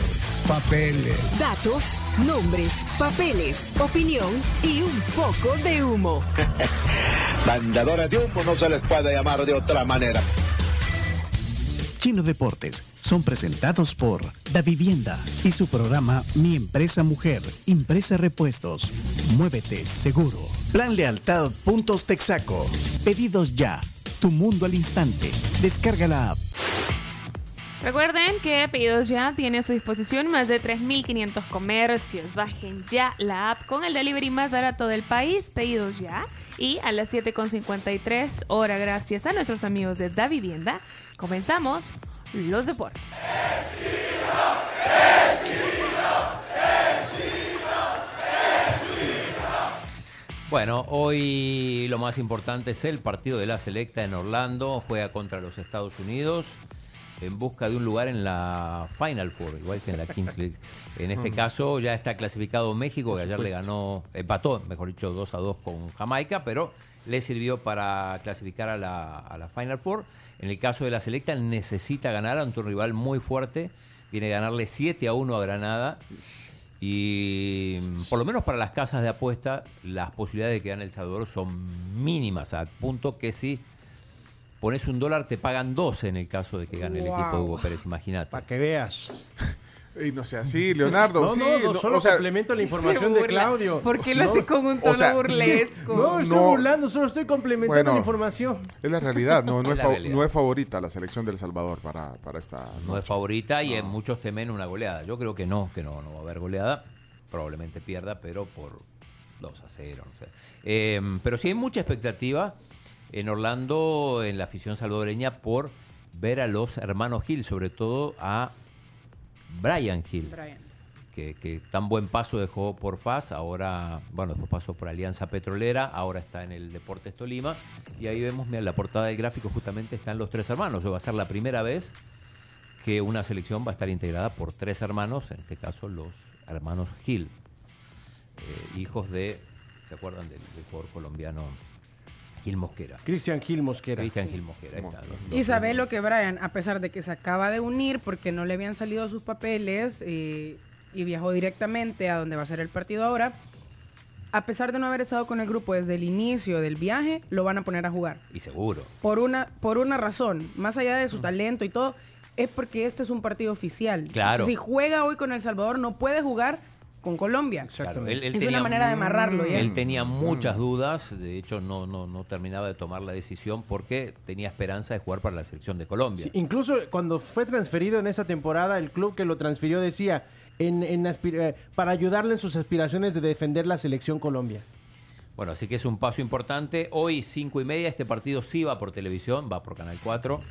papeles. Datos, nombres, papeles, opinión y un poco de humo. [LAUGHS] Mandadores de humo no se les puede llamar de otra manera. Chino Deportes son presentados por Da Vivienda y su programa Mi Empresa Mujer, Impresa Repuestos. Muévete seguro. Plan Lealtad Puntos Texaco. Pedidos ya. Tu mundo al instante. Descarga la app. Recuerden que Pedidos Ya tiene a su disposición más de 3.500 comercios. Bajen ya la app con el delivery más barato del país, Pedidos Ya. Y a las 7.53 hora, gracias a nuestros amigos de Da Vivienda, comenzamos los deportes. Bueno, hoy lo más importante es el partido de la selecta en Orlando. Juega contra los Estados Unidos. en busca de un lugar en la Final Four, igual que en la Kings League. En este Mm. caso ya está clasificado México, que ayer le ganó, empató, mejor dicho, 2 a 2 con Jamaica, pero le sirvió para clasificar a la, a la Final Four. En el caso de la Selecta, necesita ganar ante un rival muy fuerte. Viene a ganarle 7 a 1 a Granada. Y mm, por lo menos para las casas de apuesta, las posibilidades de que gane El Salvador son mínimas, al punto que si pones un dólar te pagan 12 en el caso de que gane el equipo de. Hugo Pérez, imagínate. Para que veas. Y no sea así, Leonardo. [LAUGHS] No, sí, no, no, solo o sea, complemento la información de Claudio. ¿Por qué lo No, hace con un o tono [LAUGHS] sea, burlesco? No, estoy No. burlando, solo estoy complementando Bueno. la información. Es la realidad, no, no, Es es, la fa- realidad. no es favorita la selección del Salvador para, para esta. No es favorita y eh, muchos temen una goleada. Yo creo que no, que no, no va a haber goleada. Probablemente pierda, pero por 2 a 0. No sé. Eh, pero sí hay mucha expectativa en Orlando, en la afición salvadoreña, por ver a los hermanos Hill, sobre todo a Brian Hill. Que, que tan buen paso dejó por FAS, ahora, bueno, después pasó por Alianza Petrolera, ahora está en el Deportes Tolima, y ahí vemos, mira, en la portada del gráfico justamente están los tres hermanos, va a ser la primera vez que una selección va a estar integrada por tres hermanos, en este caso los hermanos Gil, eh, hijos de, ¿se acuerdan del, del jugador colombiano Gil Mosquera? Cristian Gil Mosquera. Cristian Gil Mosquera, ahí está, los- Y los- sabe lo que Brian, a pesar de que se acaba de unir porque no le habían salido sus papeles eh, y viajó directamente a donde va a ser el partido ahora, a pesar de no haber estado con el grupo desde el inicio del viaje, lo van a poner a jugar. Y seguro. Por una, por una razón, más allá de su talento y todo, es porque este es un partido oficial. Claro. Si juega hoy con El Salvador, no puede jugar con Colombia. Claro, él- él es tenía una manera de amarrarlo ya. Él tenía muchas dudas, de hecho no, no, no terminaba de tomar la decisión porque tenía esperanza de jugar para la selección de Colombia. Sí, incluso cuando fue transferido en esa temporada, el club que lo transfirió decía en, eh, para ayudarle en sus aspiraciones de defender la selección Colombia. Bueno, así que es un paso importante. Hoy, cinco y media, este partido sí va por televisión, va por Canal 4.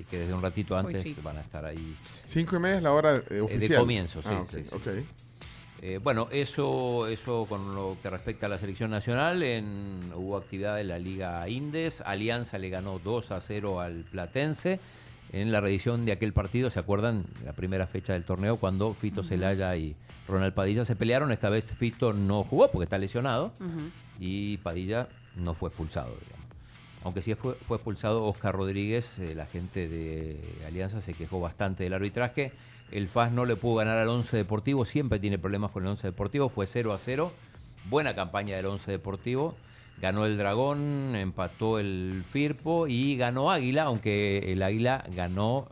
Así que desde un ratito antes sí. van a estar ahí. Cinco y media es la hora eh, Eh, oficial. De comienzo, sí. Ah, ok, sí, sí. ok. Eh, bueno, eso, eso con lo que respecta a la selección nacional. En, hubo actividad en la Liga Indes. Alianza le ganó 2 a 0 al Platense. En la reedición de aquel partido, ¿se acuerdan? La primera fecha del torneo, cuando Fito Celaya y Ronald Padilla se pelearon. Esta vez Fito no jugó porque está lesionado. Y Padilla no fue expulsado, digamos. Aunque sí fue, fue expulsado Oscar Rodríguez, eh, la gente de Alianza se quejó bastante del arbitraje. El FAS no le pudo ganar al 11 Deportivo, siempre tiene problemas con el 11 Deportivo, fue 0 a 0. Buena campaña del 11 Deportivo. Ganó el Dragón, empató el Firpo y ganó Águila, aunque el Águila ganó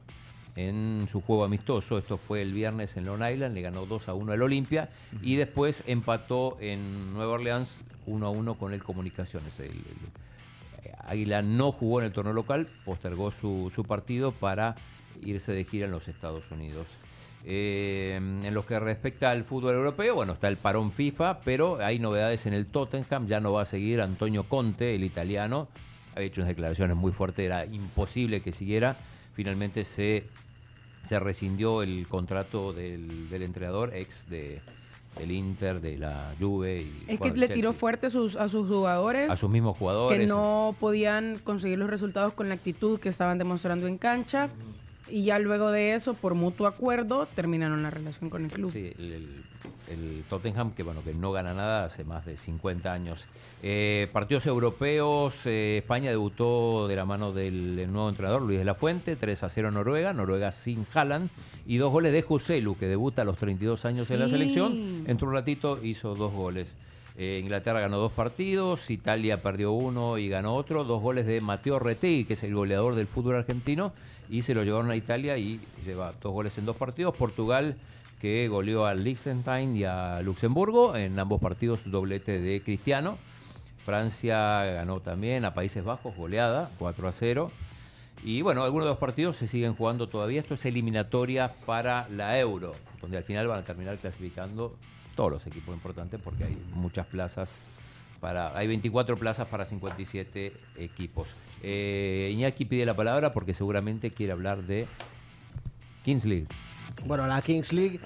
en su juego amistoso. Esto fue el viernes en Long Island, le ganó 2 a 1 al Olimpia y después empató en Nueva Orleans 1 a 1 con el Comunicaciones. El- el- Águila no jugó en el torneo local, postergó su, su partido para irse de gira en los Estados Unidos. Eh, en lo que respecta al fútbol europeo, bueno, está el parón FIFA, pero hay novedades en el Tottenham, ya no va a seguir Antonio Conte, el italiano, había hecho unas declaraciones muy fuertes, era imposible que siguiera, finalmente se, se rescindió el contrato del, del entrenador, ex de, del Inter, de la Juve. Y, Es bueno, que le tiró fuerte a sus, a sus jugadores. a sus mismos jugadores. que no podían conseguir los resultados con la actitud que estaban demostrando en cancha. Y ya luego de eso, por mutuo acuerdo, terminaron la relación con el club. Sí, el, el- el Tottenham, que bueno, que no gana nada hace más de 50 años. Eh, partidos europeos, eh, España debutó de la mano del nuevo entrenador Luis de la Fuente, 3 a 0 Noruega, Noruega sin Haaland, y dos goles de Joselu, que debuta a los 32 años en la selección. Entró un ratito, hizo dos goles. Eh, Inglaterra ganó dos partidos, Italia perdió uno y ganó otro, dos goles de Mateo Retegui, que es el goleador del fútbol argentino, y se lo llevaron a Italia y lleva dos goles en dos partidos. Portugal que goleó al Liechtenstein y a Luxemburgo, en ambos partidos doblete de Cristiano. Francia ganó también a Países Bajos, goleada, 4 a 0. Y bueno, algunos de los partidos se siguen jugando todavía. Esto es eliminatoria para la Euro, donde al final van a terminar clasificando todos los equipos importantes porque hay muchas plazas para. Hay 24 plazas para 57 equipos. Eh, Iñaki pide la palabra porque seguramente quiere hablar de Kings League. Bueno, la Kings League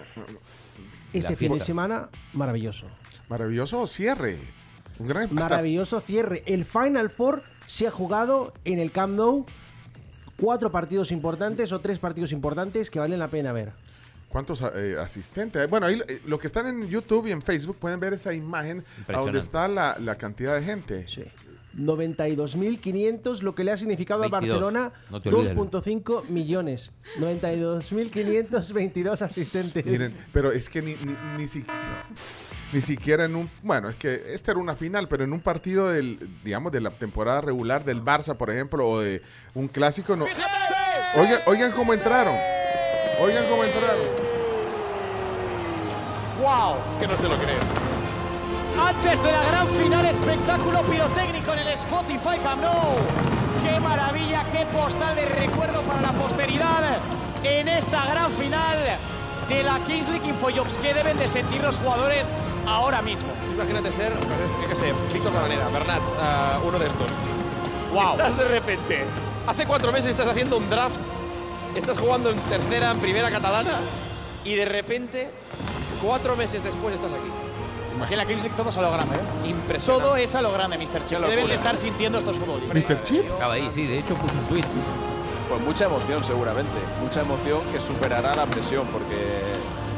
este fin de semana, maravilloso. Maravilloso cierre. Un gran hasta- Maravilloso cierre. El Final Four se ha jugado en el Camp Nou cuatro partidos importantes o tres partidos importantes que valen la pena ver. ¿Cuántos eh, asistentes? Bueno, ahí eh, los que están en YouTube y en Facebook pueden ver esa imagen a donde está la, la cantidad de gente. 92.500, lo que le ha significado 22. a Barcelona No te olvides. 2.5 millones. 92.522 asistentes. Miren, pero es que ni, ni, ni, si- ni siquiera en un... Bueno, es que esta era una final, pero en un partido del, digamos, de la temporada regular del Barça, por ejemplo, o de un clásico, no... Oigan, oigan cómo entraron. Oigan cómo entraron. ¡Wow! Es que no se lo creo. Antes de la gran final, espectáculo pirotécnico en el Spotify Camp Nou. ¡Qué maravilla, qué postal de recuerdo para la posteridad en esta gran final de la Kings League Infojobs! ¿Qué deben de sentir los jugadores ahora mismo? Imagínate ser, yo qué sé, Víctor Cabanera, Bernat, ah, uno de estos. Wow. Estás de repente, hace cuatro meses estás haciendo un draft, estás jugando en tercera, en primera catalana, y de repente, cuatro meses después estás aquí. Que Kings League todo es a lo grande, ¿eh? Impresionante. Todo es a lo grande, Mr. Chip. Qué ¿Qué deben de estar sintiendo estos futbolistas? ¿Mr. Chip? Acaba ahí, sí, de hecho puso un tweet. Pues mucha emoción seguramente, mucha emoción que superará la presión porque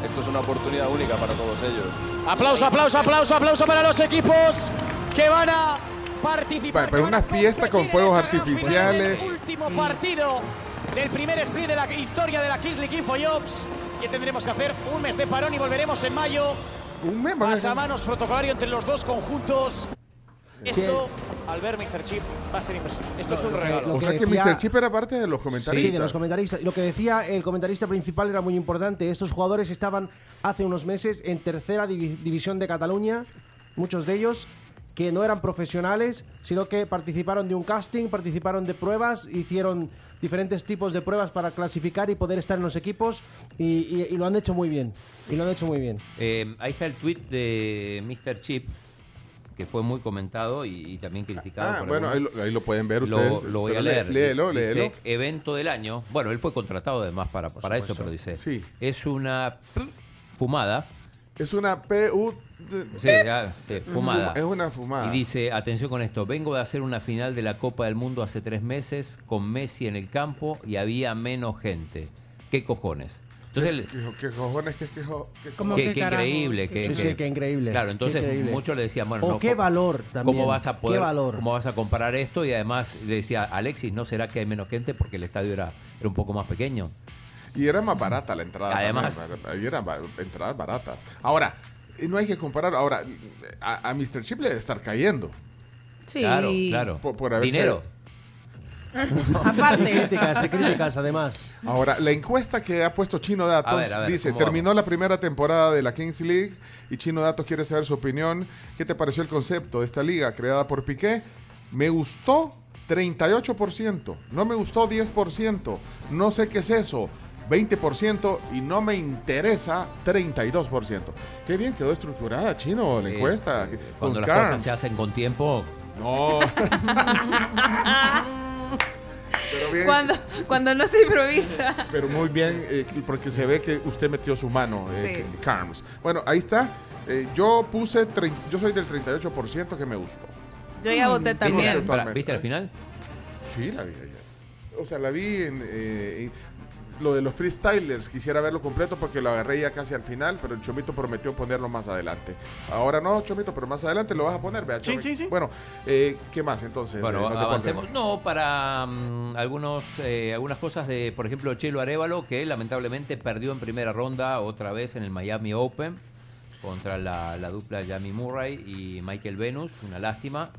esto es una oportunidad única para todos ellos. Aplauso, aplauso, aplauso, aplauso para los equipos que van a participar. Pa- Pero una fiesta con fuegos artificiales. Último partido del primer split de la historia de la Kings League Infojobs. Que tendremos que hacer un mes de parón y volveremos en mayo. Un mes Pasamanos protocolario entre los dos conjuntos. Esto, al ver Mr. Chip, va a ser impresionante. Esto es un Lo que- regalo. lo O sea que decía- Mr. Chip era parte de los comentaristas. Sí, de los comentaristas. Lo que decía el comentarista principal era muy importante. Estos jugadores estaban hace unos meses en tercera divi- división de Cataluña, muchos de ellos que no eran profesionales, sino que participaron de un casting, participaron de pruebas, hicieron diferentes tipos de pruebas para clasificar y poder estar en los equipos y, y- y lo han hecho muy bien. Y lo han hecho muy bien. Eh, ahí está el tweet de Mr. Chip, que fue muy comentado y, y también criticado. Ah, por bueno, ahí lo, ahí lo pueden ver Lo, ustedes. lo voy a lé- leer. Léelo, Dice, léelo. evento del año. Bueno, él fue contratado además para, para eso, pero dice, es una fumada. Es una PU... Sí, ya, sí, fumada. Es una fumada. Y dice, atención con esto, vengo de hacer una final de la Copa del Mundo hace tres meses con Messi en el campo y había menos gente. ¿Qué cojones? Entonces, él- ¿Qué, qué cojones? ¿Qué, qué, qué qué, qué increíble. Que, Sí, sí, qué increíble. Claro, Qué entonces muchos le decían, bueno, O no, qué valor también. ¿Cómo vas a poder, Qué valor. cómo vas a comparar esto? Y además le decía, Alexis, ¿no será que hay menos gente porque el estadio era, era un poco más pequeño? Y era más barata la entrada. Además. también, ahí eran entradas baratas. Ahora, eh, no hay que comparar. Ahora, a, a Mr. Chip le debe estar cayendo. Sí. Claro, claro. Por, por haberse- Dinero. [LAUGHS] Aparte. Críticas, críticas además. Ahora, la encuesta que ha puesto Chino Datos A ver, a ver, dice, ¿cómo terminó la primera temporada de la Kings League y Chino Datos quiere saber su opinión. ¿Qué te pareció el concepto de esta liga creada por Piqué? Me gustó 38%, no me gustó 10%, no sé qué es eso. 20% y no me interesa 32%. Qué bien quedó estructurada, Chino, la Eh, encuesta. Cuando las cosas se hacen con tiempo. No. [LAUGHS] Pero bien. Cuando, cuando no se improvisa. Pero muy bien, eh, porque se ve que usted metió su mano, eh, Sí. Carms. Bueno, ahí está. Eh, yo puse, yo soy del 38% que me gustó. Yo ya voté ¿Viste, también. ¿Viste al final? Sí, la vi ayer. O sea, la vi en... lo de los freestylers, quisiera verlo completo porque lo agarré ya casi al final, pero el Chomito prometió ponerlo más adelante. Ahora no, Chomito, pero más adelante lo vas a poner, vea, Sí, sí, sí. Bueno, eh, ¿qué más entonces? Bueno, eh, avancemos. No, para mm, algunos, eh, algunas cosas de, por ejemplo, Chelo Arevalo, que lamentablemente perdió en primera ronda otra vez en el Miami Open contra la, la dupla Jamie Murray y Michael Venus. Una lástima.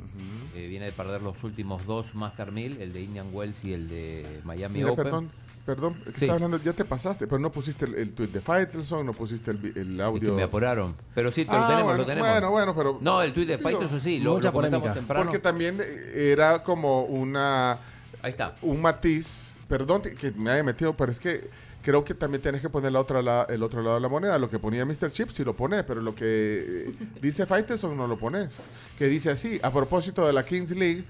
Eh, viene de perder los últimos dos Master 1000, el de Indian Wells y el de Miami Mira, Open. perdón, perdón, es que Sí. estaba hablando, ya te pasaste, pero no pusiste el, el tweet de Faitelson, no pusiste el, el Es que audio. me apuraron. Pero sí, te lo Ah, tenemos, bueno, lo tenemos. Bueno, bueno, pero. No, el tweet de Faitelson sí, lo, lo comentamos polémica. temprano. Porque también era como una Ahí está. un matiz, perdón que- me haya metido, pero es que creo que también tienes que poner la otra la- el otro lado de la moneda. Lo que ponía Mr. Chip sí lo pone, pero lo que eh, dice Faitelson no lo pones. Que dice así, a propósito de la Kings League,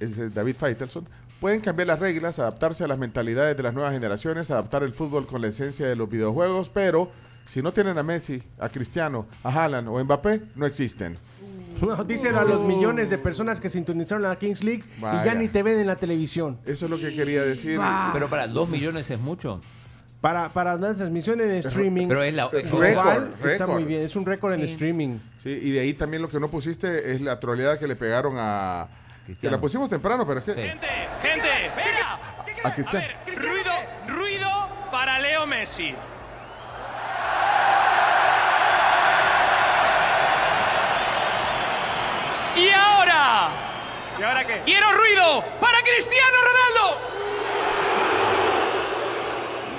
es de David Faitelson, pueden cambiar las reglas, adaptarse a las mentalidades de las nuevas generaciones, adaptar el fútbol con la esencia de los videojuegos, pero si no tienen a Messi, a Cristiano, a Haaland o Mbappé, no existen. [LAUGHS] No, díselo a los millones de personas que sintonizaron la Kings League y ya ni te ven en la televisión. Eso es lo que quería decir. Pero para, ¿dos millones es mucho? Para, para la transmisión en streaming. pero es la- es igual récord, Está muy bien, es un récord en streaming. Sí, y de ahí también lo que no pusiste es la troleada que le pegaron a... Que la pusimos temprano, pero es que... Sí. Gente, venga. Aquí está. Ruido, ruido para Leo Messi. Y ahora, ¿Y ahora qué? quiero ruido para Cristiano Ronaldo.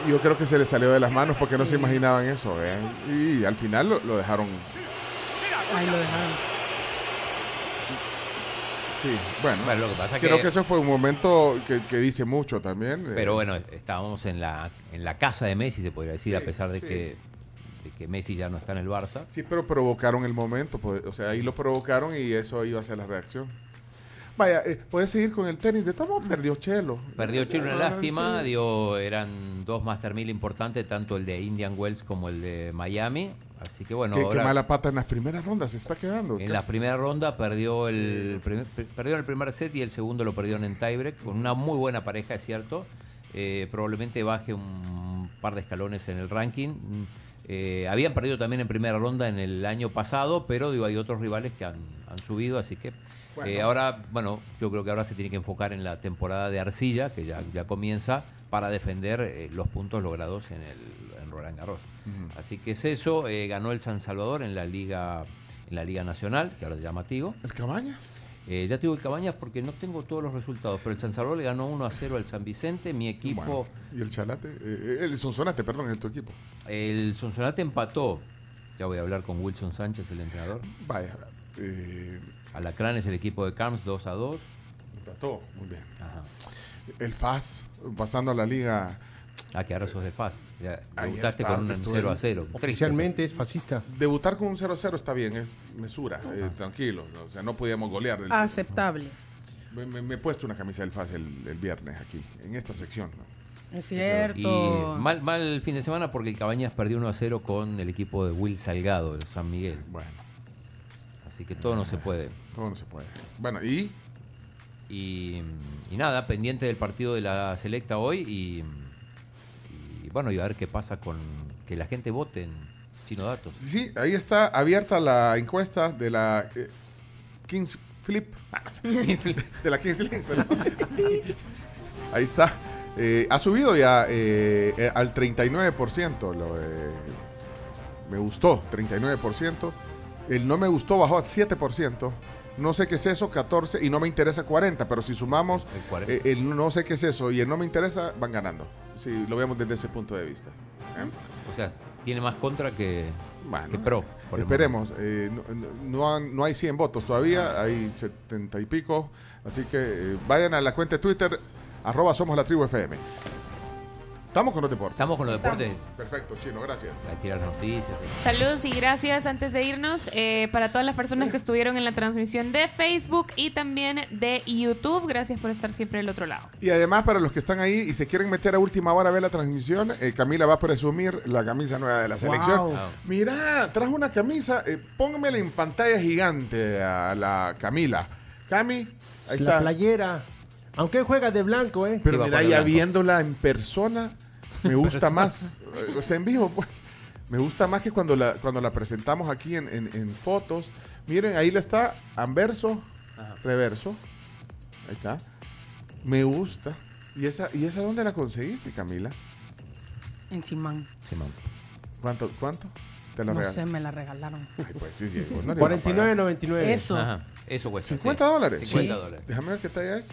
Yo creo que se le salió de las manos porque no se imaginaban eso. ¿eh? Y al final lo, lo dejaron... Ahí lo dejaron. Sí, bueno. Bueno, lo que pasa creo que- que ese fue un momento que, que dice mucho también. eh, Pero bueno, estábamos en la, en la casa de Messi, se podría decir, Sí, a pesar de, sí. que, de que Messi ya no está en el Barça. Sí, pero provocaron el momento. pues, O sea, ahí lo provocaron y eso iba a ser la reacción. Vaya, eh, puedes seguir con el tenis. De todo perdió Chelo. Perdió Chile una Ah, lástima, sí. dio, eran dos Master 1000 importantes, tanto el de Indian Wells como el de Miami. Así que bueno, Qué, mala pata en las primeras rondas se está quedando. en la primera ronda perdió el, primer- perdió el primer set y el segundo lo perdió en tiebreak, con una muy buena pareja, es cierto. Eh, probablemente baje un par de escalones en el ranking. Mm, eh, habían perdido también en primera ronda en el año pasado, pero digo, hay otros rivales que han, han subido, así que Bueno. eh, ahora, bueno, yo creo que ahora se tiene que enfocar en la temporada de arcilla, que ya, ya comienza, para defender eh, los puntos logrados en el en Roland Garros. Así que es eso, eh, ganó el San Salvador en la Liga en la Liga Nacional, que ahora se llama Tigo. ¿El Cabañas? Eh, ya te digo el Cabañas porque no tengo todos los resultados, pero el San Salvador le ganó 1 a 0 al San Vicente, mi equipo... Bueno, ¿Y el Chalate? Eh, el Sonsonate, perdón, es tu equipo. El Sonsonate empató. Ya voy a hablar con Wilson Sánchez, el entrenador. Vaya. Eh, Alacrán es el equipo de Carms 2 a 2. empató, muy bien. Ajá. El FAS, pasando a la liga. Ah, que ahora sos de FAS. Debutaste está, con un estuve 0 a en- 0. Oficialmente es fascista. Debutar con un 0-0 está bien, es mesura, eh, tranquilo. O sea, no podíamos golear. El- Aceptable. Me, me- me he puesto una camisa del FAS el, el viernes aquí, en esta sección. ¿no? Es cierto. Y mal, mal fin de semana porque el Cabañas perdió 1 a 0 con el equipo de Will Salgado, el San Miguel. Bueno. Así que todo no se puede. Todo no se puede. Bueno, y Y, y nada, pendiente del partido de la selecta hoy y bueno, y a ver qué pasa con que la gente vote en Chino Datos. sí, ahí está abierta la encuesta de la eh, Kings Flip. [LAUGHS] de la Kings perdón. [LAUGHS] Ahí está. Eh, ha subido ya eh, eh, al 39%. Lo, eh, me gustó, 39%. El no me gustó bajó a 7%. No sé qué es eso, 14. Y no me interesa 40. Pero si sumamos El 40. eh, el no sé qué es eso y el no me interesa, van ganando. Si lo vemos desde ese punto de vista. ¿eh? O sea, tiene más contra que, Bueno, que pro. Esperemos. eh, no, no han- no hay 100 votos todavía, hay 70 y pico. Así que eh, vayan a la cuenta de Twitter, arroba somos la tribu FM. Estamos con los deportes. Estamos con los deportes. Perfecto, Chino, gracias. A tirar noticias. Saludos y gracias antes de irnos eh, para todas las personas que estuvieron en la transmisión de Facebook y también de YouTube. Gracias por estar siempre del otro lado. Y además, para los que están ahí y se quieren meter a última hora a ver la transmisión, eh, Camila va a presumir la camisa nueva de la selección. Wow. Mira, trajo una camisa, eh, póngamela en pantalla gigante a la Camila. Cami, ahí La está. playera. Aunque juega de blanco, ¿eh? Pero Sí, mira, ya viéndola en persona, me [LAUGHS] gusta más. eh, O sea, en vivo, pues. Me gusta más que cuando la, cuando la presentamos aquí en, en- en fotos. Miren, ahí la está, anverso, reverso. Ahí está. Me gusta. ¿Y esa, ¿Y esa dónde la conseguiste, Camila? En Simán. Simón. ¿Cuánto? ¿Cuánto? Te la No regalé. sé, me la regalaron. [LAUGHS] Ay, pues sí, sí. pues no le iban a pagar. 49.99. Eso. Ajá, eso cuesta. 50 sí. dólares. 50 Sí. dólares. Déjame ver qué talla es.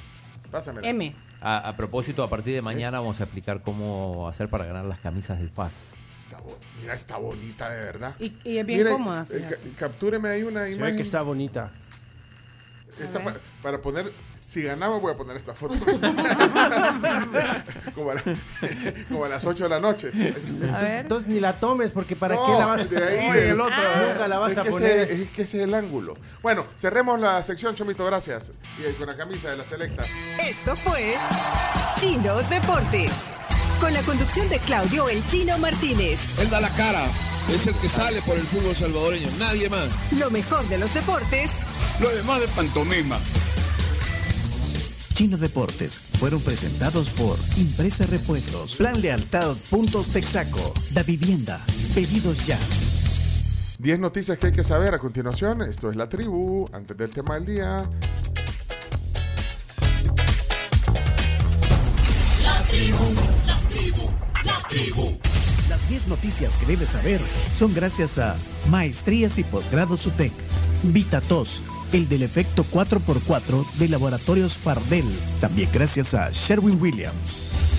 Pásamela. M. A, a propósito, a partir de mañana vamos a explicar cómo hacer para ganar las camisas del FAS. Está Mira, está bonita, de verdad. Y, y es bien cómoda. eh, captúreme ahí una Se ve imagen. que está bonita. Esta pa- para poner, si ganamos voy a poner esta foto. [LAUGHS] como, a la- como a las 8 de la noche. A ver. Entonces ni la tomes porque para No, qué la vas de ahí, del el otro. otro. Nunca la vas es a que poner. Ese, es que ese es el ángulo. Bueno, cerremos la sección, Chomito, gracias. Y ahí con la camisa de la selecta. Esto fue Chino Deportes. Con la conducción de Claudio El Chino Martínez. Él da la cara, es el que sale por el fútbol salvadoreño, nadie más. Lo mejor de los deportes Lo demás de pantomima. Chino Deportes fueron presentados por Impresa Repuestos, Plan Lealtad Puntos Texaco, Da Vivienda, Pedidos Ya. 10 noticias que hay que saber a continuación. Esto es la tribu, antes del tema del día. La tribu, la tribu, la tribu. Las 10 noticias que debes saber son gracias a Maestrías y Posgrados UTEC, VitaTos, el del efecto 4x4 de Laboratorios Fardel, también gracias a Sherwin Williams.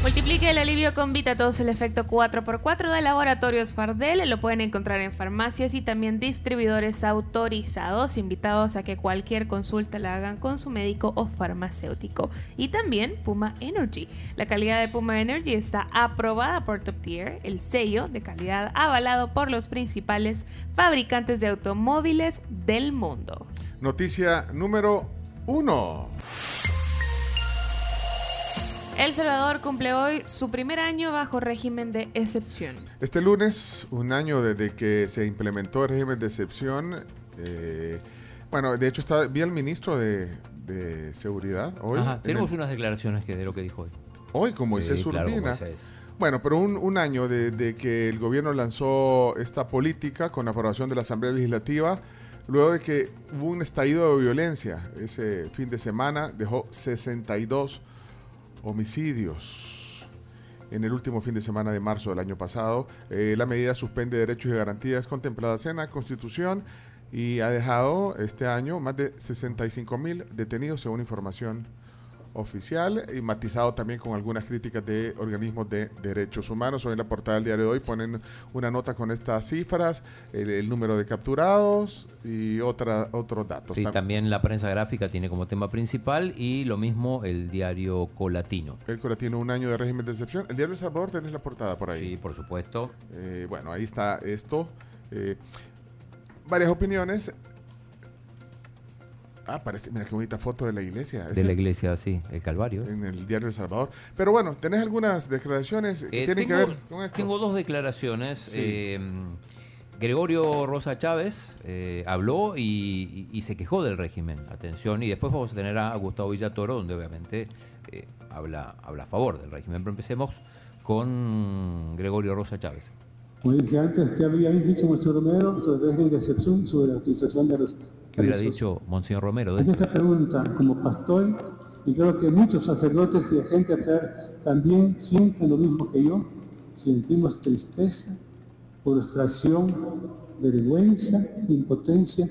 Multiplique el alivio con VitaTos, el efecto 4x4 de Laboratorios Fardel. Lo pueden encontrar en farmacias y también distribuidores autorizados, invitados a que cualquier consulta la hagan con su médico o farmacéutico. Y también Puma Energy. La calidad de Puma Energy está aprobada por Top Tier, el sello de calidad avalado por los principales fabricantes de automóviles del mundo. Noticia número 1. El Salvador cumple hoy su primer año bajo régimen de excepción. Este lunes, un año desde que se implementó el régimen de excepción. eh, bueno, de hecho, está, vi al ministro de, de Seguridad hoy. Ajá, en tenemos el- unas declaraciones que de lo que dijo hoy. Hoy con Moisés Sí, claro, Urbina. Moisés. Bueno, pero un, un año de, de que el gobierno lanzó esta política con la aprobación de la Asamblea Legislativa, luego de que hubo un estallido de violencia ese fin de semana, dejó 62 homicidios. En el último fin de semana de marzo del año pasado, Eh, la medida suspende derechos y garantías contempladas en la Constitución y ha dejado este año más de 65 mil detenidos según información oficial y matizado también con algunas críticas de organismos de derechos humanos. Hoy en la portada del diario de hoy ponen una nota con estas cifras, el, el número de capturados y otra, otros datos. Sí, Tam- también la prensa gráfica tiene como tema principal y lo mismo el diario Colatino. El Cora tiene un año de régimen de excepción. El diario El Salvador tenés la portada por ahí. Sí, por supuesto. Eh, bueno, ahí está esto. Eh, varias opiniones. Ah, parece, mira qué bonita foto de la iglesia. De la iglesia, sí, el Calvario. En el diario El Salvador. Pero bueno, tenés algunas declaraciones que Eh, tienen tengo, que ver con esto. tengo dos declaraciones. Sí. Eh, Gregorio Rosa Chávez eh, habló y, y- y se quejó del régimen. Atención, y después vamos a tener a Gustavo Villatoro, donde obviamente eh, habla, habla a favor del régimen. Pero empecemos con Gregorio Rosa Chávez. Como dije antes, ¿qué había dicho Monseñor Romero sobre el régimen de excepción sobre la utilización de los... ¿Qué hubiera dicho Monseñor Romero? de esta pregunta, como pastor, y creo que muchos sacerdotes y gente atrás también sienten lo mismo que yo, sentimos tristeza, frustración, vergüenza, impotencia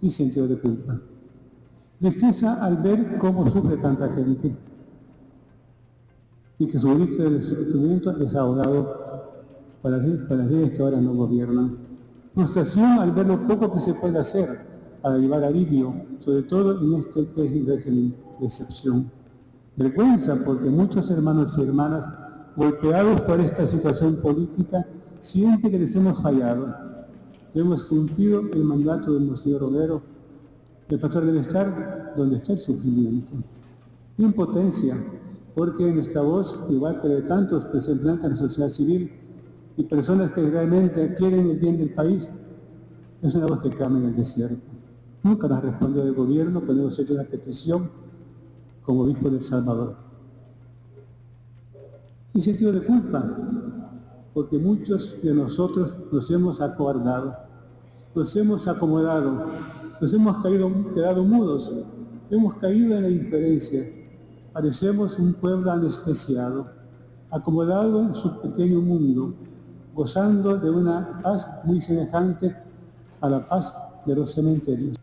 y sentido de culpa. Tristeza al ver cómo sufre tanta gente y que su grito de sufrimiento es ahogado para para las leyes que ahora no gobiernan. Frustración al ver lo poco que se puede hacer para llevar alivio, sobre todo en este que régimen de excepción. Vergüenza porque muchos hermanos y hermanas golpeados por esta situación política sienten que les hemos fallado. Hemos cumplido el mandato del Monseñor Romero. El pastor debe estar donde está el sufrimiento. Impotencia, porque nuestra voz, igual que de tantos representantes de la sociedad civil y personas que realmente quieren el bien del país, es una voz que clama en el desierto. Nunca nos respondió el gobierno cuando hemos hecho una petición como obispo del Salvador. Y sentido de culpa, porque muchos de nosotros nos hemos acobardado, nos hemos acomodado, nos hemos caído, quedado mudos, hemos caído en la indiferencia, parecemos un pueblo anestesiado, acomodado en su pequeño mundo, gozando de una paz muy semejante a la paz de los cementerios.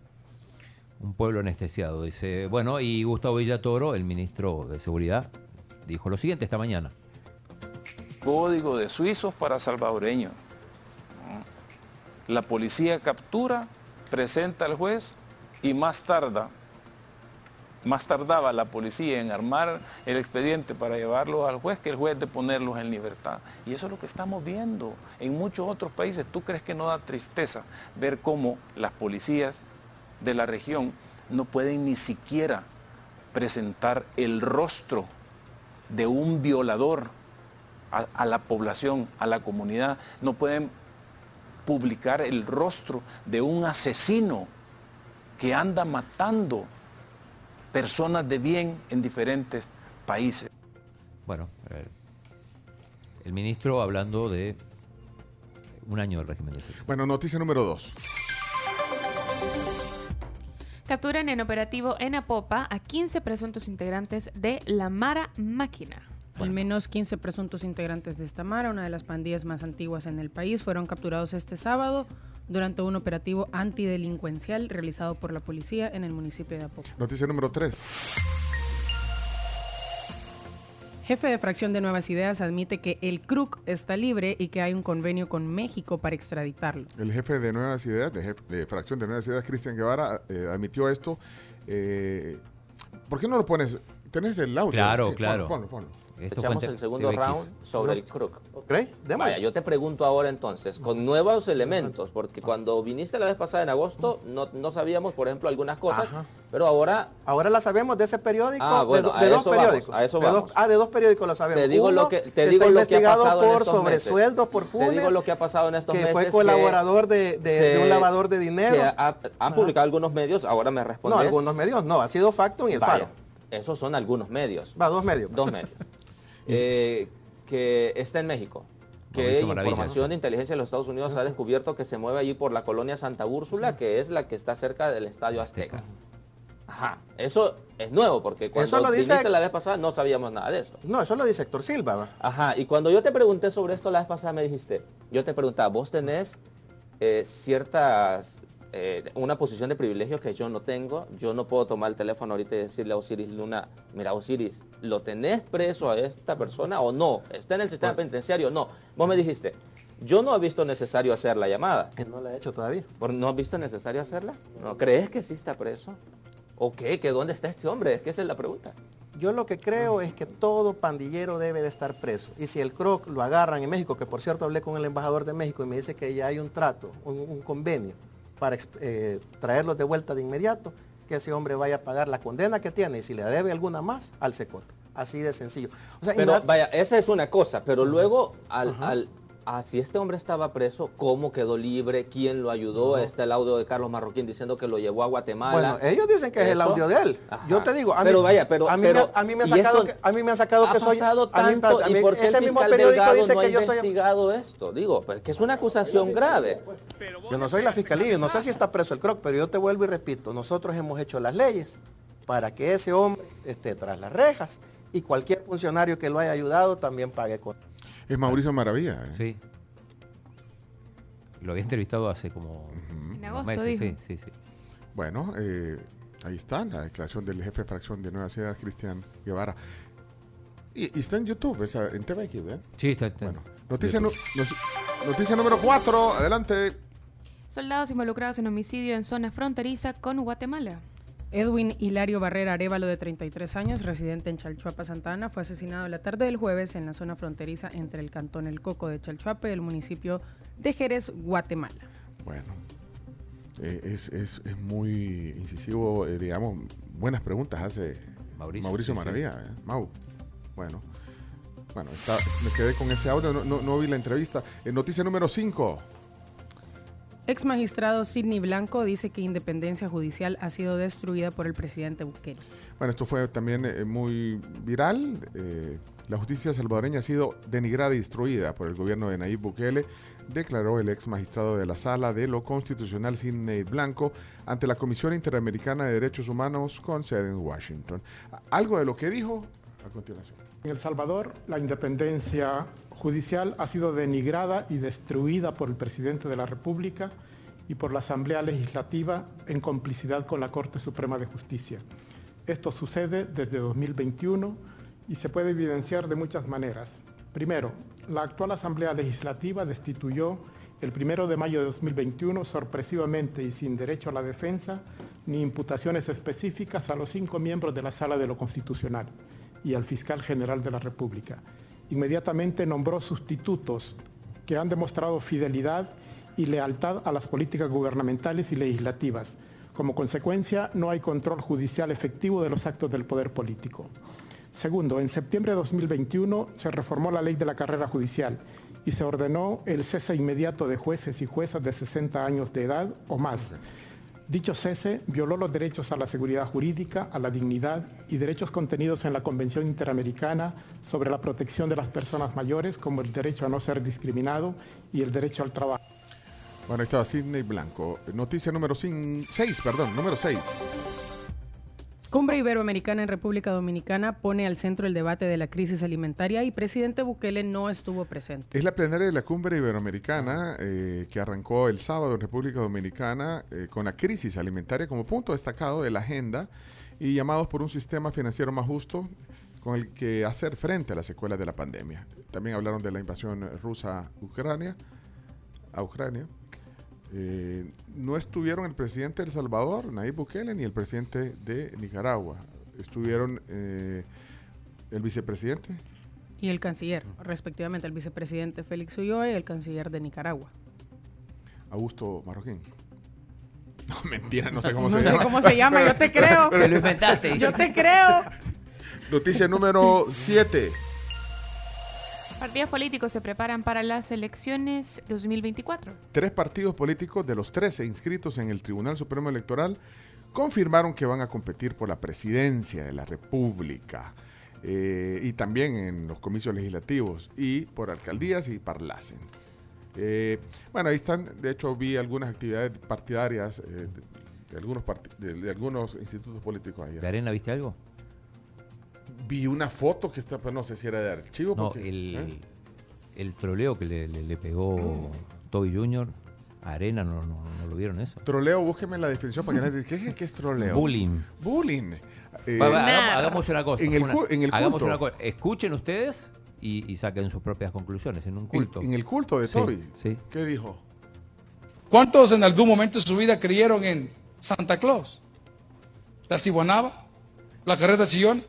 Un pueblo anestesiado, dice. Bueno, y Gustavo Villatoro, el ministro de Seguridad, dijo lo siguiente esta mañana. Código de suizos para salvadoreños. La policía captura, presenta al juez y más tarda, más tardaba la policía en armar el expediente para llevarlos al juez que el juez de ponerlos en libertad. Y eso es lo que estamos viendo en muchos otros países. ¿Tú crees que no da tristeza ver cómo las policías de la región no pueden ni siquiera presentar el rostro de un violador a, a la población, a la comunidad, no pueden publicar el rostro de un asesino que anda matando personas de bien en diferentes países. Bueno, eh, el ministro hablando de un año del régimen de excepción. Bueno, noticia número dos. Capturan en operativo en Apopa a 15 presuntos integrantes de la Mara Máquina. Al menos 15 presuntos integrantes de esta Mara, una de las pandillas más antiguas en el país, fueron capturados este sábado durante un operativo antidelincuencial realizado por la policía en el municipio de Apopa. Noticia número tres. Jefe de fracción de Nuevas Ideas admite que el CRUC está libre y que hay un convenio con México para extraditarlo. El jefe de Nuevas Ideas, de, jef- de fracción de Nuevas Ideas, Cristian Guevara, eh, admitió esto. Eh, ¿Por qué no lo pones? ¿Tenés el audio? Claro, Sí, claro. Ponlo, ponlo, ponlo. Echamos el segundo round sobre el crook. ¿Ok? Vaya, yo te pregunto ahora entonces, con nuevos elementos, porque cuando viniste la vez pasada en agosto no, no sabíamos, por ejemplo, algunas cosas, pero ahora... Ahora la sabemos de ese periódico, Ah, de, a de dos eso vamos, periódicos. a eso de dos- vamos. ah, de dos periódicos la sabemos. Te digo Uno lo que, te digo lo que ha pasado en por estos sobresueldos, por Te Funes, digo lo que ha pasado en estos que meses. fue colaborador de, de- de un lavador de dinero. que ha- han publicado algunos medios, ahora me respondes. No, algunos medios no, ha sido Factum y el Vaya, Faro. Esos son algunos medios. Va, dos medios. Dos medios. [LAUGHS] Eh, que está en México. Que información de inteligencia de los Estados Unidos ha descubierto que se mueve allí por la colonia Santa Úrsula, que es la que está cerca del Estadio Azteca. Ajá. Eso es nuevo, porque cuando Eso lo dice- viniste la vez pasada no sabíamos nada de eso. No, eso lo dice Héctor Silva. va. Ajá, y cuando yo te pregunté sobre esto la vez pasada me dijiste, yo te preguntaba, vos tenés eh, ciertas, eh, una posición de privilegio que yo no tengo, yo no puedo tomar el teléfono ahorita y decirle a Osiris Luna, mira Osiris, ¿lo tenés preso a esta persona o no? ¿Está en el sistema penitenciario o no? Vos me dijiste, yo no he visto necesario hacer la llamada. No la he hecho todavía. ¿Por- ¿No has visto necesario hacerla? ¿No crees que sí está preso? ¿O qué? ¿Que dónde está este hombre? Es que esa es la pregunta. Yo lo que creo es que todo pandillero debe de estar preso. Y si el CROC lo agarran en México, que por cierto hablé con el embajador de México y me dice que ya hay un trato, un, un convenio para eh, traerlos de vuelta de inmediato, que ese hombre vaya a pagar la condena que tiene y si le debe alguna más, al secoto. Así de sencillo. O sea, Pero vaya, esa es una cosa, pero luego al, al- ah, si este hombre estaba preso, ¿cómo quedó libre? ¿Quién lo ayudó? Está el audio de Carlos Marroquín diciendo que lo llevó a Guatemala. Bueno, ellos dicen que es el audio de él. Ajá. Yo te digo, a mí, pero vaya, pero a mí, pero- me, a mí me han y sacado que, a mí me han sacado ha que soy pasado a mí- tanto a mí- y por qué ese el mismo periódico Delgado dice no ha que yo soy investigado esto, digo, pues que es una acusación grave. Yo no soy la fiscalía, yo no sé si está preso el CROC, pero yo te vuelvo y repito, nosotros hemos hecho las leyes para que ese hombre esté tras las rejas y cualquier funcionario que lo haya ayudado también pague con. Es Mauricio Maravilla. ¿eh? Sí. Lo había entrevistado hace como En agosto, meses, dijo. Sí, sí, sí. Bueno, eh, ahí está la declaración del jefe de fracción de Nuevas Ideas, Cristian Guevara. Y, y está en YouTube, esa, en TVX, ¿eh? Sí, está, está. Bueno, noticia, nos- noticia número 4, adelante. Soldados involucrados en homicidio en zona fronteriza con Guatemala. Edwin Hilario Barrera Arevalo, de 33 años, residente en Chalchuapa, Santa Ana, fue asesinado la tarde del jueves en la zona fronteriza entre el cantón El Coco de Chalchuapa y el municipio de Jerez, Guatemala. Bueno, eh, es, es- es muy incisivo, eh, digamos, buenas preguntas hace Mauricio, Mauricio, sí, sí. Maravilla. ¿eh? Mau. Bueno, bueno está- me quedé con ese audio, no, no- no vi la entrevista. Eh, noticia número 5. Ex magistrado Sidney Blanco dice que independencia judicial ha sido destruida por el presidente Bukele. Bueno, esto fue también eh, muy viral. Eh, la justicia salvadoreña ha sido denigrada y destruida por el gobierno de Nayib Bukele, declaró el ex magistrado de la Sala de lo Constitucional Sidney Blanco ante la Comisión Interamericana de Derechos Humanos con sede en Washington. Algo de lo que dijo a continuación. En El Salvador, la independencia judicial ha sido denigrada y destruida por el presidente de la República y por la Asamblea Legislativa en complicidad con la Corte Suprema de Justicia. Esto sucede desde 2021 y se puede evidenciar de muchas maneras. Primero, la actual Asamblea Legislativa destituyó el primero de mayo de 2021 sorpresivamente y sin derecho a la defensa ni imputaciones específicas a los cinco miembros de la Sala de lo Constitucional y al fiscal general de la República. Inmediatamente nombró sustitutos que han demostrado fidelidad y lealtad a las políticas gubernamentales y legislativas. Como consecuencia, no hay control judicial efectivo de los actos del poder político. Segundo, en septiembre de 2021 se reformó la ley de la carrera judicial y se ordenó el cese inmediato de jueces y juezas de 60 años de edad o más. Dicho cese violó los derechos a la seguridad jurídica, a la dignidad y derechos contenidos en la Convención Interamericana sobre la protección de las personas mayores, como el derecho a no ser discriminado y el derecho al trabajo. Bueno, ahí estaba Sidney Blanco. Noticia número 6, perdón, número 6. Cumbre Iberoamericana en República Dominicana pone al centro el debate de la crisis alimentaria y presidente Bukele no estuvo presente. Es la plenaria de la Cumbre Iberoamericana eh, que arrancó el sábado en República Dominicana eh, con la crisis alimentaria como punto destacado de la agenda y llamados por un sistema financiero más justo con el que hacer frente a las secuelas de la pandemia. También hablaron de la invasión rusa a Ucrania, a Ucrania. Eh, no estuvieron el presidente de El Salvador, Nayib Bukele, ni el presidente de Nicaragua. Estuvieron eh, el vicepresidente. Y el canciller, respectivamente, el vicepresidente Félix Ulloa y el canciller de Nicaragua. Augusto Marroquín. [LAUGHS] No, mentira, no sé cómo No se sé llama. cómo se llama, yo te [LAUGHS] creo. Lo inventaste. Yo te creo. Noticia número 7. Partidos políticos se preparan para las elecciones 2024. Tres partidos políticos de los 13 inscritos en el Tribunal Supremo Electoral confirmaron que van a competir por la presidencia de la República eh, y también en los comicios legislativos y por alcaldías y parlacen. Eh, bueno, ahí están, de hecho vi algunas actividades partidarias eh, de, de algunos parti- de, de algunos institutos políticos ayer. ¿De arena viste algo? Vi una foto que está, pues no sé si era de archivo. No, porque, el, ¿eh? el troleo que le, le- le pegó Toby Jr. Arena, no, no, no lo vieron eso. Troleo, búsqueme la definición para que nadie ¿qué, es- qué es troleo? Bullying. Bullying. Eh, Va, va, hagamos, hagamos una cosa. En el, una- cu- en el hagamos culto. una cosa. Escuchen ustedes y, y saquen sus propias conclusiones en un culto. En el culto de Toby. Sí. ¿Qué dijo? ¿Cuántos en algún momento de su vida creyeron en Santa Claus? La Cibonaba, la carreta Sillón,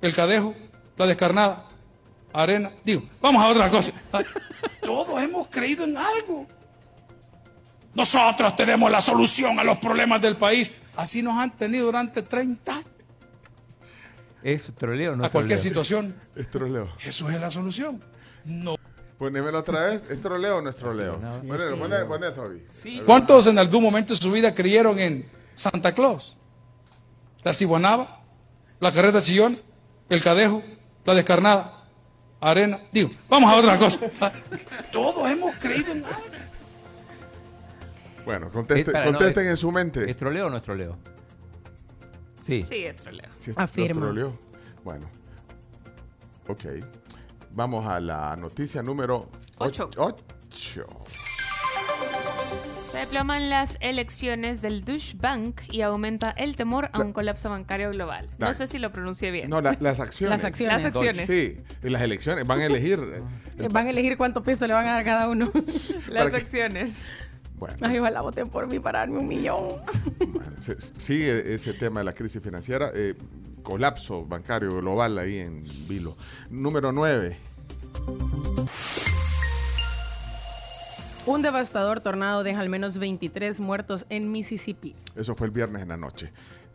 el Cadejo, la Descarnada, Arena. Digo, vamos a otra cosa. Ay, [LAUGHS] Todos hemos creído en algo. Nosotros tenemos la solución a los problemas del país. Así nos han tenido durante 30 años. ¿Es troleo no a es cualquier troleo? situación. Es troleo. Eso es la solución. No. Ponémelo otra vez. ¿Es troleo o no es troleo? Ponelo, ponelo, ponelo, Toby. ¿Cuántos en algún momento de su vida creyeron en Santa Claus? La Cibonaba, la carreta Sillón, el Cadejo, la Descarnada, Arena. Digo, vamos a otra cosa. [LAUGHS] Todos hemos creído en algo. Bueno, conteste- no, contesten es- en su mente. ¿Es troleo o no es troleo? Sí. Sí, es troleo. Es- Afirma. ¿los troleó? Bueno. Ok. Vamos a la noticia número Ocho. 8. Se diploman las elecciones del Deutsche Bank y aumenta el temor a un colapso bancario global. La- No sé si lo pronuncié bien. No, la- las acciones. Las acciones. Las acciones. Sí, en las elecciones. Van a elegir. eh, Eh, Van a elegir cuántos pesos le van a dar cada uno. [LAUGHS] Las ¿Para qué? acciones. Bueno, Ay, ojalá voten por mí para darme un millón. se- sigue ese tema de la crisis financiera. eh, colapso bancario global ahí en Vilo. Número 9. Un devastador tornado deja al menos 23 muertos en Mississippi. Eso fue el viernes en la noche.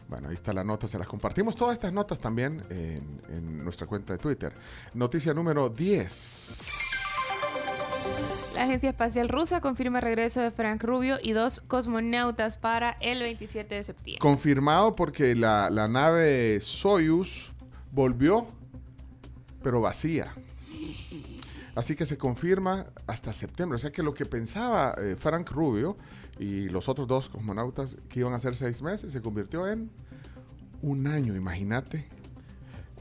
Bueno, ahí está la nota, se las compartimos. Todas estas notas también en, en nuestra cuenta de Twitter. Noticia número 10. La Agencia Espacial Rusa confirma el regreso de Frank Rubio y dos cosmonautas para el 27 de septiembre. Confirmado porque la, la nave Soyuz volvió, pero vacía. [GASPS] [GASPS] Así que se confirma hasta septiembre. O sea que lo que pensaba eh, Frank Rubio y los otros dos cosmonautas que iban a ser seis meses se convirtió en un año, imagínate.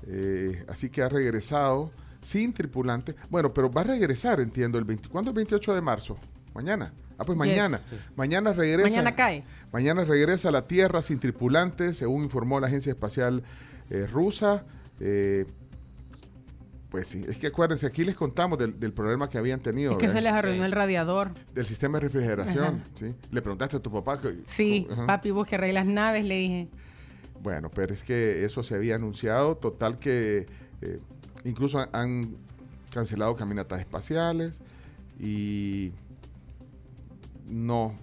Eh, así que ha regresado sin tripulante. Bueno, pero va a regresar, entiendo, el 20. ¿Cuándo es el 28 de marzo? Mañana. Ah, pues mañana. Mañana regresa. Mañana cae. Mañana regresa a la Tierra sin tripulante, según informó la Agencia Espacial eh, Rusa. Eh, pues sí, es que acuérdense, aquí les contamos del, del problema que habían tenido. Es que ¿verdad? se les arruinó el radiador. Del sistema de refrigeración, Ajá. ¿sí? Le preguntaste a tu papá. que- Sí, Ajá. papi, vos que arreglas naves, le dije. Bueno, pero es que eso se había anunciado, total que eh, incluso han- han cancelado caminatas espaciales y no,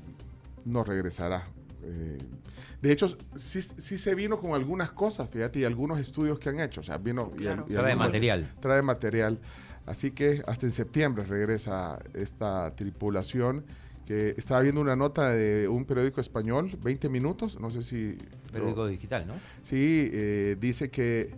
no regresará. Eh, de hecho, sí, sí se vino con algunas cosas, fíjate, y algunos estudios que han hecho. O sea, vino y, Claro. y Trae material. Trae material Así que hasta en septiembre regresa esta tripulación. Que estaba viendo una nota de un periódico español, 20 minutos, no sé si... Periódico digital, ¿no? Sí, eh, dice que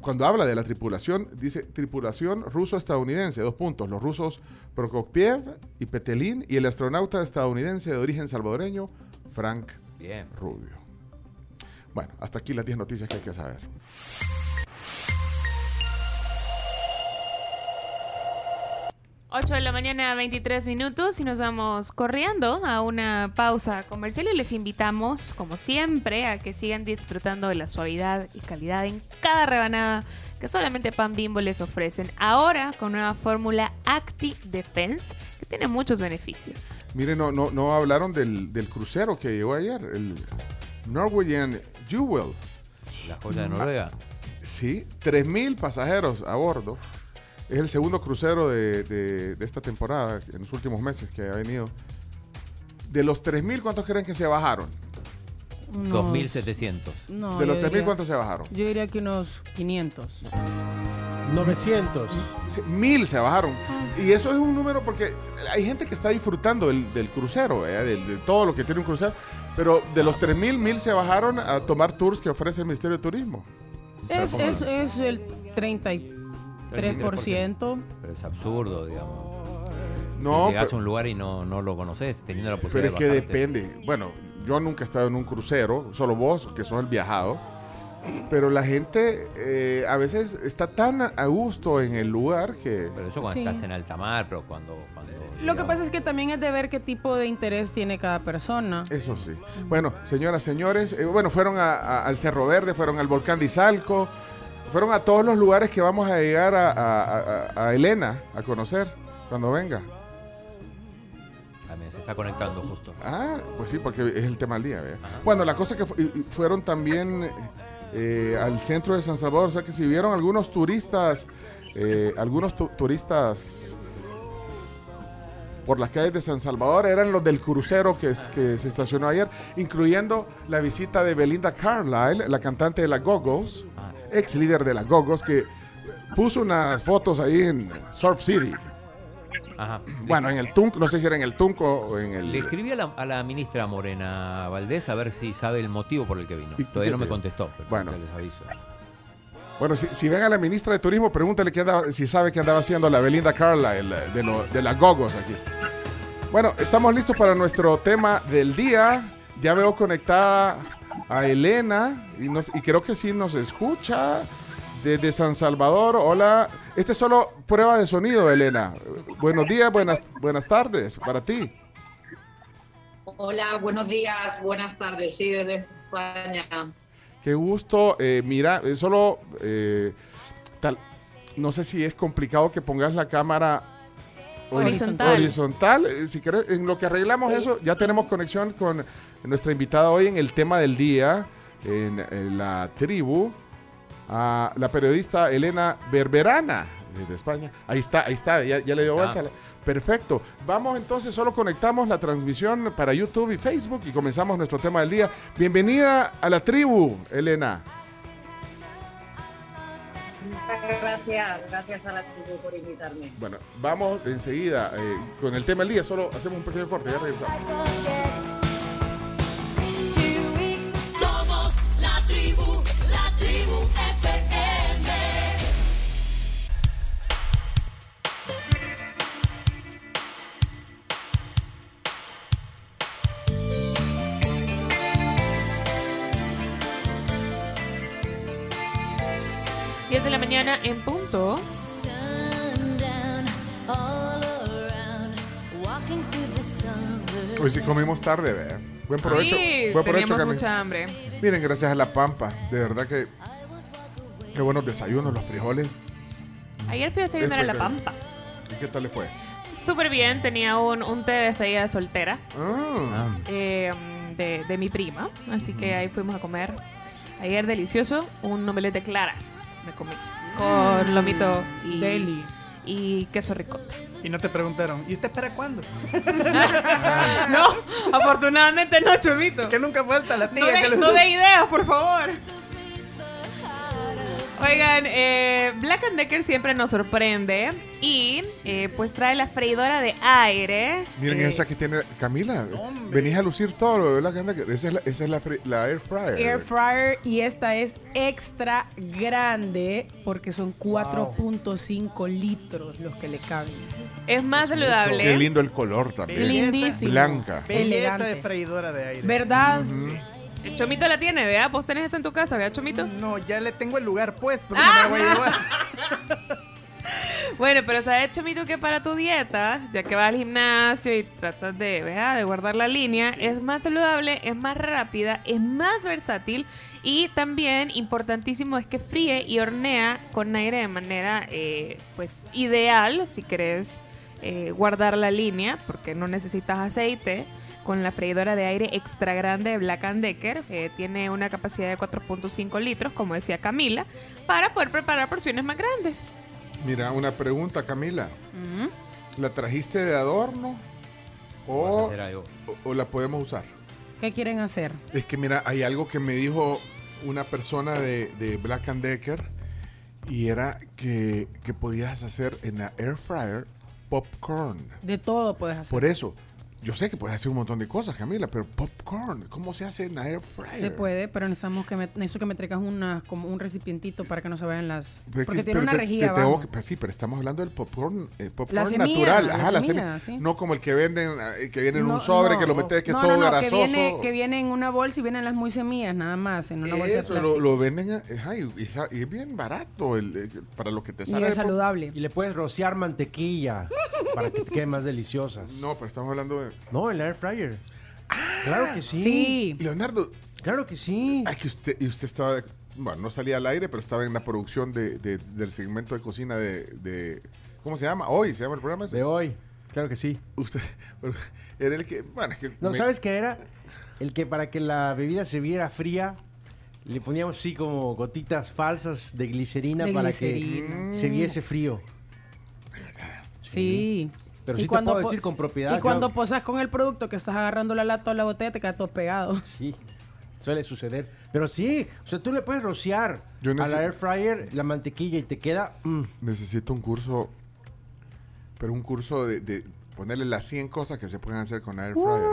cuando habla de la tripulación, dice tripulación ruso-estadounidense, dos puntos, los rusos Prokopiev y Petelín y el astronauta estadounidense de origen salvadoreño, Frank Bien. Rubio. Bueno, hasta aquí las 10 noticias que hay que saber. 8 de la mañana, 23 minutos y nos vamos corriendo a una pausa comercial y les invitamos, como siempre, a que sigan disfrutando de la suavidad y calidad en cada rebanada que solamente Pan Bimbo les ofrecen. Ahora con nueva fórmula Acti Defense que tiene muchos beneficios. Miren, no, no, no hablaron del, del crucero que llegó ayer, el Norwegian Jewel. La joya de Noruega. Sí, 3.000 pasajeros a bordo. Es el segundo crucero de, de- de esta temporada, en los últimos meses que ha venido. De los 3.000, ¿cuántos creen que se bajaron? No, 2.700. no, de los yo 3.000, diría- ¿cuántos se bajaron? Yo diría que unos 500. 900. Sí, Mil se bajaron. Y eso es un número porque hay gente que está disfrutando del, del crucero, ¿eh? del- de, todo lo que tiene un crucero. Pero de los 3.000, mil se bajaron a tomar tours que ofrece el Ministerio de Turismo. Es, ¿cómo es, es el 33%. Pero es absurdo, digamos. No, Llegas pero- a un lugar y no, no lo conoces, teniendo la Pero posibilidad es que de bajarte. depende. Bueno, yo nunca he estado en un crucero, solo vos, que sos el viajado. Pero la gente eh, a veces está tan a gusto en el lugar que... Pero eso cuando Sí. estás en alta mar, pero cuando... cuando Lo que pasa es que también es de ver qué tipo de interés tiene cada persona. Eso sí. Bueno, señoras, señores, eh, bueno, fueron a- a- al Cerro Verde, fueron al volcán de Izalco, fueron a todos los lugares que vamos a llegar a, a- a- a Elena a conocer cuando venga. Ah, está conectando justo. Ah, pues sí, porque es el tema del día. Bueno, la cosa que fu- fueron también eh, al centro de San Salvador, o sea que si vieron algunos turistas, eh, algunos tu- turistas por las calles de San Salvador eran los del crucero que, es- que se estacionó ayer, incluyendo la visita de Belinda Carlisle, la cantante de la Gogos, ex líder de la Gogos, que puso unas fotos ahí en Surf City. Ajá. Bueno, en el Tunco, no sé si era en el Tunco o en el... Le escribí a la, a la ministra Morena Valdés a ver si sabe el motivo por el que vino. ¿Y Todavía no me te- contestó, pero Bueno. ya les aviso. Bueno, si, si ven a la ministra de Turismo, pregúntale qué andaba, si sabe qué andaba haciendo la Belinda Carlisle de, lo- de la Gogos aquí. Bueno, estamos listos para nuestro tema del día. Ya veo conectada a Elena y, nos- y creo que sí nos escucha desde San Salvador. Hola, este es solo prueba de sonido, Elena. Buenos días, buenas, buenas tardes para ti. Hola, buenos días, buenas tardes, sí, desde España. Qué gusto. eh, mira, solo eh, tal, no sé si es complicado que pongas la cámara hori- Horizontal. horizontal. Eh, Si querés, en lo que arreglamos eso, ya tenemos conexión con nuestra invitada hoy en el tema del día, en, en la tribu, a la periodista Elena Berberana desde España. Ahí está, ahí está, ya, ya le dio vuelta. Perfecto. Vamos entonces, solo conectamos la transmisión para YouTube y Facebook y comenzamos nuestro tema del día. Bienvenida a la tribu, Elena. Muchas gracias, gracias a la tribu por invitarme. Bueno, vamos enseguida eh, con el tema del día. Solo hacemos un pequeño corte, ya regresamos. Somos la tribu, de la mañana en punto. Hoy sí comimos tarde, ¿verdad? Buen provecho. Buen provecho, Cami. mucha hambre. Miren, gracias a la Pampa, de verdad que qué buenos desayunos, los frijoles. Ayer fui a desayunar a la Pampa. ¿Y qué tal le fue? Súper bien, tenía un, un, té de despedida ah. Ah. Eh, de soltera de, mi prima, así que ahí fuimos a comer. Ayer delicioso, un omelette de claras me comí con lomito y, Deli. y queso ricota. Y no te preguntaron, ¿y usted para cuándo? [LAUGHS] no, afortunadamente no, Chomito. Que nunca falta la tía No que no de [LAUGHS] ideas, por favor. Oigan, eh, Black and Decker siempre nos sorprende y eh, pues trae la freidora de aire. Miren Eh, esa que tiene Camila. Venís a lucir todo lo de Black and Decker. Esa es la, esa es la, air fryer. Air fryer y esta es extra grande porque son 4.5 litros los que le caben. Es más Qué saludable. lindo el color también. Lindísimo. Blanca. Belleza Elegante. de freidora de aire. ¿Verdad? El Chomito la tiene, ¿vea? ¿Vos tenés esa en tu casa, vea, Chomito? No, ya le tengo el lugar puesto. pero no me la voy a llevar. [LAUGHS] Bueno, pero ¿sabes, Chomito, que para tu dieta, ya que vas al gimnasio y tratas de, ¿vea? de guardar la línea, es más saludable, es más rápida, es más versátil y también importantísimo es que fríe y hornea con aire de manera eh, pues ideal si querés eh, guardar la línea porque no necesitas aceite con la freidora de aire extra grande de Black and Decker. eh, tiene una capacidad de 4.5 litros, como decía Camila, para poder preparar porciones más grandes. Mira, una pregunta, Camila. Mm. ¿La trajiste de adorno? O, o- o la podemos usar? ¿Qué quieren hacer? Es que mira, hay algo que me dijo una persona de, de Black and Decker y era que, que podías hacer en la air fryer popcorn. De todo puedes hacer. Por eso, yo sé que puedes hacer un montón de cosas, Camila, pero popcorn, ¿cómo se hace en la air fryer? Se puede, pero necesitamos que me, necesito que me traigas una, como un recipientientito para que no se vean las... Es Porque que- tiene pero una te- rejilla te tengo que- pues sí, pero estamos hablando del popcorn, el popcorn La semilla, natural. la Ajá, la semilla, semilla. sí. No como el que venden, eh, que viene en No, un sobre, no, que lo metes, que no, es todo no, no, grasoso. Que viene, que viene en una bolsa y vienen las muy semillas, nada más, en una bolsa de Eso, lo, venden, eh, ajá, y, y y es bien barato el, eh, para lo que te Y sale. es de pop- saludable. Y le puedes rociar mantequilla para que te queden más deliciosas. No, pero estamos hablando de... No, el air fryer. claro que sí. Sí. Leonardo. Claro que sí. Ay, que usted, y usted estaba, bueno, no salía al aire, pero estaba en la producción de, de- del segmento de cocina de, de- ¿cómo se llama? Hoy, ¿se llama el programa ese? De hoy. Claro que sí. Usted, pero era el que, bueno, es que... No, me- ¿sabes qué era? El que para que la bebida se viera fría, le poníamos así como gotitas falsas de glicerina De para glicerina. que se viese frío. Sí. Pero sí te cuando puedo po- decir con propiedad. Y cuando yo- posas con el producto que estás agarrando la lata o la botella, te queda todo pegado. Sí, suele suceder. Pero sí, o sea, tú le puedes rociar Yo a la air fryer la mantequilla y te queda... mm, Necesito un curso, pero un curso de, de ponerle las 100 cosas que se pueden hacer con air fryer.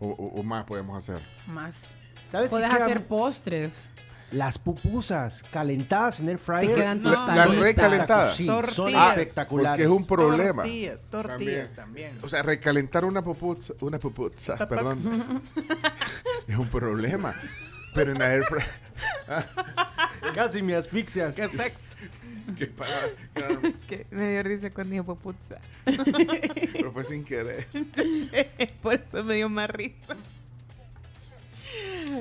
O, o- o más podemos hacer. Más. ¿Sabes qué Puedes hacer postres. Las pupusas calentadas en air fryer. quedan La- la tostaditas. recalentada. Sí, son Tortillas. espectaculares. Porque es un problema. Tortillas, tortillas también. O sea, recalentar una pupuzza, una pupuzza, perdón, [LAUGHS] es un problema. Pero en la air fryer... [LAUGHS] Casi me asfixias. Qué sex. [LAUGHS] ¿Qué pasa? que me dio risa cuando dijo popuzza. Pero fue sin querer. Por eso me dio más risa.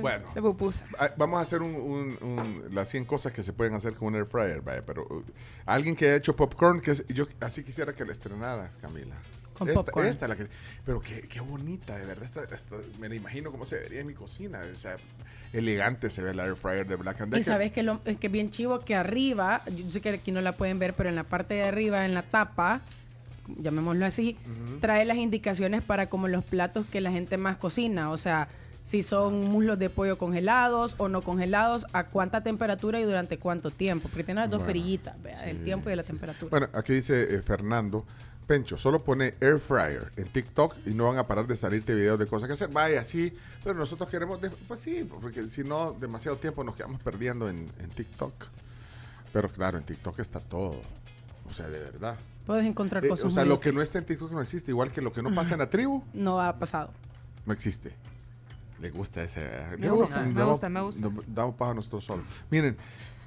Bueno. La pupusa. Ah, Vamos a hacer un, un- un- las 100 cosas que se pueden hacer con un air fryer, vaya, pero uh, alguien que haya hecho popcorn, que es- yo así quisiera que la estrenaras, Camila. Con esta, popcorn. esta la que, pero qué, qué bonita, de verdad, esta, esta- me la imagino cómo se vería en mi cocina, o sea, elegante se ve el air fryer de Black and Y Decker. sabes que lo es que bien chivo que arriba, yo sé que aquí no la pueden ver, pero en la parte de arriba, en la tapa, llamémoslo así, trae las indicaciones para como los platos que la gente más cocina. O sea, si son muslos de pollo congelados o no congelados, a cuánta temperatura y durante cuánto tiempo. Porque tiene las dos Bueno, perillitas, vea, el tiempo y la temperatura. Bueno, aquí dice eh, Fernando, Pencho, solo pone air fryer en TikTok y no van a parar de salirte videos de cosas que hacer. Vaya, sí, pero nosotros queremos, de- pues sí, porque si no, demasiado tiempo nos quedamos perdiendo en, en TikTok. Pero claro, en TikTok está todo. O sea, de verdad. Puedes encontrar Eh, cosas o sea, muy lo que no está en TikTok no existe, igual que lo que no pasa en la tribu, [LAUGHS] No ha pasado. no existe. Le gusta ese. eh, Me damos- gusta, me gusta, me gusta. nos Damos paja nosotros solos. Miren,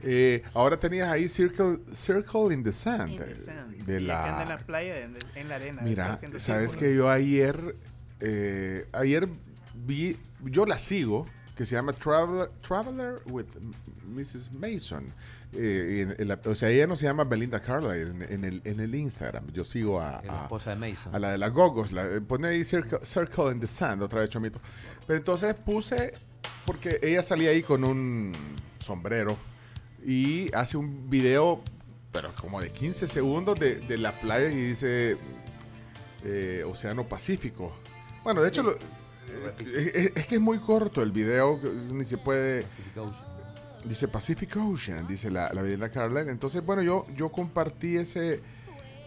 eh, ahora tenías ahí Circle, Circle in the Sand. In the eh, sand. De Sí, la, en la playa, en, en la arena. Mira, sabes círculos. que yo ayer, eh, ayer vi, yo la sigo, que se llama Traveler, Traveler with Mrs. Mason. Eh, en- en la- o sea, ella no se llama Belinda Carlisle en, en el, en el Instagram. Yo sigo a, la a- esposa de Mason. a la de las Gogos. La, eh, pone ahí circle, Circle in the Sand, otra vez chomito. Pero entonces puse, porque ella salía ahí con un sombrero y hace un video, pero como de 15 segundos de, de la playa y dice eh, Océano Pacífico. Bueno, de hecho, lo- eh, es, es que es muy corto el video, ni se puede... Dice Pacific Ocean, dice la, la Belinda Carlisle. Entonces, bueno, yo, yo compartí ese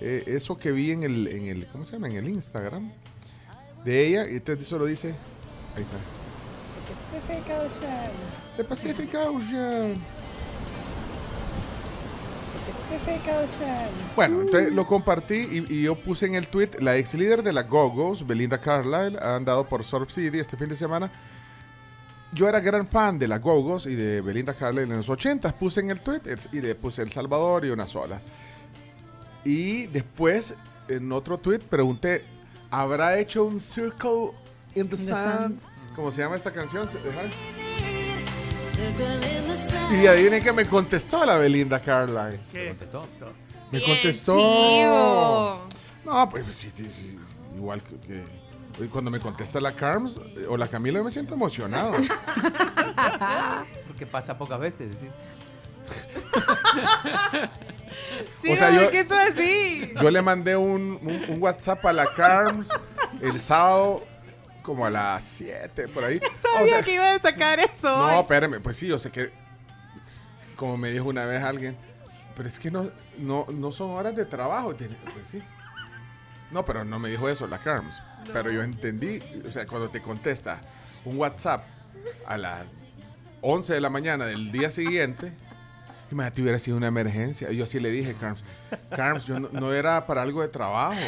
eh, eso que vi en el, en el, ¿cómo se llama? En el Instagram de ella. Y entonces eso lo dice. Ahí está. Pacific Ocean. The Pacific Ocean. Pacific Ocean. Bueno, entonces lo compartí y, y yo puse en el tweet, la ex líder de la Go-Go's, Belinda Carlisle, ha andado por Surf City este fin de semana. Yo era gran fan de la Go-Go's y de Belinda Carlisle en los 80, puse en el tweet y le puse El Salvador y una sola. Y después, en otro tweet, pregunté, ¿habrá hecho un Circle in the, the Sand? Sand. ¿Cómo se llama esta canción? Y adivinen que me contestó la Belinda Carlisle. ¿Te contestó? Me contestó. No, pues sí, sí, sí, igual que, cuando me contesta la Carms o la Camila yo me siento emocionado. [LAUGHS] Porque pasa pocas veces. ¿sí? Chivo, O sea, yo- ¿por qué eso así? Yo le mandé un, un- un WhatsApp a la Carms el sábado como a las 7 por ahí. O Sabía sea, que iba a sacar eso. no, espérame, pues sí, yo sé que como me dijo una vez alguien, pero es que no, no, no son horas de trabajo. Pues sí. No, pero no me dijo eso la Carms. Pero yo entendí, o sea, cuando te contesta un WhatsApp a las 11 de la mañana del día siguiente, imagínate hubiera sido una emergencia. Yo así le dije, Carms, Carms, yo no, no era para algo de trabajo.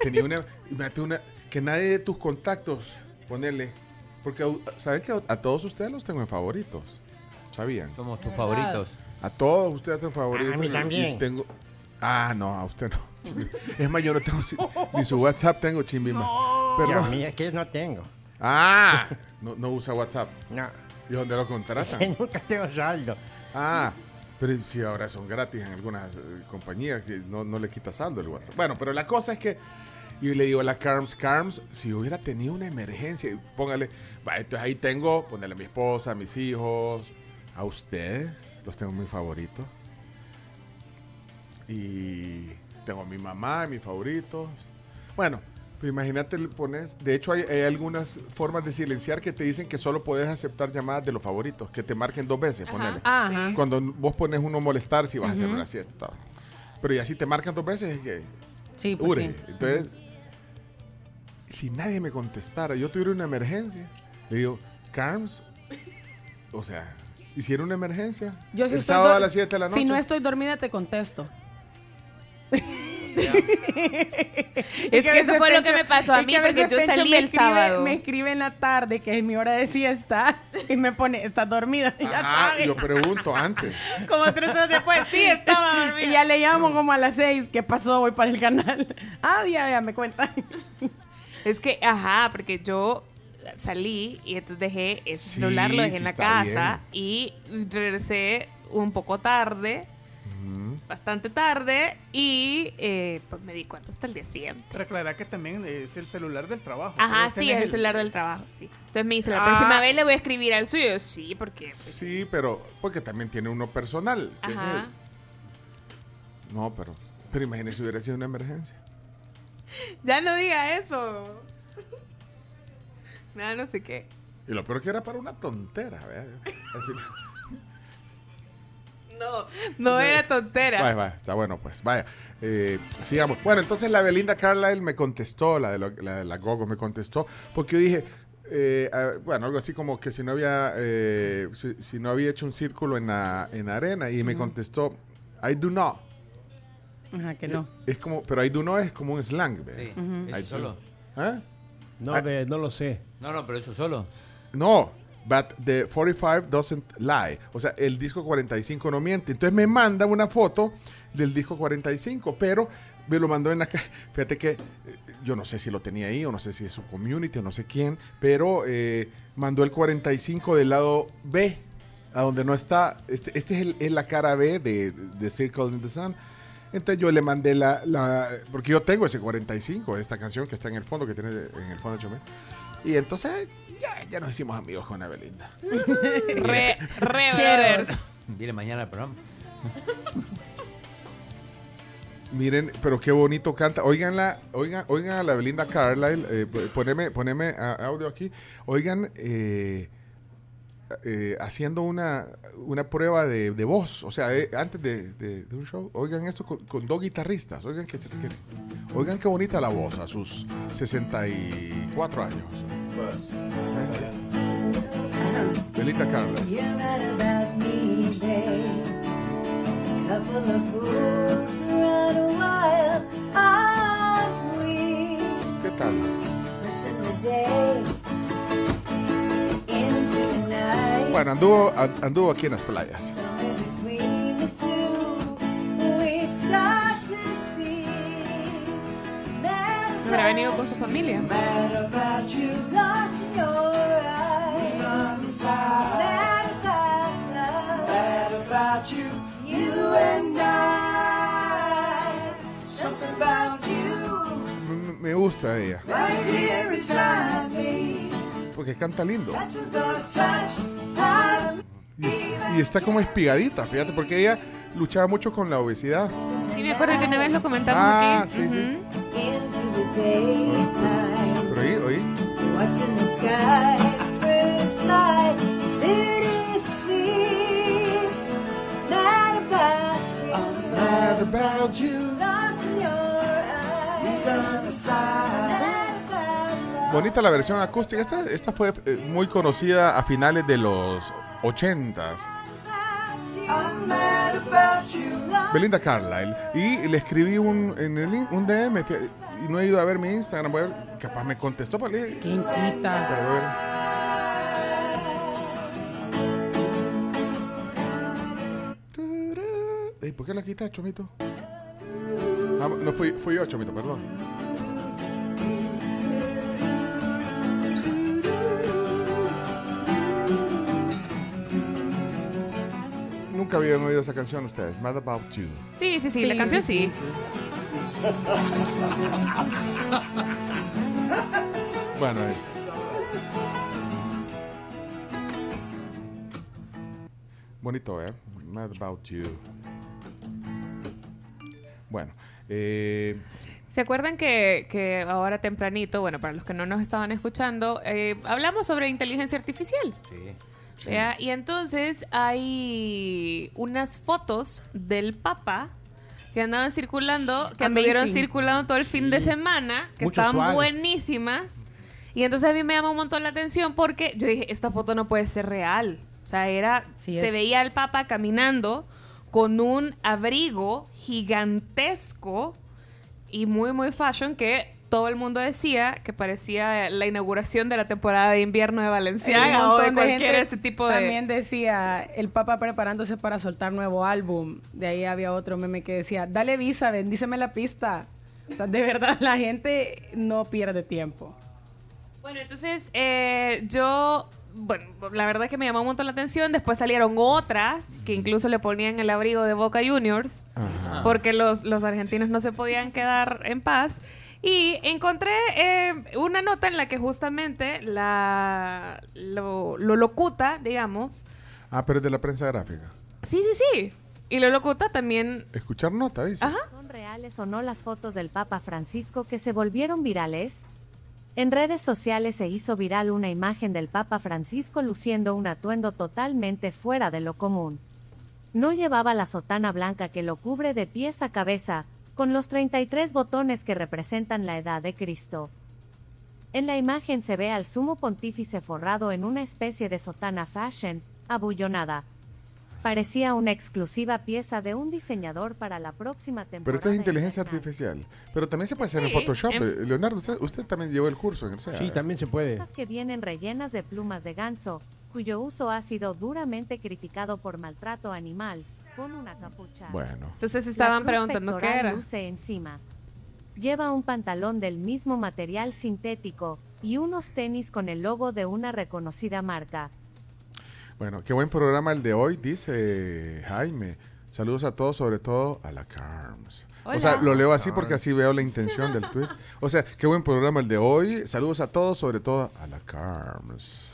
Tenía una, imagínate una, que nadie de tus contactos, ponerle, porque saben que a todos ustedes los tengo en favoritos. ¿Sabían? Somos tus favoritos. A todos ustedes son favoritos. A mí y- y también. tengo... Ah, no, a usted no. [LAUGHS] Es más, yo no tengo ni su WhatsApp, tengo chimbima. Y a Perdón. mí es que no tengo. Ah, [LAUGHS] no, no usa WhatsApp. No. ¿Y dónde lo contratan? [LAUGHS] Que nunca tengo saldo. Ah, pero si ahora son gratis en algunas eh, compañías que no, no le quita saldo el WhatsApp. Bueno, pero la cosa es que yo le digo a la Carms, Carms, si hubiera tenido una emergencia, póngale, va, entonces ahí tengo, ponerle a mi esposa, a mis hijos, a ustedes, los tengo mis favoritos. Y tengo a mi mamá, mis favoritos. Bueno, pues imagínate, le pones, de hecho hay, hay algunas formas de silenciar que te dicen que solo puedes aceptar llamadas de los favoritos, que te marquen dos veces, ponele. Ajá. Cuando vos pones uno molestar si vas a hacer una siesta. todo. Pero ya si te marcan dos veces es que Sí, pues ure. sí. Entonces, si nadie me contestara, yo tuviera una emergencia, le digo, Carms, o sea, hiciera una emergencia. Yo sí el estoy sábado a las 7 de la noche. Si no estoy dormida, te contesto. [LAUGHS] Es que eso fue lo que me pasó a es mí, que porque yo Pencho salí el escribe- sábado. Me escribe en la tarde, que es mi hora de siesta, y me pone, estás dormida. Y ya Ajá, sabe. yo pregunto antes. [LAUGHS] Como tres horas después, sí, estaba dormida. Y ya le llamo como a las seis, ¿qué pasó? Voy para el canal. [LAUGHS] Ah, ya, ya, me cuenta. Es que, ajá, porque yo salí y entonces dejé ese Sí, celular, lo dejé sí en la casa y regresé un poco tarde, bastante tarde, y eh, pues me di cuenta hasta el día siguiente. Pero aclarar que también es el celular del trabajo. Ajá, sí, es el celular del trabajo, sí. Entonces me dice, la Ah. próxima vez le voy a escribir al suyo. Sí, porque... pues, Sí, pero porque también tiene uno personal. que es Ajá. el- No, pero, pero imagínese si hubiera sido una emergencia. Ya no diga eso. [LAUGHS] Nada, no sé qué. Y lo peor que era para una tontera, ¿verdad? [LAUGHS] No, no era tontera. Vaya, vaya, está bueno, pues. Vaya, eh, sigamos. Bueno, entonces la Belinda Carlisle me contestó, la de, lo- la, de la Gogo me contestó, porque yo dije, eh, ah, bueno, algo así como que si no había, eh, si, si no había hecho un círculo en la, en arena, y me contestó, I do not. Ajá, que no. Es como, pero I do not es como un slang, ¿ve? Sí, Ujú. eso solo. ¿Ah? No, de- no lo sé. No, no, pero eso solo. No, but the 45 doesn't lie. O sea, el disco 45 no miente. Entonces me manda una foto del disco 45, pero me lo mandó en la ca- [LAUGHS] Fíjate que eh, yo no sé si lo tenía ahí o no sé si es su community o no sé quién, pero eh, mandó el 45 del lado B, a donde no está. Este, este es, el- es la cara B de, de Circle in the Sun. Entonces yo le mandé la, la- Porque yo tengo ese 45, esta canción que está en el fondo, que tiene en el fondo Chomé. Y entonces ya, ya nos hicimos amigos con la Belinda. Re, re Cheers. brothers. Viene mañana el programa. Miren, pero qué bonito canta. Oiganla, oigan, oigan a la Belinda Carlisle. eh, poneme, poneme a- audio aquí. Oigan, eh, eh, haciendo una, una prueba de, de voz. O sea, eh, antes de, de- de un show, oigan esto con, con dos guitarristas. Oigan que, que- oigan qué bonita la voz a sus 64 años. Belita Carla. You read Bueno, anduvo, anduvo aquí en las playas. Habrá venido con su familia. Me gusta ella. Porque canta lindo. Y, es- y está como espigadita, fíjate, porque ella luchaba mucho con la obesidad. Sí, me acuerdo que una vez lo comentamos Ah, aquí. sí, sí. Pero ahí, oí. About you. lost in your eyes. Bonita la versión acústica. Esta, esta fue eh, muy conocida a finales de los 80s. I'm mad about you, lost Belinda Carlisle. Y le escribí un, en el un DM y no he ido a ver mi Instagram. Voy a ver, capaz me contestó. Pero, le- ¿Quién quita? pero ¿Por qué la quitas, Chomito? Ah, no, fui, fui yo, Chomito, perdón. Nunca habían oído esa canción ustedes, Mad About You. Sí, sí, sí, Sí, la canción sí, sí. Bueno, ahí. Bonito, ¿eh? Mad About You. Bueno, eh, ¿Se acuerdan que, que ahora tempranito, bueno, para los que no nos estaban escuchando, eh, hablamos sobre inteligencia artificial? Sí. Y entonces hay unas fotos del Papa que andaban circulando, que anduvieron circulando todo el fin de semana, que Mucho estaban buenísimas. Y entonces a mí me llamó un montón la atención porque yo dije, esta foto no puede ser real. O sea, era, Sí se veía al Papa caminando con un abrigo gigantesco y muy, muy fashion que todo el mundo decía que parecía la inauguración de la temporada de invierno de Valenciaga o de cualquier ese tipo de... También decía el Papa preparándose para soltar nuevo álbum. De ahí había otro meme que decía, dale visa, bendíceme la pista. O sea, de [LAUGHS] verdad, la gente no pierde tiempo. Bueno, entonces eh, yo, bueno, la verdad es que me llamó un montón la atención. Después salieron otras que incluso le ponían el abrigo de Boca Juniors porque los, los argentinos no se podían quedar en paz. Y encontré eh, una nota en la que justamente la, lo, lo locuta, digamos. ah, pero es de la prensa gráfica. Sí, sí, sí. Y lo locuta también. Escuchar nota, dice. Ajá. ¿Son reales o no las fotos del Papa Francisco que se volvieron virales? En redes sociales se hizo viral una imagen del Papa Francisco luciendo un atuendo totalmente fuera de lo común. No llevaba la sotana blanca que lo cubre de pies a cabeza, con los 33 botones que representan la edad de Cristo. En la imagen se ve al sumo pontífice forrado en una especie de sotana fashion, abullonada. Parecía una exclusiva pieza de un diseñador para la próxima temporada. Pero esta es inteligencia artificial. Pero también se puede hacer en Sí, Photoshop. en- Eh, Leonardo, usted, usted también llevó el curso en el SEA. Sí, también se puede. Estas que vienen rellenas de plumas de ganso, cuyo uso ha sido duramente criticado por maltrato animal, con una capucha. Bueno. Entonces estaban preguntando qué era. luce encima. Lleva un pantalón del mismo material sintético y unos tenis con el logo de una reconocida marca. Bueno, qué buen programa el de hoy, dice Jaime. Saludos a todos, sobre todo a la Carms. O sea, lo leo así porque así veo la intención del tweet. O sea, qué buen programa el de hoy. Saludos a todos, sobre todo a la Carms.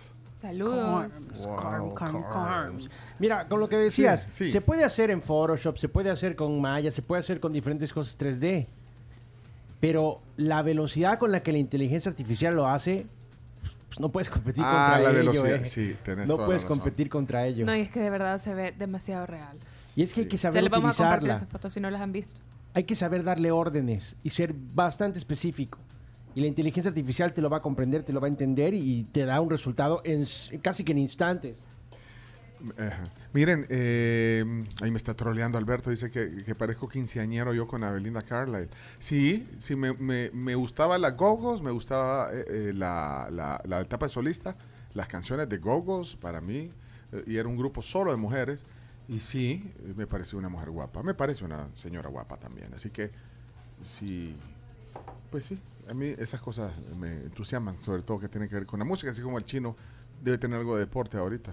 Saludos. Carm, carm, carms. Mira, con lo que decías, Sí, sí. se puede hacer en Photoshop, se puede hacer con Maya, se puede hacer con diferentes cosas 3D. Pero la velocidad con la que la inteligencia artificial lo hace, pues no puedes competir Ah, contra la ello. velocidad, eh. sí, tenés No toda la puedes razón. competir contra ello. No, y es que de verdad se ve demasiado real. Y es que hay que Ya saber les vamos a compartir utilizarla. esas fotos si no las han visto. Hay que saber darle órdenes y ser bastante específico. Y la inteligencia artificial te lo va a comprender, te lo va a entender y te da un resultado en casi que en instantes. Miren, eh, ahí me está troleando Alberto, dice que, parezco quinceañero yo con la Belinda Carlisle. Sí, sí, me, me, gustaba la Gogos, me gustaba eh, eh, la, la- la etapa de solista, las canciones de Gogos para mí, y era un grupo solo de mujeres, y sí, me parece una mujer guapa, me parece una señora guapa también, así que sí, pues sí, a mí esas cosas me entusiasman, sobre todo que tienen que ver con la música, así como el chino debe tener algo de deporte ahorita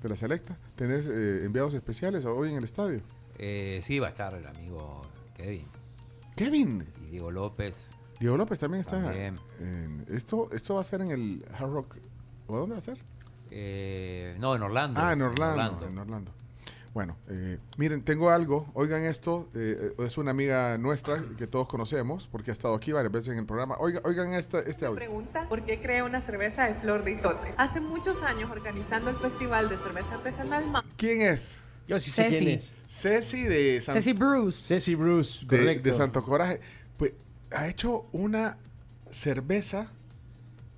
de la selecta. ¿Tenés eh, enviados especiales hoy en el estadio? Eh, sí, va a estar el amigo Kevin. Kevin. Y Diego López. Diego López también está. También. en- esto, esto va a ser en el Hard Rock. ¿O dónde va a ser? Eh, no, en Orlando. Ah, en Orlando. En Orlando. Bueno, eh, miren, tengo algo. Oigan esto. eh, es una amiga nuestra que todos conocemos porque ha estado aquí varias veces en el programa. Oiga, oigan esta, este audio. Pregunta, ¿por qué creé una cerveza de flor de isote? Hace muchos años organizando el Festival de Cerveza Artesanal Ma- ¿Quién es? Yo sí sé quién es. Ceci de San- Ceci Bruce. Ceci Bruce, de, correcto. de Santo Coraje. Pues ha hecho una cerveza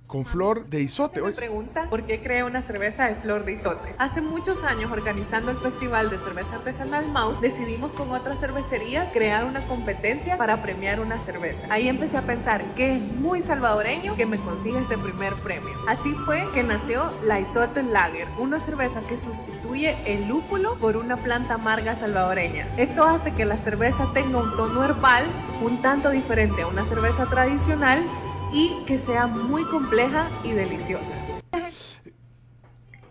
con flor de isote. Me pregunta, ¿por qué creé una cerveza de flor de isote? Hace muchos años organizando el Festival de Cerveza Artesanal Mouse, decidimos con otras cervecerías crear una competencia para premiar una cerveza. Ahí empecé a pensar que es muy salvadoreño que me consiga ese primer premio. Así fue que nació la Isote Lager, una cerveza que sustituye el lúpulo por una planta amarga salvadoreña. Esto hace que la cerveza tenga un tono herbal un tanto diferente a una cerveza tradicional y que sea muy compleja y deliciosa.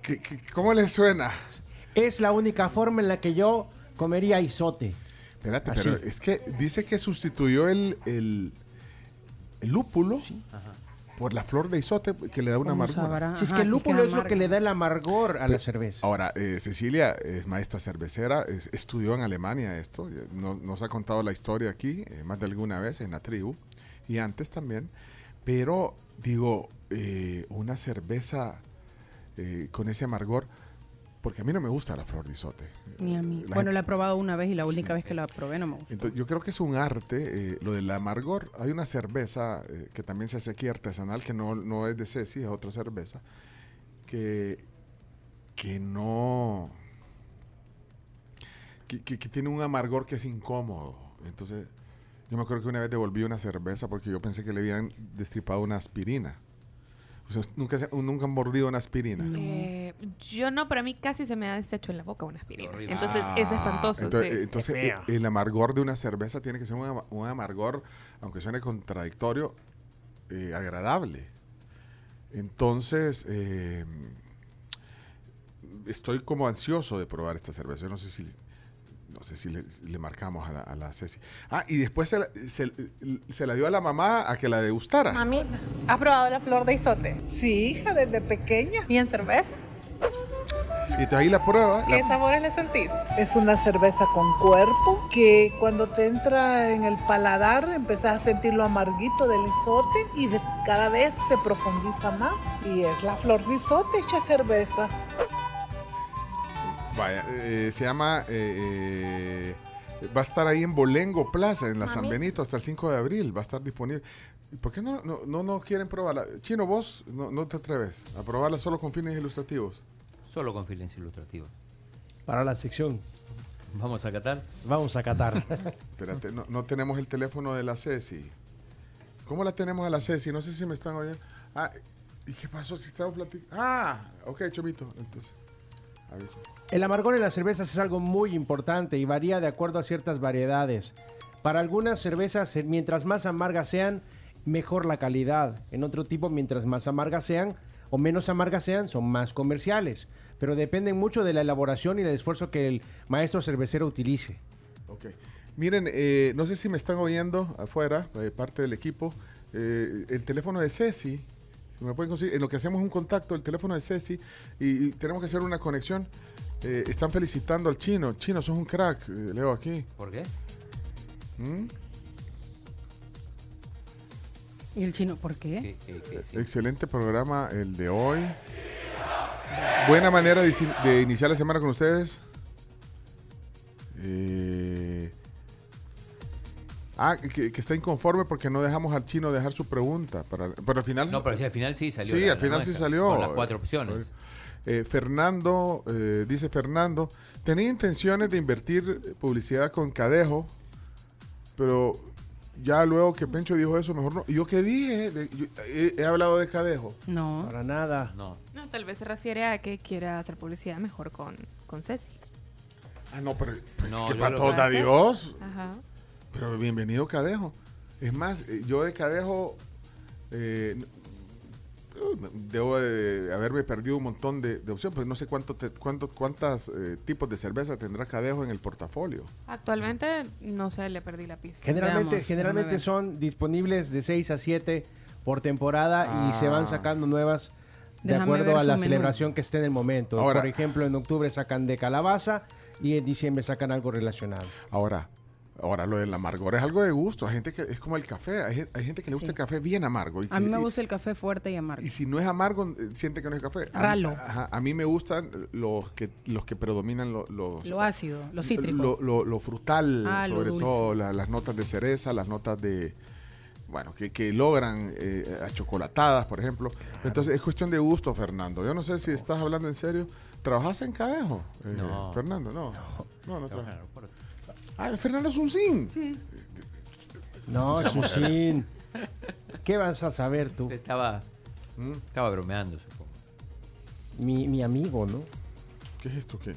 ¿qué- qué- ¿cómo le suena? Es la única forma en la que yo comería isote. Espérate, Así. pero es que dice que sustituyó el, el, el lúpulo por la flor de isote que le da una ¿Cómo amargura. Si es que el lúpulo es lo que le da el amargor a la cerveza. Ahora, eh, Cecilia es maestra cervecera, es- estudió en Alemania esto, eh, no- nos ha contado la historia aquí eh, más de alguna vez en la tribu y antes también, pero digo, eh, una cerveza eh, con ese amargor, porque a mí no me gusta la flor de isote. Ni a mí. La bueno, gente- la he probado una vez y la única vez que la probé no me gustó. Entonces, yo creo que es un arte, eh, lo del amargor. Hay una cerveza que también se hace aquí artesanal, que no, no es de Ceci, es otra cerveza, que, que no... Que, que- que tiene un amargor que es incómodo. Entonces, yo me acuerdo que una vez devolví una cerveza porque yo pensé que le habían destripado una aspirina. O sea, ¿nunca, se- nunca han mordido una aspirina? Eh, yo no, pero a mí casi se me ha deshecho en la boca una aspirina. Horrible. Entonces Ah, es espantoso. Entonces, sí. entonces, eh, el amargor de una cerveza tiene que ser un, un amargor, aunque suene contradictorio, eh, agradable. Entonces, eh, estoy como ansioso de probar esta cerveza. Yo no sé si, no sé si le, le marcamos a la, a la Ceci. Ah, y después se la, se- se la dio a la mamá a que la degustara. Mami, ¿has probado la flor de isote? Sí, hija, desde pequeña. ¿Y en cerveza? Y te ahí la prueba. ¿Qué la- sabores le sentís? Es una cerveza con cuerpo que cuando te entra en el paladar empezás a sentir lo amarguito del isote y de- cada vez se profundiza más. Y es la flor de isote hecha cerveza. Vaya, eh, se llama. eh, eh, va a estar ahí en Bolengo Plaza, en la San Mami. Benito, hasta el 5 de abril. Va a estar disponible. ¿Y ¿Por qué no, no, no, no quieren probarla? Chino, vos no, no te atreves a probarla solo con fines ilustrativos. Solo con fines ilustrativos. Para la sección. Vamos a catar. Vamos a catar. [LAUGHS] Espérate, no, no tenemos el teléfono de la Ceci. ¿Cómo la tenemos a la Ceci? No sé si me están oyendo. Ah, ¿y qué pasó si estamos platicando? Ah, ok, Chomito. Entonces, avisa. El amargor en las cervezas es algo muy importante y varía de acuerdo a ciertas variedades. Para algunas cervezas, eh, mientras más amargas sean, mejor la calidad. En otro tipo, mientras más amargas sean o menos amargas sean, son más comerciales. Pero dependen mucho de la elaboración y del esfuerzo que el maestro cervecero utilice. Ok. Miren, eh, no sé si me están oyendo afuera, eh, parte del equipo. eh, el teléfono de Ceci, si me pueden conseguir, en lo que hacemos un contacto, el teléfono de Ceci, y, y tenemos que hacer una conexión. Eh, están felicitando al chino. Chino, sos un crack, eh, leo aquí. ¿Por qué? ¿Mm? ¿Y el chino por qué? Excelente programa el de hoy. Buena manera de, iniciar la semana con ustedes. Eh, ah, que, que está inconforme porque no dejamos al chino dejar su pregunta. Para, pero al final. No, pero sí, al final sí salió Sí, la- al final sí salió. con las cuatro opciones. Eh, Fernando, eh, dice Fernando, tenía intenciones de invertir publicidad con Cadejo, pero ya luego que Pencho dijo eso, mejor no. ¿Y ¿Yo qué dije? De- yo- he, he hablado de Cadejo. No. Para nada. No. No, tal vez se refiere a que quiera hacer publicidad mejor con, con Ceci. Ah, no, pero pues No, que yo para todos da Dios. Ajá. Pero bienvenido Cadejo. Es más, eh, yo de Cadejo eh, debo de haberme perdido un montón de, de opciones, pues no sé cuánto te- cuánto, cuántas eh, tipos de cerveza tendrá Cadejo en el portafolio. Actualmente, no sé, le perdí la pista. Generalmente, Veamos, generalmente son disponibles de 6 a 7 por temporada y se van Ah. sacando nuevas de Déjame acuerdo a la menú. celebración que esté en el momento. Ahora- por ejemplo, en octubre sacan de calabaza y en diciembre sacan algo relacionado. Ahora, ahora lo del amargor es algo de gusto. Hay gente que es como el café. Hay, hay gente que le gusta el café bien amargo. Y, A mí me y- gusta el café fuerte y amargo. y si no es amargo, eh, siente que no es café. A mí- Ralo. a mí me gustan los que los que predominan lo- los Lo ácido, lo cítrico. Lo, lo- lo frutal, Ah, lo sobre todo la- las notas de cereza, las notas de bueno, que, que logran eh, achocolatadas, por ejemplo. Entonces es cuestión de gusto, Fernando. Yo no sé si estás hablando en serio. ¿Trabajas en Cadejo? eh, No. Fernando, no. No, no, trabaja. aeropuerto. Ah, Fernando es un sim. No, Susín. [LAUGHS] ¿Qué vas a saber tú? Estaba, ¿Mm? estaba bromeando, supongo. Mi, mi amigo, ¿no? ¿Qué es esto? ¿Qué?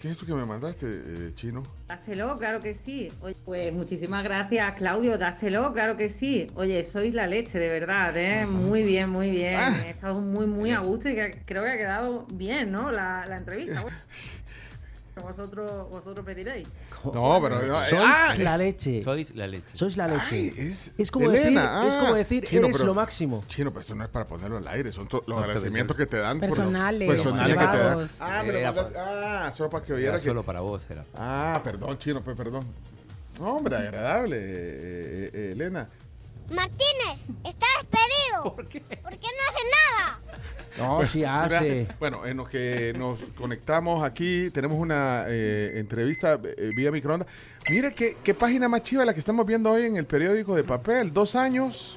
¿Qué es esto que me mandaste, eh, chino? Dáselo, claro que sí. Oye, pues muchísimas gracias, Claudio. Dáselo, claro que sí. Oye, sois la leche, de verdad, ¿eh? Muy bien, muy bien. He estado muy, muy a gusto y creo que ha quedado bien, ¿no? La, la entrevista. [LAUGHS] Bueno, vosotros, vosotros me diréis. No, pero... no, eh, Sois ah, la leche. Sois la leche. Sois la leche. Ay, es, como Elena, decir, es ah. como decir, Chino, eres pero- lo máximo. Chino, pero esto no es para ponerlo al aire, son los No, pero agradecimientos que te dan. por los- Personales, personales que te dan. Ah, Era mandaste- ah, solo para que oyera Era que... solo para vos, era. Ah, perdón, Chino, pues perdón. Hombre, agradable, eh, eh, Elena. Martínez, está despedido. [LAUGHS] ¿Por qué? Porque no hace nada. No, sí [LAUGHS] Mira, hace. bueno, en lo que nos conectamos aquí, tenemos una eh, entrevista eh, vía microondas. Mire qué, qué página más chiva la que estamos viendo hoy en el periódico de papel. Dos años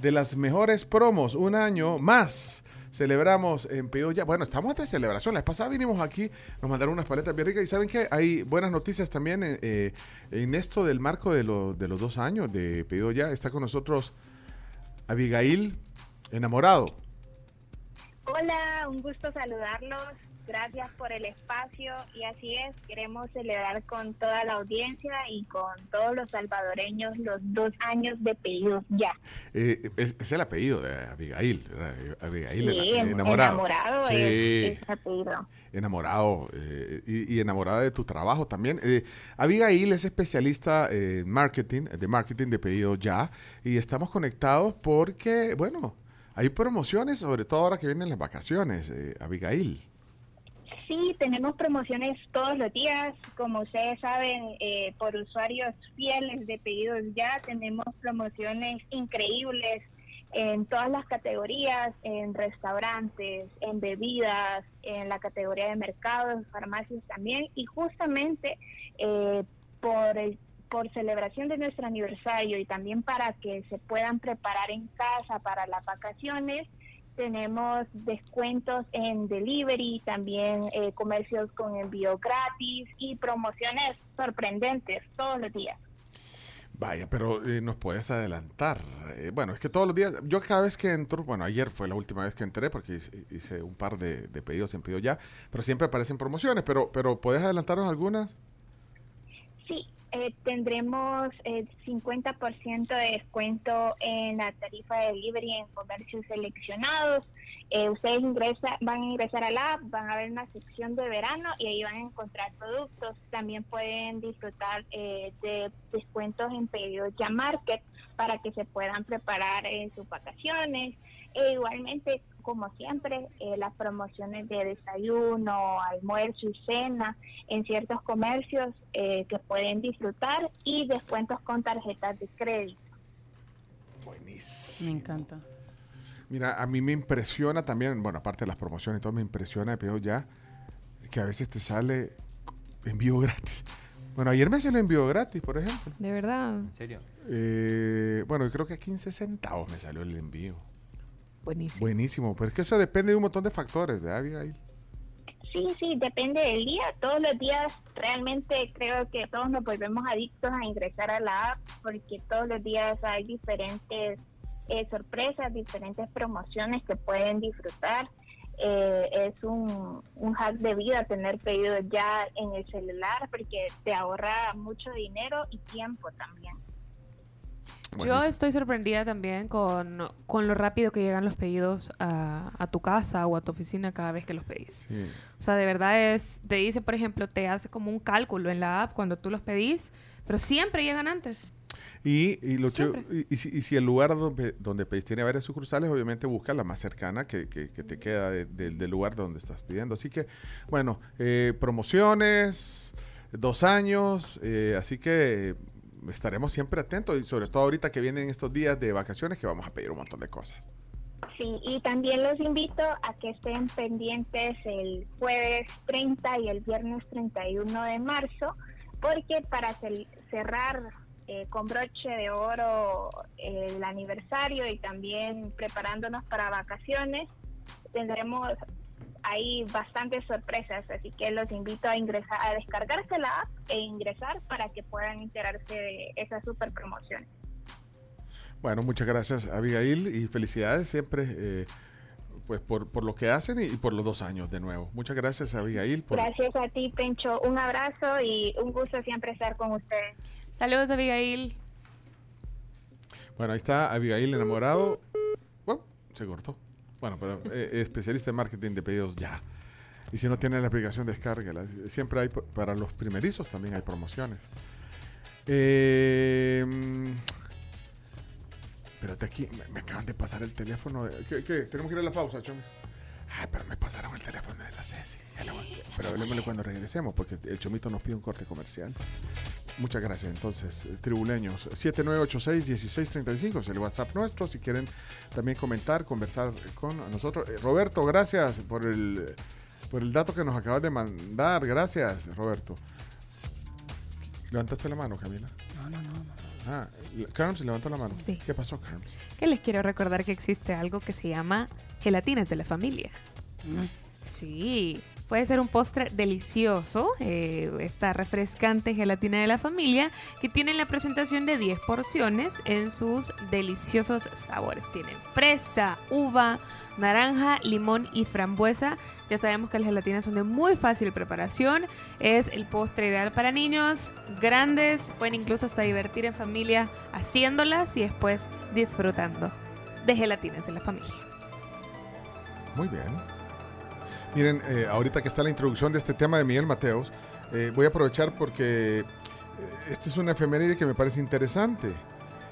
de las mejores promos, un año más. Celebramos en Pío ya. Bueno, estamos de celebración. La vez pasada vinimos aquí, nos mandaron unas paletas bien ricas. Y saben que hay buenas noticias también eh, eh, en esto del marco de, lo- de los dos años de Pío ya. Está con nosotros Abigail, enamorado. Hola, un gusto saludarlos. Gracias por el espacio y así es, queremos celebrar con toda la audiencia y con todos los salvadoreños los dos años de pedidos ya. Eh, es, es el apellido de Abigail. ¿verdad? Abigail, Sí, ena- enamorado. enamorado Sí, es, es apellido. enamorado. eh, y, y enamorada de tu trabajo también. Eh, Abigail es especialista en marketing, de marketing de pedido ya. Y estamos conectados porque, bueno, hay promociones, sobre todo ahora que vienen las vacaciones, eh, Abigail. Sí, tenemos promociones todos los días. Como ustedes saben, eh, por usuarios fieles de pedidos ya, tenemos promociones increíbles en todas las categorías, en restaurantes, en bebidas, en la categoría de mercados, farmacias también. Y justamente eh, por por celebración de nuestro aniversario y también para que se puedan preparar en casa para las vacaciones, tenemos descuentos en delivery, también eh, comercios con envío gratis y promociones sorprendentes todos los días. Vaya, pero eh, nos puedes adelantar. Eh, bueno, es que todos los días, yo cada vez que entro, bueno, ayer fue la última vez que entré porque hice, un par de, de pedidos en pedido ya, pero siempre aparecen promociones, pero, pero ¿puedes adelantarnos algunas? Eh, tendremos el 50% de descuento en la tarifa de delivery en comercios seleccionados. Eh, ustedes ingresa, van a ingresar a la app, van a ver una sección de verano y ahí van a encontrar productos. También pueden disfrutar eh, de descuentos en pedidos ya market para que se puedan preparar en sus vacaciones. E igualmente, como siempre, eh, las promociones de desayuno, almuerzo y cena en ciertos comercios eh, que pueden disfrutar y descuentos con tarjetas de crédito. buenísimo. Me encanta. Mira, a mí me impresiona también, bueno, aparte de las promociones y todo, me impresiona de pedido ya que a veces te sale envío gratis. Bueno, ayer me salió envío gratis, por ejemplo. De verdad. ¿En serio? Eh, bueno, creo que a 15 centavos me salió el envío. Buenísimo. Buenísimo, pero es que eso depende de un montón de factores, ¿verdad, Abigail? Sí, sí, depende del día. Todos los días realmente creo que todos nos volvemos adictos a ingresar a la app porque todos los días hay diferentes eh, sorpresas, diferentes promociones que pueden disfrutar. Eh, es un, un hack de vida tener pedidos ya en el celular porque te ahorra mucho dinero y tiempo también. Yo estoy sorprendida también con, con lo rápido que llegan los pedidos a, a tu casa o a tu oficina cada vez que los pedís. Sí. O sea, de verdad es, te dice, por ejemplo, te hace como un cálculo en la app cuando tú los pedís, pero siempre llegan antes. Y, y lo que, Siempre. y, y si, y si el lugar donde, donde pedís tiene varias sucursales, obviamente busca la más cercana que, que- que te queda de- de- del lugar donde estás pidiendo. Así que, bueno, eh, promociones, dos años, eh, así que estaremos siempre atentos y sobre todo ahorita que vienen estos días de vacaciones que vamos a pedir un montón de cosas. Sí, y también los invito a que estén pendientes el jueves 30 y el viernes 31 de marzo, porque para cerrar eh, con broche de oro eh, el aniversario y también preparándonos para vacaciones, tendremos ahí bastantes sorpresas, así que los invito a ingresar, a descargarse la app e ingresar para que puedan enterarse de esa super promoción. Bueno, muchas gracias Abigail y felicidades siempre eh, pues por, por lo que hacen y, y por los dos años de nuevo. Muchas gracias Abigail. Por, Gracias a ti, Pencho. Un abrazo y un gusto siempre estar con ustedes. Saludos, Abigail. Bueno, ahí está Abigail enamorado. Uop, se cortó. Bueno, pero eh, especialista en marketing de pedidos ya. Y si no tiene la aplicación, descárguela. Siempre hay, para los primerizos también hay promociones. Eh, espérate aquí, me, acaban de pasar el teléfono. ¿Qué, qué? Tenemos que ir a la pausa, chones. Ay, pero me pasaron el teléfono de la Ceci. Pero hablemosle cuando regresemos, porque el chomito nos pide un corte comercial. Muchas gracias. Entonces, eh, tribuleños, 7986-1635 es el WhatsApp nuestro. Si quieren también comentar, conversar con nosotros. Eh, Roberto, gracias por el, por el dato que nos acabas de mandar. Gracias, Roberto. ¿Levantaste la mano, Camila? No, no, no. Ah, Carms levantó la mano. Sí. ¿Qué pasó, Carms? Que les quiero recordar que existe algo que se llama gelatinas de la familia. Sí, puede ser un postre delicioso, eh, esta refrescante gelatina de la familia, que tiene la presentación de 10 porciones en sus deliciosos sabores. Tienen fresa, uva, naranja, limón y frambuesa. Ya sabemos que las gelatinas son de muy fácil preparación. Es el postre ideal para niños grandes. Pueden incluso hasta divertir en familia haciéndolas y después disfrutando de gelatinas de la familia. Muy bien. Miren, eh, ahorita que está la introducción de este tema de Miguel Mateos, eh, voy a aprovechar porque eh, esta es una efeméride que me parece interesante.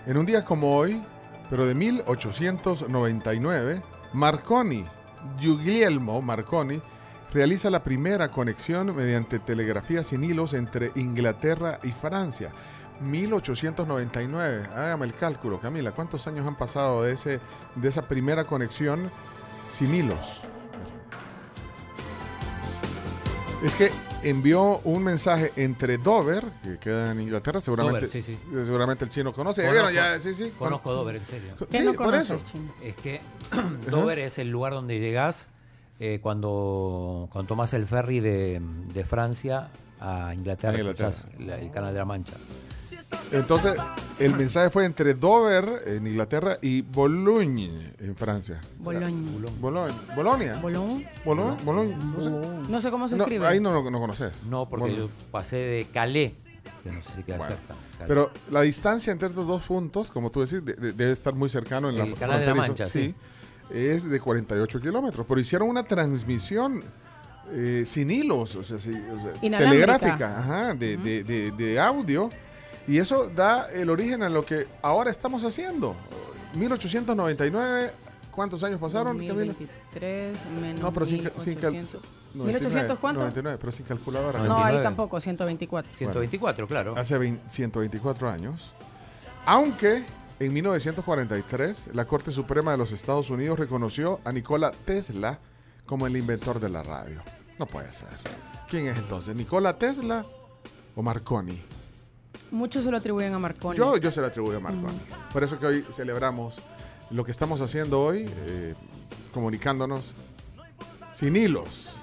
En un día como hoy, pero de 1899, Marconi, Guglielmo Marconi, realiza la primera conexión mediante telegrafía sin hilos entre Inglaterra y Francia. 1899, hágame el cálculo, Camila, ¿cuántos años han pasado de, ese, de esa primera conexión sin hilos? Es que envió un mensaje entre Dover, que queda en Inglaterra, seguramente, Dover, sí, sí. eh, seguramente el chino conoce. Ya Conozco, ya, sí, sí. conozco Dover, en serio. Co- Sí, por eso. Es que Dover es el lugar donde llegás eh, cuando, cuando tomás el ferry de, de Francia a Inglaterra, A Inglaterra. cruzás la- el Canal de la Mancha. Entonces, el mensaje fue entre Dover, en Inglaterra, y Boulogne, en Francia. Bologne. Bologne. Bolonia. Bologne. Bologne. Bologne. No sé. No sé cómo se No, escribe. ahí no, no, no conoces. No, porque Bologne. yo pasé de Calais, que no sé si queda Bueno, cerca. Calais. Pero la distancia entre estos dos puntos, como tú decís, de- de- debe estar muy cercano en la Canal de la Mancha, sí. Es de 48 kilómetros. Pero hicieron una transmisión eh, sin hilos, o sea, sí, o sea, telegráfica, ajá, de, de- de- de audio. Y eso da el origen a lo que ahora estamos haciendo. 1899, ¿cuántos años pasaron, Camila? 2023 menos No, pero sin, ca- sin cal- 1800. 99, 1800 cuánto? 99, pero sin calculadora. No, ahí tampoco, 124. 124, claro. Hace 20 124 años. Aunque En 1943, la Corte Suprema de los Estados Unidos reconoció a Nikola Tesla como el inventor de la radio. No puede ser. ¿Quién es entonces? ¿Nikola Tesla o Marconi? Muchos se lo atribuyen a Marconi. Yo, yo se lo atribuyo a Marconi. Por eso que hoy celebramos lo que estamos haciendo hoy, eh, comunicándonos sin hilos.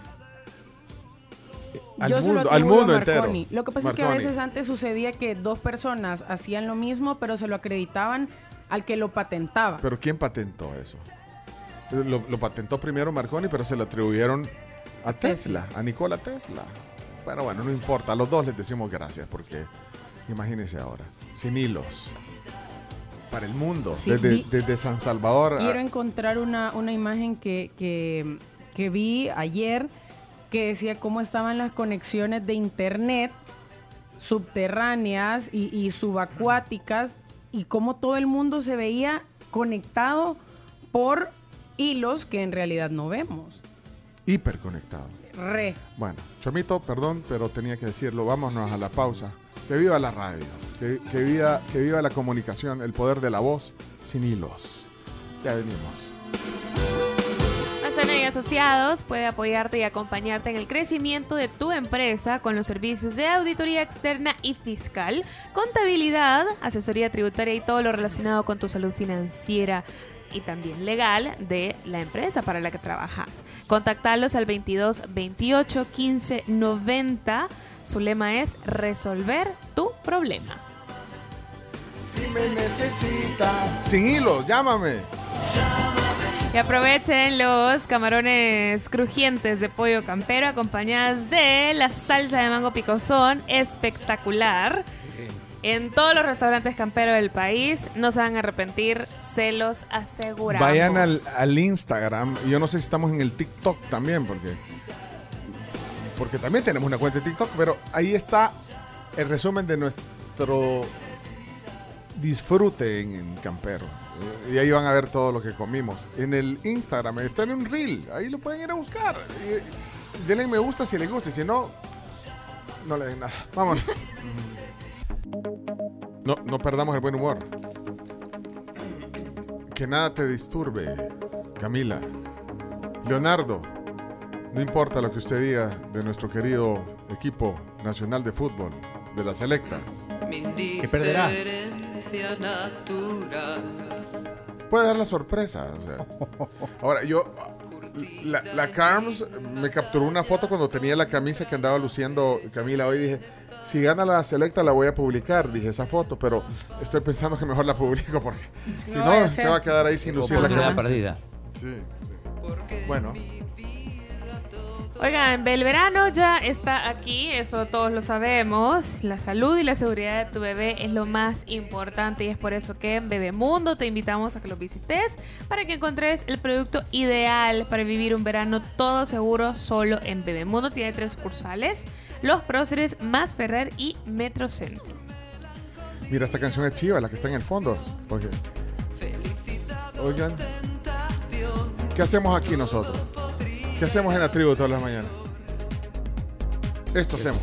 Eh, Al mundo, al mundo entero. Marconi. Lo que pasa es que a Marconi. veces antes sucedía que dos personas hacían lo mismo, pero se lo acreditaban al que lo patentaba. Pero ¿quién patentó eso? Lo, lo patentó primero Marconi, pero se lo atribuyeron a Tesla, a Nikola Tesla. Pero bueno, no importa, a los dos les decimos gracias porque imagínense ahora, sin hilos, para el mundo, Sí, desde, vi- desde San Salvador. a- Quiero encontrar una, una imagen que, que- que vi ayer que decía cómo estaban las conexiones de internet subterráneas y, y subacuáticas y cómo todo el mundo se veía conectado por hilos que en realidad no vemos. hiperconectado. Re. Bueno, Chomito, perdón, pero tenía que decirlo. Vámonos a la pausa. Que viva la radio, que, que viva, que viva la comunicación, el poder de la voz sin hilos. Ya venimos. Mazana y Asociados puede apoyarte y acompañarte en el crecimiento de tu empresa con los servicios de auditoría externa y fiscal, contabilidad, asesoría tributaria y todo lo relacionado con tu salud financiera y también legal de la empresa para la que trabajas. Contactarlos al 22 28 15 90. Su lema es resolver tu problema. Si me necesitas. Sin hilos, llámame. Y aprovechen los camarones crujientes de pollo campero acompañadas de la salsa de mango picosón espectacular. En todos los restaurantes camperos del país no se van a arrepentir, se los aseguramos. Vayan al, al Instagram. Yo no sé si estamos en el TikTok también, porque. Porque también tenemos una cuenta de TikTok, pero ahí está el resumen de nuestro disfrute en, Campero. Eh, Y ahí van a ver todo lo que comimos. En el Instagram está en un reel. Ahí lo pueden ir a buscar. Y denle me gusta si les gusta. Si no, no le den nada. [LAUGHS] Vámonos. No, no perdamos el buen humor. Que nada te disturbe, Camila. Leonardo, no importa lo que usted diga de nuestro querido equipo nacional de fútbol, de la selecta. Que perderá. Puede dar la sorpresa. o sea. Ahora, yo. La, la Carms me capturó una foto cuando tenía la camisa que andaba luciendo Camila hoy. Dije, si gana la selecta la voy a publicar. Dije esa foto, pero estoy pensando que mejor la publico porque si No se va a quedar ahí sin lucir la camisa. perdida. Sí, sí. Bueno, Oigan, el verano ya está aquí, eso todos lo sabemos. La salud y la seguridad de tu bebé es lo más importante y es por eso que en Bebemundo te invitamos a que lo visites para que encontres el producto ideal para vivir un verano todo seguro solo en Bebemundo. Tiene tres sucursales, Los Próceres, Más Ferrer y Metrocentro. mira, esta canción es chiva, la que está en el fondo. Porque, oigan, ¿qué hacemos aquí nosotros? ¿Qué hacemos en la tribu todas las mañanas? Esto hacemos.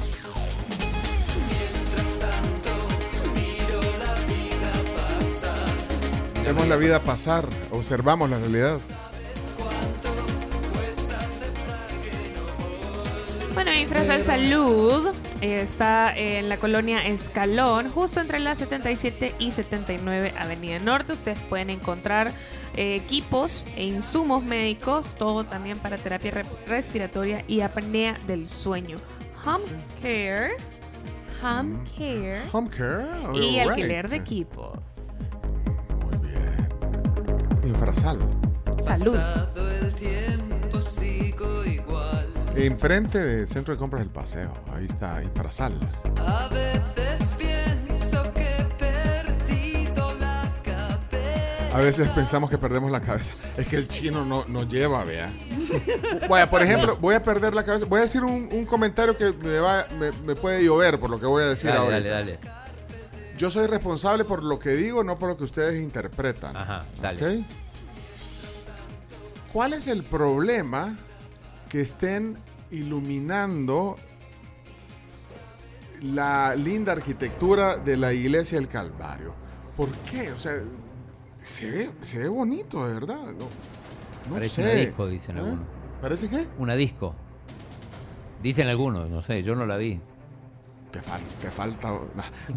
Vemos la vida pasar, observamos la realidad. Bueno, Infrasal Salud eh, está en la colonia Escalón, justo entre la 77 y 79 Avenida Norte. Ustedes pueden encontrar eh, equipos e insumos médicos, todo también para terapia re- respiratoria y apnea del sueño. Home Care, Home Care Home care. y alquiler de equipos. Infrasal. Salud. Enfrente del centro de compras del paseo. Ahí está Infrasal. A veces pienso que he perdido la cabeza. A veces pensamos que perdemos la cabeza. Es que el chino no, no lleva, vea. Vaya, por ejemplo, voy a perder la cabeza. Voy a decir un, un comentario que me, va, me, me puede llover por lo que voy a decir Dale, ahora. dale, dale. Yo soy responsable por lo que digo, no por lo que ustedes interpretan. Ajá, dale. ¿Cuál es el problema que estén iluminando la linda arquitectura de la iglesia del Calvario? ¿Por qué? O sea, se ve, se ve bonito, de verdad. No, no Parece sé. una disco, dicen ¿Eh? algunos. ¿Parece qué? Una disco. Dicen algunos, no sé, yo no la vi. Te, fal- te falta. no.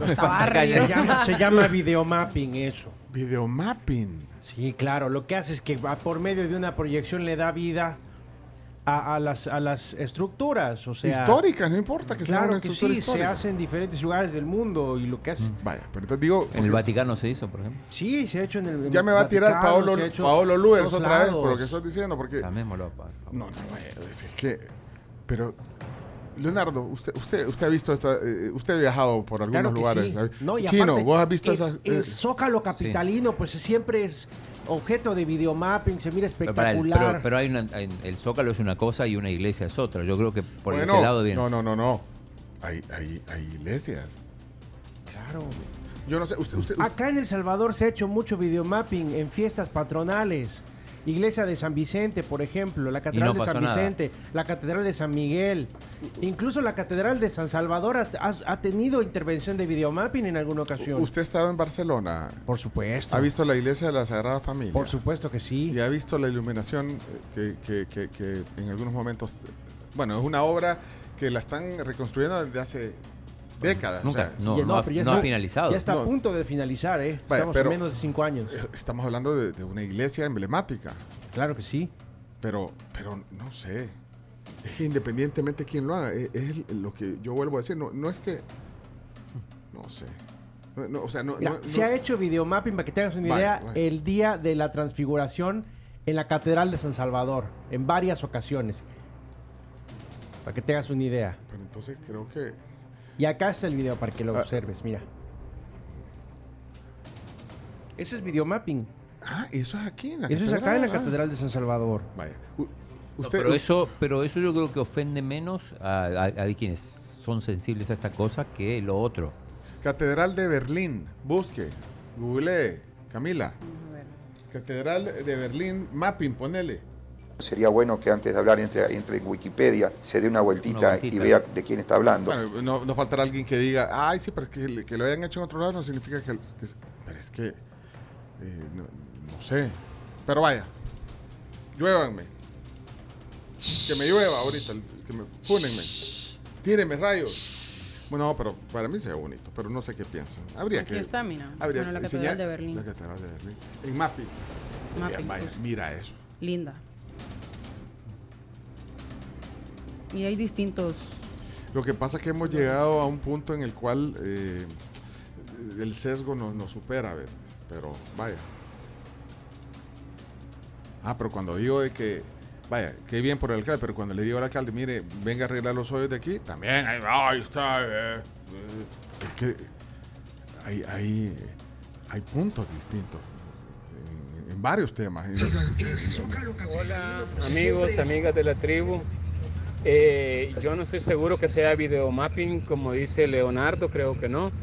Me falta Se llama, se llama videomapping eso. Videomapping. Sí, claro. Lo que hace es que va por medio de una proyección le da vida a, a las, a las estructuras. O sea, Históricas, no importa que sea claro una que estructura sí, histórica. se hace en diferentes lugares del mundo y lo que hace... Vaya, pero entonces digo. En el Vaticano se hizo, por ejemplo. Sí, se ha hecho en el... en Ya me va a tirar Paolo, Paolo Luers otra vez por lo que estoy diciendo, porque. Llamémoslo, pa- No, no, bueno, es que. Pero. Leonardo, usted, usted, usted ha visto esta, eh, usted ha viajado por algunos Claro lugares. sí. No, y Chino, aparte, vos has visto el, esas. el eh, Zócalo capitalino, pues siempre es objeto de videomapping, se mira Pero, para el- espectacular. pero, pero hay una, el Zócalo es una cosa y una iglesia es otra. Yo creo que por bueno, ese lado viene. No, no, no, no. Hay, hay, hay iglesias. Claro. Yo no sé, usted, usted, Acá en El Salvador se ha hecho mucho videomapping en fiestas patronales. Iglesia de San Vicente, por ejemplo, la Catedral no de San nada. Vicente, la Catedral de San Miguel, incluso la Catedral de San Salvador ha, ha- ha tenido intervención de videomapping en alguna ocasión. usted ha estado en Barcelona. Por supuesto. ¿Ha visto la iglesia de la Sagrada Familia? Por supuesto que sí. Y ha visto la iluminación eh, que, que- que- que en algunos momentos. Bueno, es una obra que la están reconstruyendo desde hace décadas. Nunca, o sea, no, Ya no pero ya no ha está- finalizado. Ya está No. a punto de finalizar, ¿eh? Vaya, Estamos pero- menos de cinco años. eh, Estamos hablando de, de una iglesia emblemática. Claro que sí. Pero, pero no sé. Es que independientemente de quién lo haga, es, es lo que yo vuelvo a decir. No, no es que. No sé. No, no, o sea, no. Mira, no- se ha hecho videomapping, para que tengas una Vaya, idea, vaya. el día de la transfiguración en la Catedral de San Salvador, en varias ocasiones. Para que tengas una idea. Pero entonces creo que. Y acá está el video para que lo Ah. observes, mira. Eso es videomapping. Ah, eso es aquí en la Eso es acá en la ah. Catedral de San Salvador. Vaya. U- No, usted, pero, eso, pero eso yo creo que ofende menos a, a- a quienes son sensibles a esta cosa que lo otro. Catedral de Berlín. Busque. Google. Camila. Catedral de Berlín. Mapping, ponele. Sería bueno que antes de hablar entre, entre en Wikipedia se dé una vueltita, Una vueltita. y vea de quién está hablando. Bueno, no, no faltará alguien que diga, ay, sí, pero que, que lo hayan hecho en otro lado no significa que... que- pero es que... eh, no, no sé. Pero vaya. Lluévanme. Que me llueva ahorita. Que me... Fúnenme. Tírenme rayos. Bueno, pero para mí se ve bonito, pero no sé qué piensan. Habría Aquí que... está, mira. Habría Bueno, la que Catedral de Berlín. La Catedral de Berlín. En mapping. Pues. mira eso. Linda. Y hay distintos. Lo que pasa es que hemos llegado a un punto en el cual eh, el sesgo nos, nos supera a veces. Pero vaya. Ah, pero cuando digo de que, vaya, qué bien por el alcalde, pero cuando le digo al alcalde, mire, venga a arreglar los hoyos de aquí, también, ahí, ahí está. eh, eh. Es que hay, hay, hay puntos distintos en, en varios temas. Hola amigos, amigas de la tribu. Eh, yo no estoy seguro que sea videomapping como dice Leonardo, creo que no.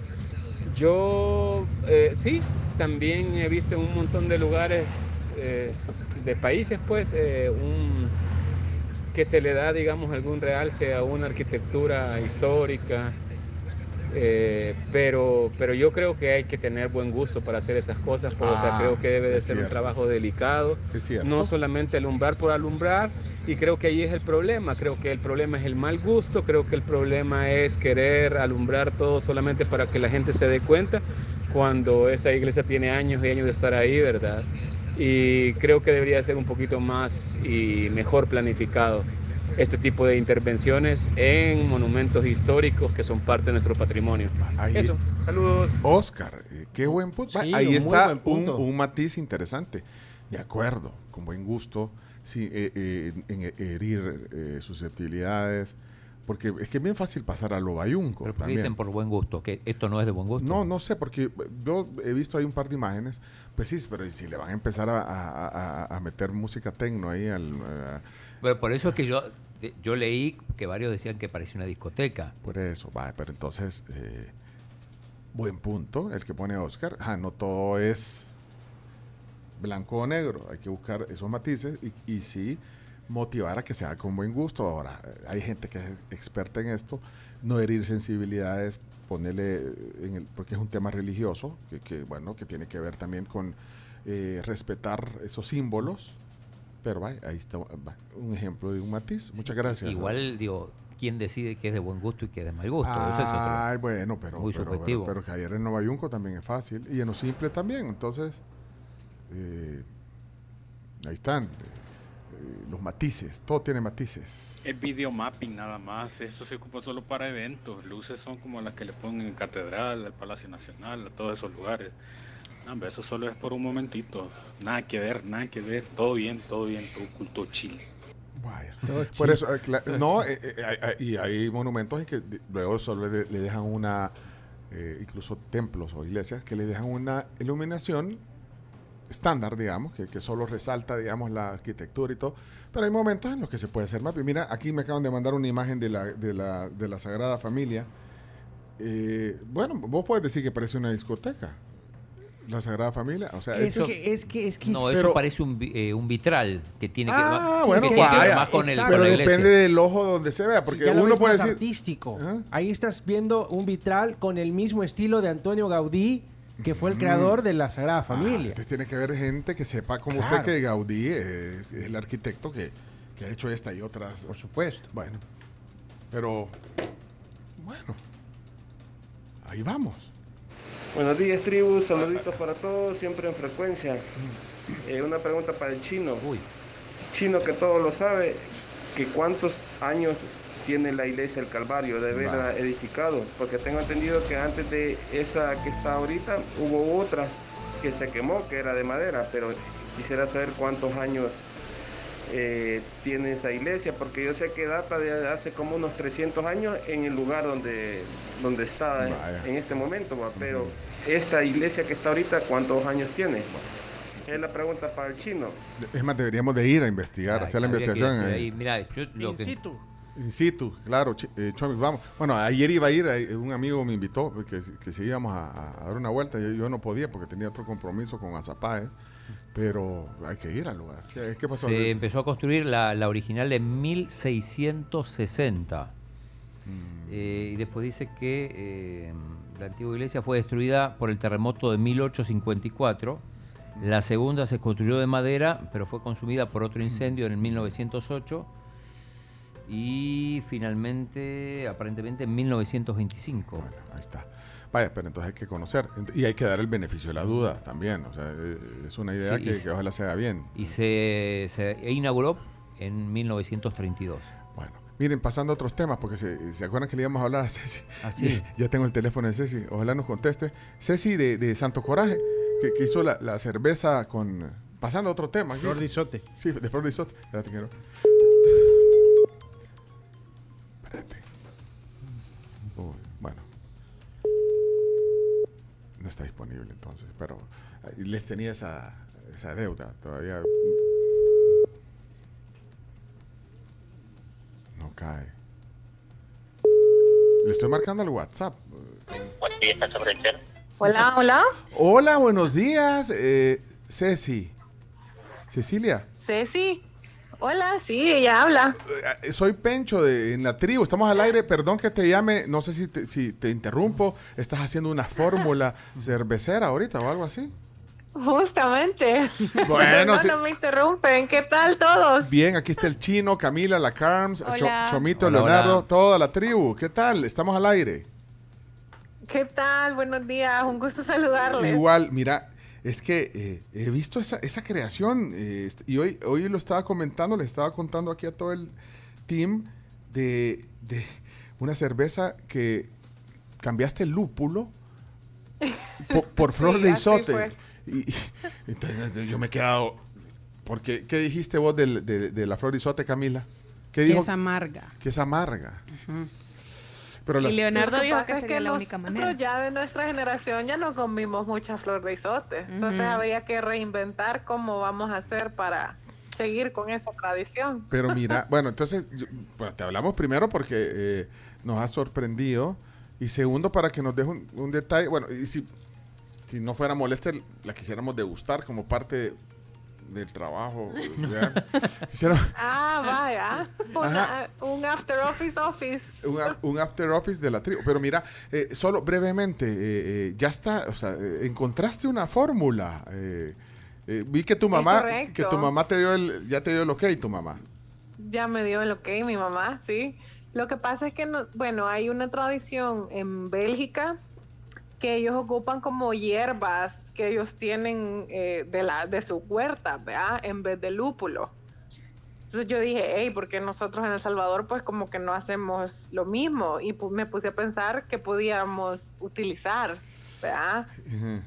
Yo eh, sí, también he visto un montón de lugares eh, de países pues eh, que se le da digamos algún realce a una arquitectura histórica. Eh, pero, pero yo creo que hay que tener buen gusto para hacer esas cosas, o sea, Ah, creo que debe de ser un trabajo delicado, no solamente alumbrar por alumbrar, y creo que ahí es el problema, creo que el problema es el mal gusto, creo que el problema es querer alumbrar todo solamente para que la gente se dé cuenta, cuando esa iglesia tiene años y años de estar ahí, ¿verdad? Y creo que debería ser un poquito más y mejor planificado este tipo de intervenciones en monumentos históricos que son parte de nuestro patrimonio. Ahí- Eso, saludos. Oscar, eh, qué buen punto. Sí, Ahí un está buen un, punto. un matiz interesante. De acuerdo, con buen gusto, sí, eh, eh, en, herir eh, susceptibilidades. Porque es que es bien fácil pasar a lo bayunco. Pero ¿por qué también. dicen por buen gusto? ¿Que esto no es de buen gusto? No, no sé, porque yo he visto ahí un par de imágenes. Pues sí, pero si le van a empezar a, a- a- a meter música tecno ahí al. a- Pero por eso es que yo, yo leí que varios decían que parecía una discoteca. por eso, va, pero entonces. eh, buen punto, el que pone Oscar. Ah, no todo es blanco o negro. Hay que buscar esos matices. Y, y sí, motivar a que se haga con buen gusto. Ahora, eh, hay gente que es experta en esto, no herir sensibilidades, ponerle, en el, porque es un tema religioso, que, que, bueno, que tiene que ver también con eh, respetar esos símbolos. Pero va, ahí está va, un ejemplo de un matiz. Muchas gracias. Igual, digo, ¿quién decide qué es de buen gusto y qué es de mal gusto? Eso es otro. Ay, bueno, pero, Muy pero, subjetivo. pero, pero que ayer en Nueva Yunco también es fácil y en lo simple también. Entonces, eh, ahí están eh, eh, los matices. Todo tiene matices. Es video mapping nada más, esto se ocupa solo para eventos, luces son como las que le ponen en Catedral, al Palacio Nacional, a todos esos lugares. Hombre, eso solo es por un momentito, nada que ver, nada que ver, todo bien, todo bien, todo culto chile. Por eso, eh, no, eh, eh, hay- hay- y hay monumentos en que luego solo le, le dejan una, eh, incluso templos o iglesias, que le dejan una iluminación estándar, digamos, que, que solo resalta, digamos, la arquitectura y todo. Pero hay momentos en los que se puede hacer más. Y Mira, aquí me acaban de mandar una imagen de la, de la, de la Sagrada Familia. Eh, bueno, vos puedes decir que parece una discoteca. La Sagrada Familia, o sea, Es eso- que, es que, es que. No, pero- eso parece un, eh, un vitral que tiene que, Ah, bueno, que más con, el, con pero la iglesia. depende del ojo donde se vea, porque Sí, uno puede decir, artístico. Ahí estás viendo un vitral con el mismo estilo de Antonio Gaudí, que fue el creador de la Sagrada Familia. Entonces tiene que haber gente que sepa como Claro. usted que Gaudí es, es el arquitecto que, que ha hecho esta y otras. Por supuesto. Bueno, pero bueno, ahí vamos. Buenos días, tribu. Saluditos para todos, siempre en frecuencia. Eh, una pregunta para el chino. Chino que todo lo sabe, que cuántos años tiene la iglesia del Calvario de haberla edificado, porque tengo entendido que antes de esa que está ahorita hubo otra que se quemó, que era de madera, pero quisiera saber cuántos años eh, tiene esa iglesia, porque yo sé que data de hace como unos 300 años en el lugar donde, donde está en este momento, va, pero esta iglesia que está ahorita, ¿cuántos años tiene? Es la pregunta para el chino. Es más, deberíamos de ir a investigar, hacer la investigación. decir ahí. ahí, mira, yo lo In que- situ. In situ, claro, Ch- eh, Chomix, vamos. Bueno, ayer iba a ir, eh, un amigo me invitó que, que si íbamos a, a dar una vuelta, yo, yo no podía porque tenía otro compromiso con Azapá, pero hay que ir al lugar. ¿Qué, qué pasó? Se empezó a construir la, la original en 1660. Eh, y después dice que eh, la antigua iglesia fue destruida por el terremoto de 1854. La segunda se construyó de madera, pero fue consumida por otro incendio en el 1908. Y finalmente, aparentemente, en 1925. ahí está. Vaya, pero entonces hay que conocer y hay que dar el beneficio de la duda también. O sea, eh, es una idea Sí, que, se- que ojalá se haga bien. Y se, se inauguró en 1932. Bueno, miren, pasando a otros temas, porque se, se acuerdan que le íbamos a hablar a Ceci. Ah, sí. Ya, [LAUGHS] ya tengo el teléfono de Ceci, ojalá nos conteste. Ceci de, de Santo Coraje, que, que hizo la, la cerveza con... Pasando a otro tema. Flor de Isote. Sí, de Flor de Isote. Espérate, quiero. Espérate. No está disponible entonces, pero eh, les tenía esa, esa deuda todavía. No cae. Le estoy marcando al WhatsApp. Hola, hola. Hola, buenos días. Eh, Ceci. Cecilia. Ceci. Hola, sí, ella habla. Eh, Soy Pencho de, en la tribu, estamos al aire, perdón que te llame, no sé si te, si te interrumpo, estás haciendo una fórmula [LAUGHS] cervecera ahorita o algo así. Justamente. Bueno, [LAUGHS] no, sí. no me interrumpen. ¿Qué tal todos? Bien, aquí está el chino, Camila, la Carms, Cho-. Chomito, Hola, Leonardo, hola. toda la tribu. ¿Qué tal? Estamos al aire. ¿Qué tal? Buenos días. Un gusto saludarles. Igual, mira, es que eh, he visto esa, esa creación eh, est- y hoy, hoy lo estaba comentando, le estaba contando aquí a todo el team de, de una cerveza que cambiaste el lúpulo [LAUGHS] po- por, flor Sí, de isote. Y, y- entonces yo me he quedado... Porque, ¿Qué dijiste vos del- de, de la flor de isote, Camila? ¿Qué Que dijo? es amarga. Que es amarga. Pero las- Y Leonardo dijo que es sería la única manera. ya de nuestra generación ya no comimos mucha flor de isote. Entonces Ujú. habría que reinventar cómo vamos a hacer para seguir con esa tradición. Pero mira, [LAUGHS] bueno, entonces, yo- bueno, te hablamos primero porque eh, nos ha sorprendido y segundo para que nos deje un, un detalle, bueno, y si, si no fuera molesta, la quisiéramos degustar como parte del trabajo. [LAUGHS] ¿ya? Quisieron Ah, vaya. [LAUGHS] Una- un after office office. un, un after office de la tribu. Pero mira, eh, solo brevemente, eh, eh, ya está, o sea, eh, encontraste una fórmula. eh, eh, vi que tu mamá, que tu mamá te dio el, ya te dio el ok, tu mamá. Ya me dio el ok, mi mamá, sí. Lo que pasa es que, no, bueno, hay una tradición en Bélgica que ellos ocupan como hierbas que ellos tienen eh, de, la, de su huerta, ¿verdad? En vez de lúpulo. Entonces yo dije, hey, porque nosotros en El Salvador pues como que no hacemos lo mismo? Y me puse a pensar que podíamos utilizar, ¿verdad?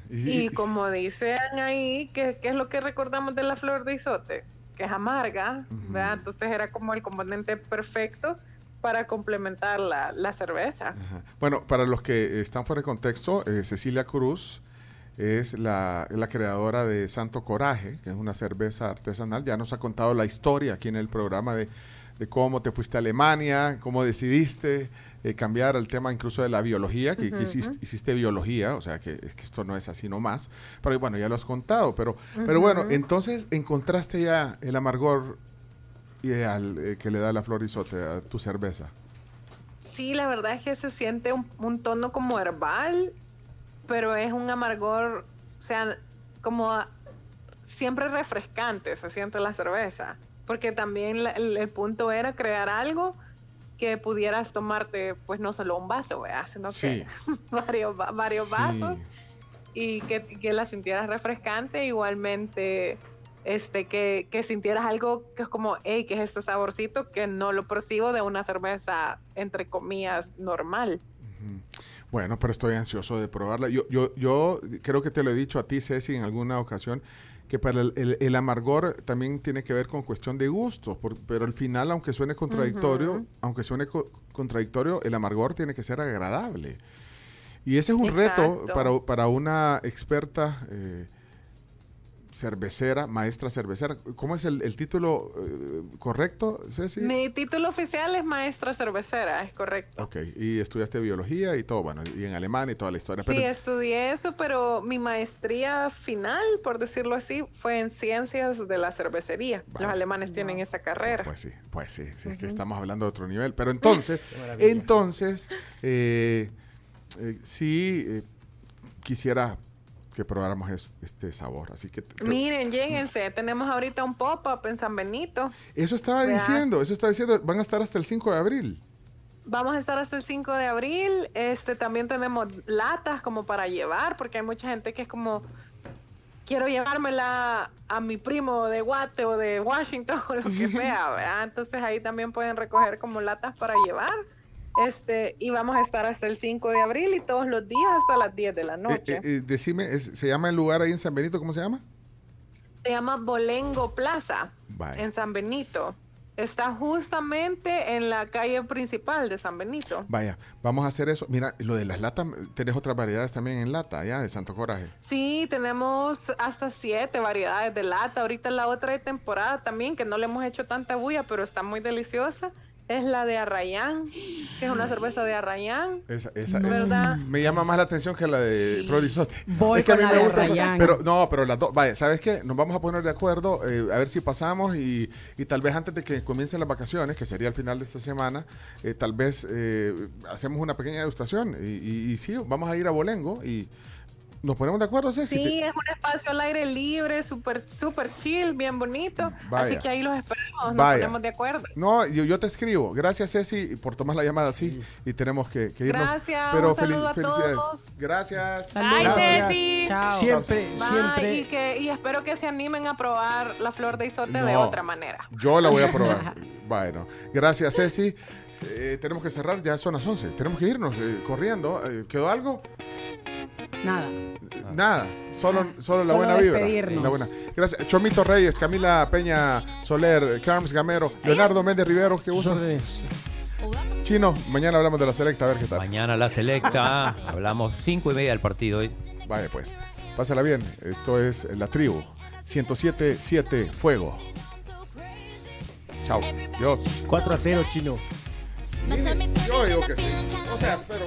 Y como dicen ahí, ¿qué, qué es lo que recordamos de la flor de isote? Que es amarga, ¿verdad? Entonces era como el componente perfecto para complementar la, la cerveza. Bueno, para los que están fuera de contexto, eh, Cecilia Cruz es la, la creadora de Santo Coraje, que es una cerveza artesanal. Ya nos ha contado la historia aquí en el programa de, de cómo te fuiste a Alemania, cómo decidiste eh, cambiar el tema incluso de la biología, que, hiciste, biología, o sea que, es que esto no es así nomás. Pero bueno, ya lo has contado. Pero, pero bueno, entonces encontraste ya el amargor ideal eh, que le da la florizote a tu cerveza. Sí, la verdad es que se siente un, un tono como herbal, pero es un amargor, o sea, como a- siempre refrescante se siente la cerveza, porque también la- el, el punto era crear algo que pudieras tomarte, pues no solo un vaso, ¿verdad? sino que [LAUGHS] varios, va- varios Sí. vasos y que, que la sintieras refrescante, igualmente este que, que sintieras algo que es como, hey, que es este saborcito que no lo percibo de una cerveza, entre comillas, normal. Bueno, pero estoy ansioso de probarla. Yo, yo, yo creo que te lo he dicho a ti, Ceci, en alguna ocasión, que para el, el- el amargor también tiene que ver con cuestión de gusto, por- pero al final, aunque suene contradictorio, aunque suene co- contradictorio, el amargor tiene que ser agradable. Y ese es un reto para, para una experta eh, cervecera, maestra cervecera. ¿Cómo es el, el título eh, correcto, Ceci? Mi título oficial es maestra cervecera, es correcto. Ok, y estudiaste biología y todo, bueno, y en alemán y toda la historia. Pero Sí, estudié eso, pero mi maestría final, por decirlo así, fue en ciencias de la cervecería. Los alemanes tienen esa carrera. Pues sí, pues sí, sí, es que estamos hablando de otro nivel. Pero entonces, [LAUGHS] entonces, eh, eh, sí eh, quisiera que probáramos es- este sabor. Así que te- Miren, lléguense, tenemos ahorita un pop-up en San Benito. eso estaba diciendo, eso estaba diciendo, van a estar hasta el 5 de abril. Vamos a estar hasta el 5 de abril. Este también tenemos latas como para llevar, porque hay mucha gente que es como quiero llevármela a mi primo de Guate o de Washington [LAUGHS] o lo que [LAUGHS] sea, ¿verdad? Entonces ahí también pueden recoger como latas para llevar. Este, y vamos a estar hasta el 5 de abril y todos los días hasta las 10 de la Eh, noche. eh, eh, decime, es- ¿se llama el lugar ahí en San Benito? ¿Cómo se llama? Se llama Bolengo Plaza en San Benito. Está justamente en la calle principal de San Benito. Vaya, vamos a hacer eso. Mira, lo de las latas, tenés otras variedades también en lata, allá de Santo Coraje. Sí, tenemos hasta siete variedades de lata. Ahorita la otra de temporada también, que no le hemos hecho tanta bulla, pero está muy deliciosa, es la de Arrayán, que es una cerveza de Arrayán. Esa, esa, No. ¿Verdad? me llama más la atención que la de Florizote. Voy es que a mí la me de gusta. Pero no, pero las dos. Vaya, ¿sabes qué? Nos vamos a poner de acuerdo eh, a ver si pasamos y, y tal vez antes de que comiencen las vacaciones, que sería el final de esta semana, eh, tal vez eh, hacemos una pequeña degustación. Y, y- y sí, vamos a ir a Bolengo y nos ponemos de acuerdo, Ceci. Sí, Te- es un espacio al aire libre, súper super chill, bien bonito. Vaya. Así que ahí los esperamos, nos Vaya. ponemos de acuerdo. No, yo, yo te escribo. Gracias, Ceci, por tomar la llamada así. Y tenemos que, que irnos. Gracias, Pero un saludo a felicidades. todos. Gracias. Bye, Gracias. Ceci. Chao. Siempre, Bye, siempre. Y, que, y espero que se animen a probar la flor de isote de otra manera. Yo la voy a probar. [LAUGHS] bueno, gracias, Ceci. Eh, tenemos que cerrar, ya son las 11. Tenemos que irnos eh, corriendo. Eh, ¿Quedó algo? Nada. Nada, solo, solo la Solo buena vibra. La buena. Gracias. Chomito Reyes, Camila Peña Soler, Carms Gamero, Leonardo Méndez Rivero, qué gusto. Chino, mañana hablamos de la selecta, a ver qué tal. Mañana la selecta, hablamos cinco y media del partido hoy. Vaya pues, pásala bien. Esto es La Tribu, 107.7 Fuego. Chao. Dios. 4 a 0, chino. Yo digo que sí. O sea, pero...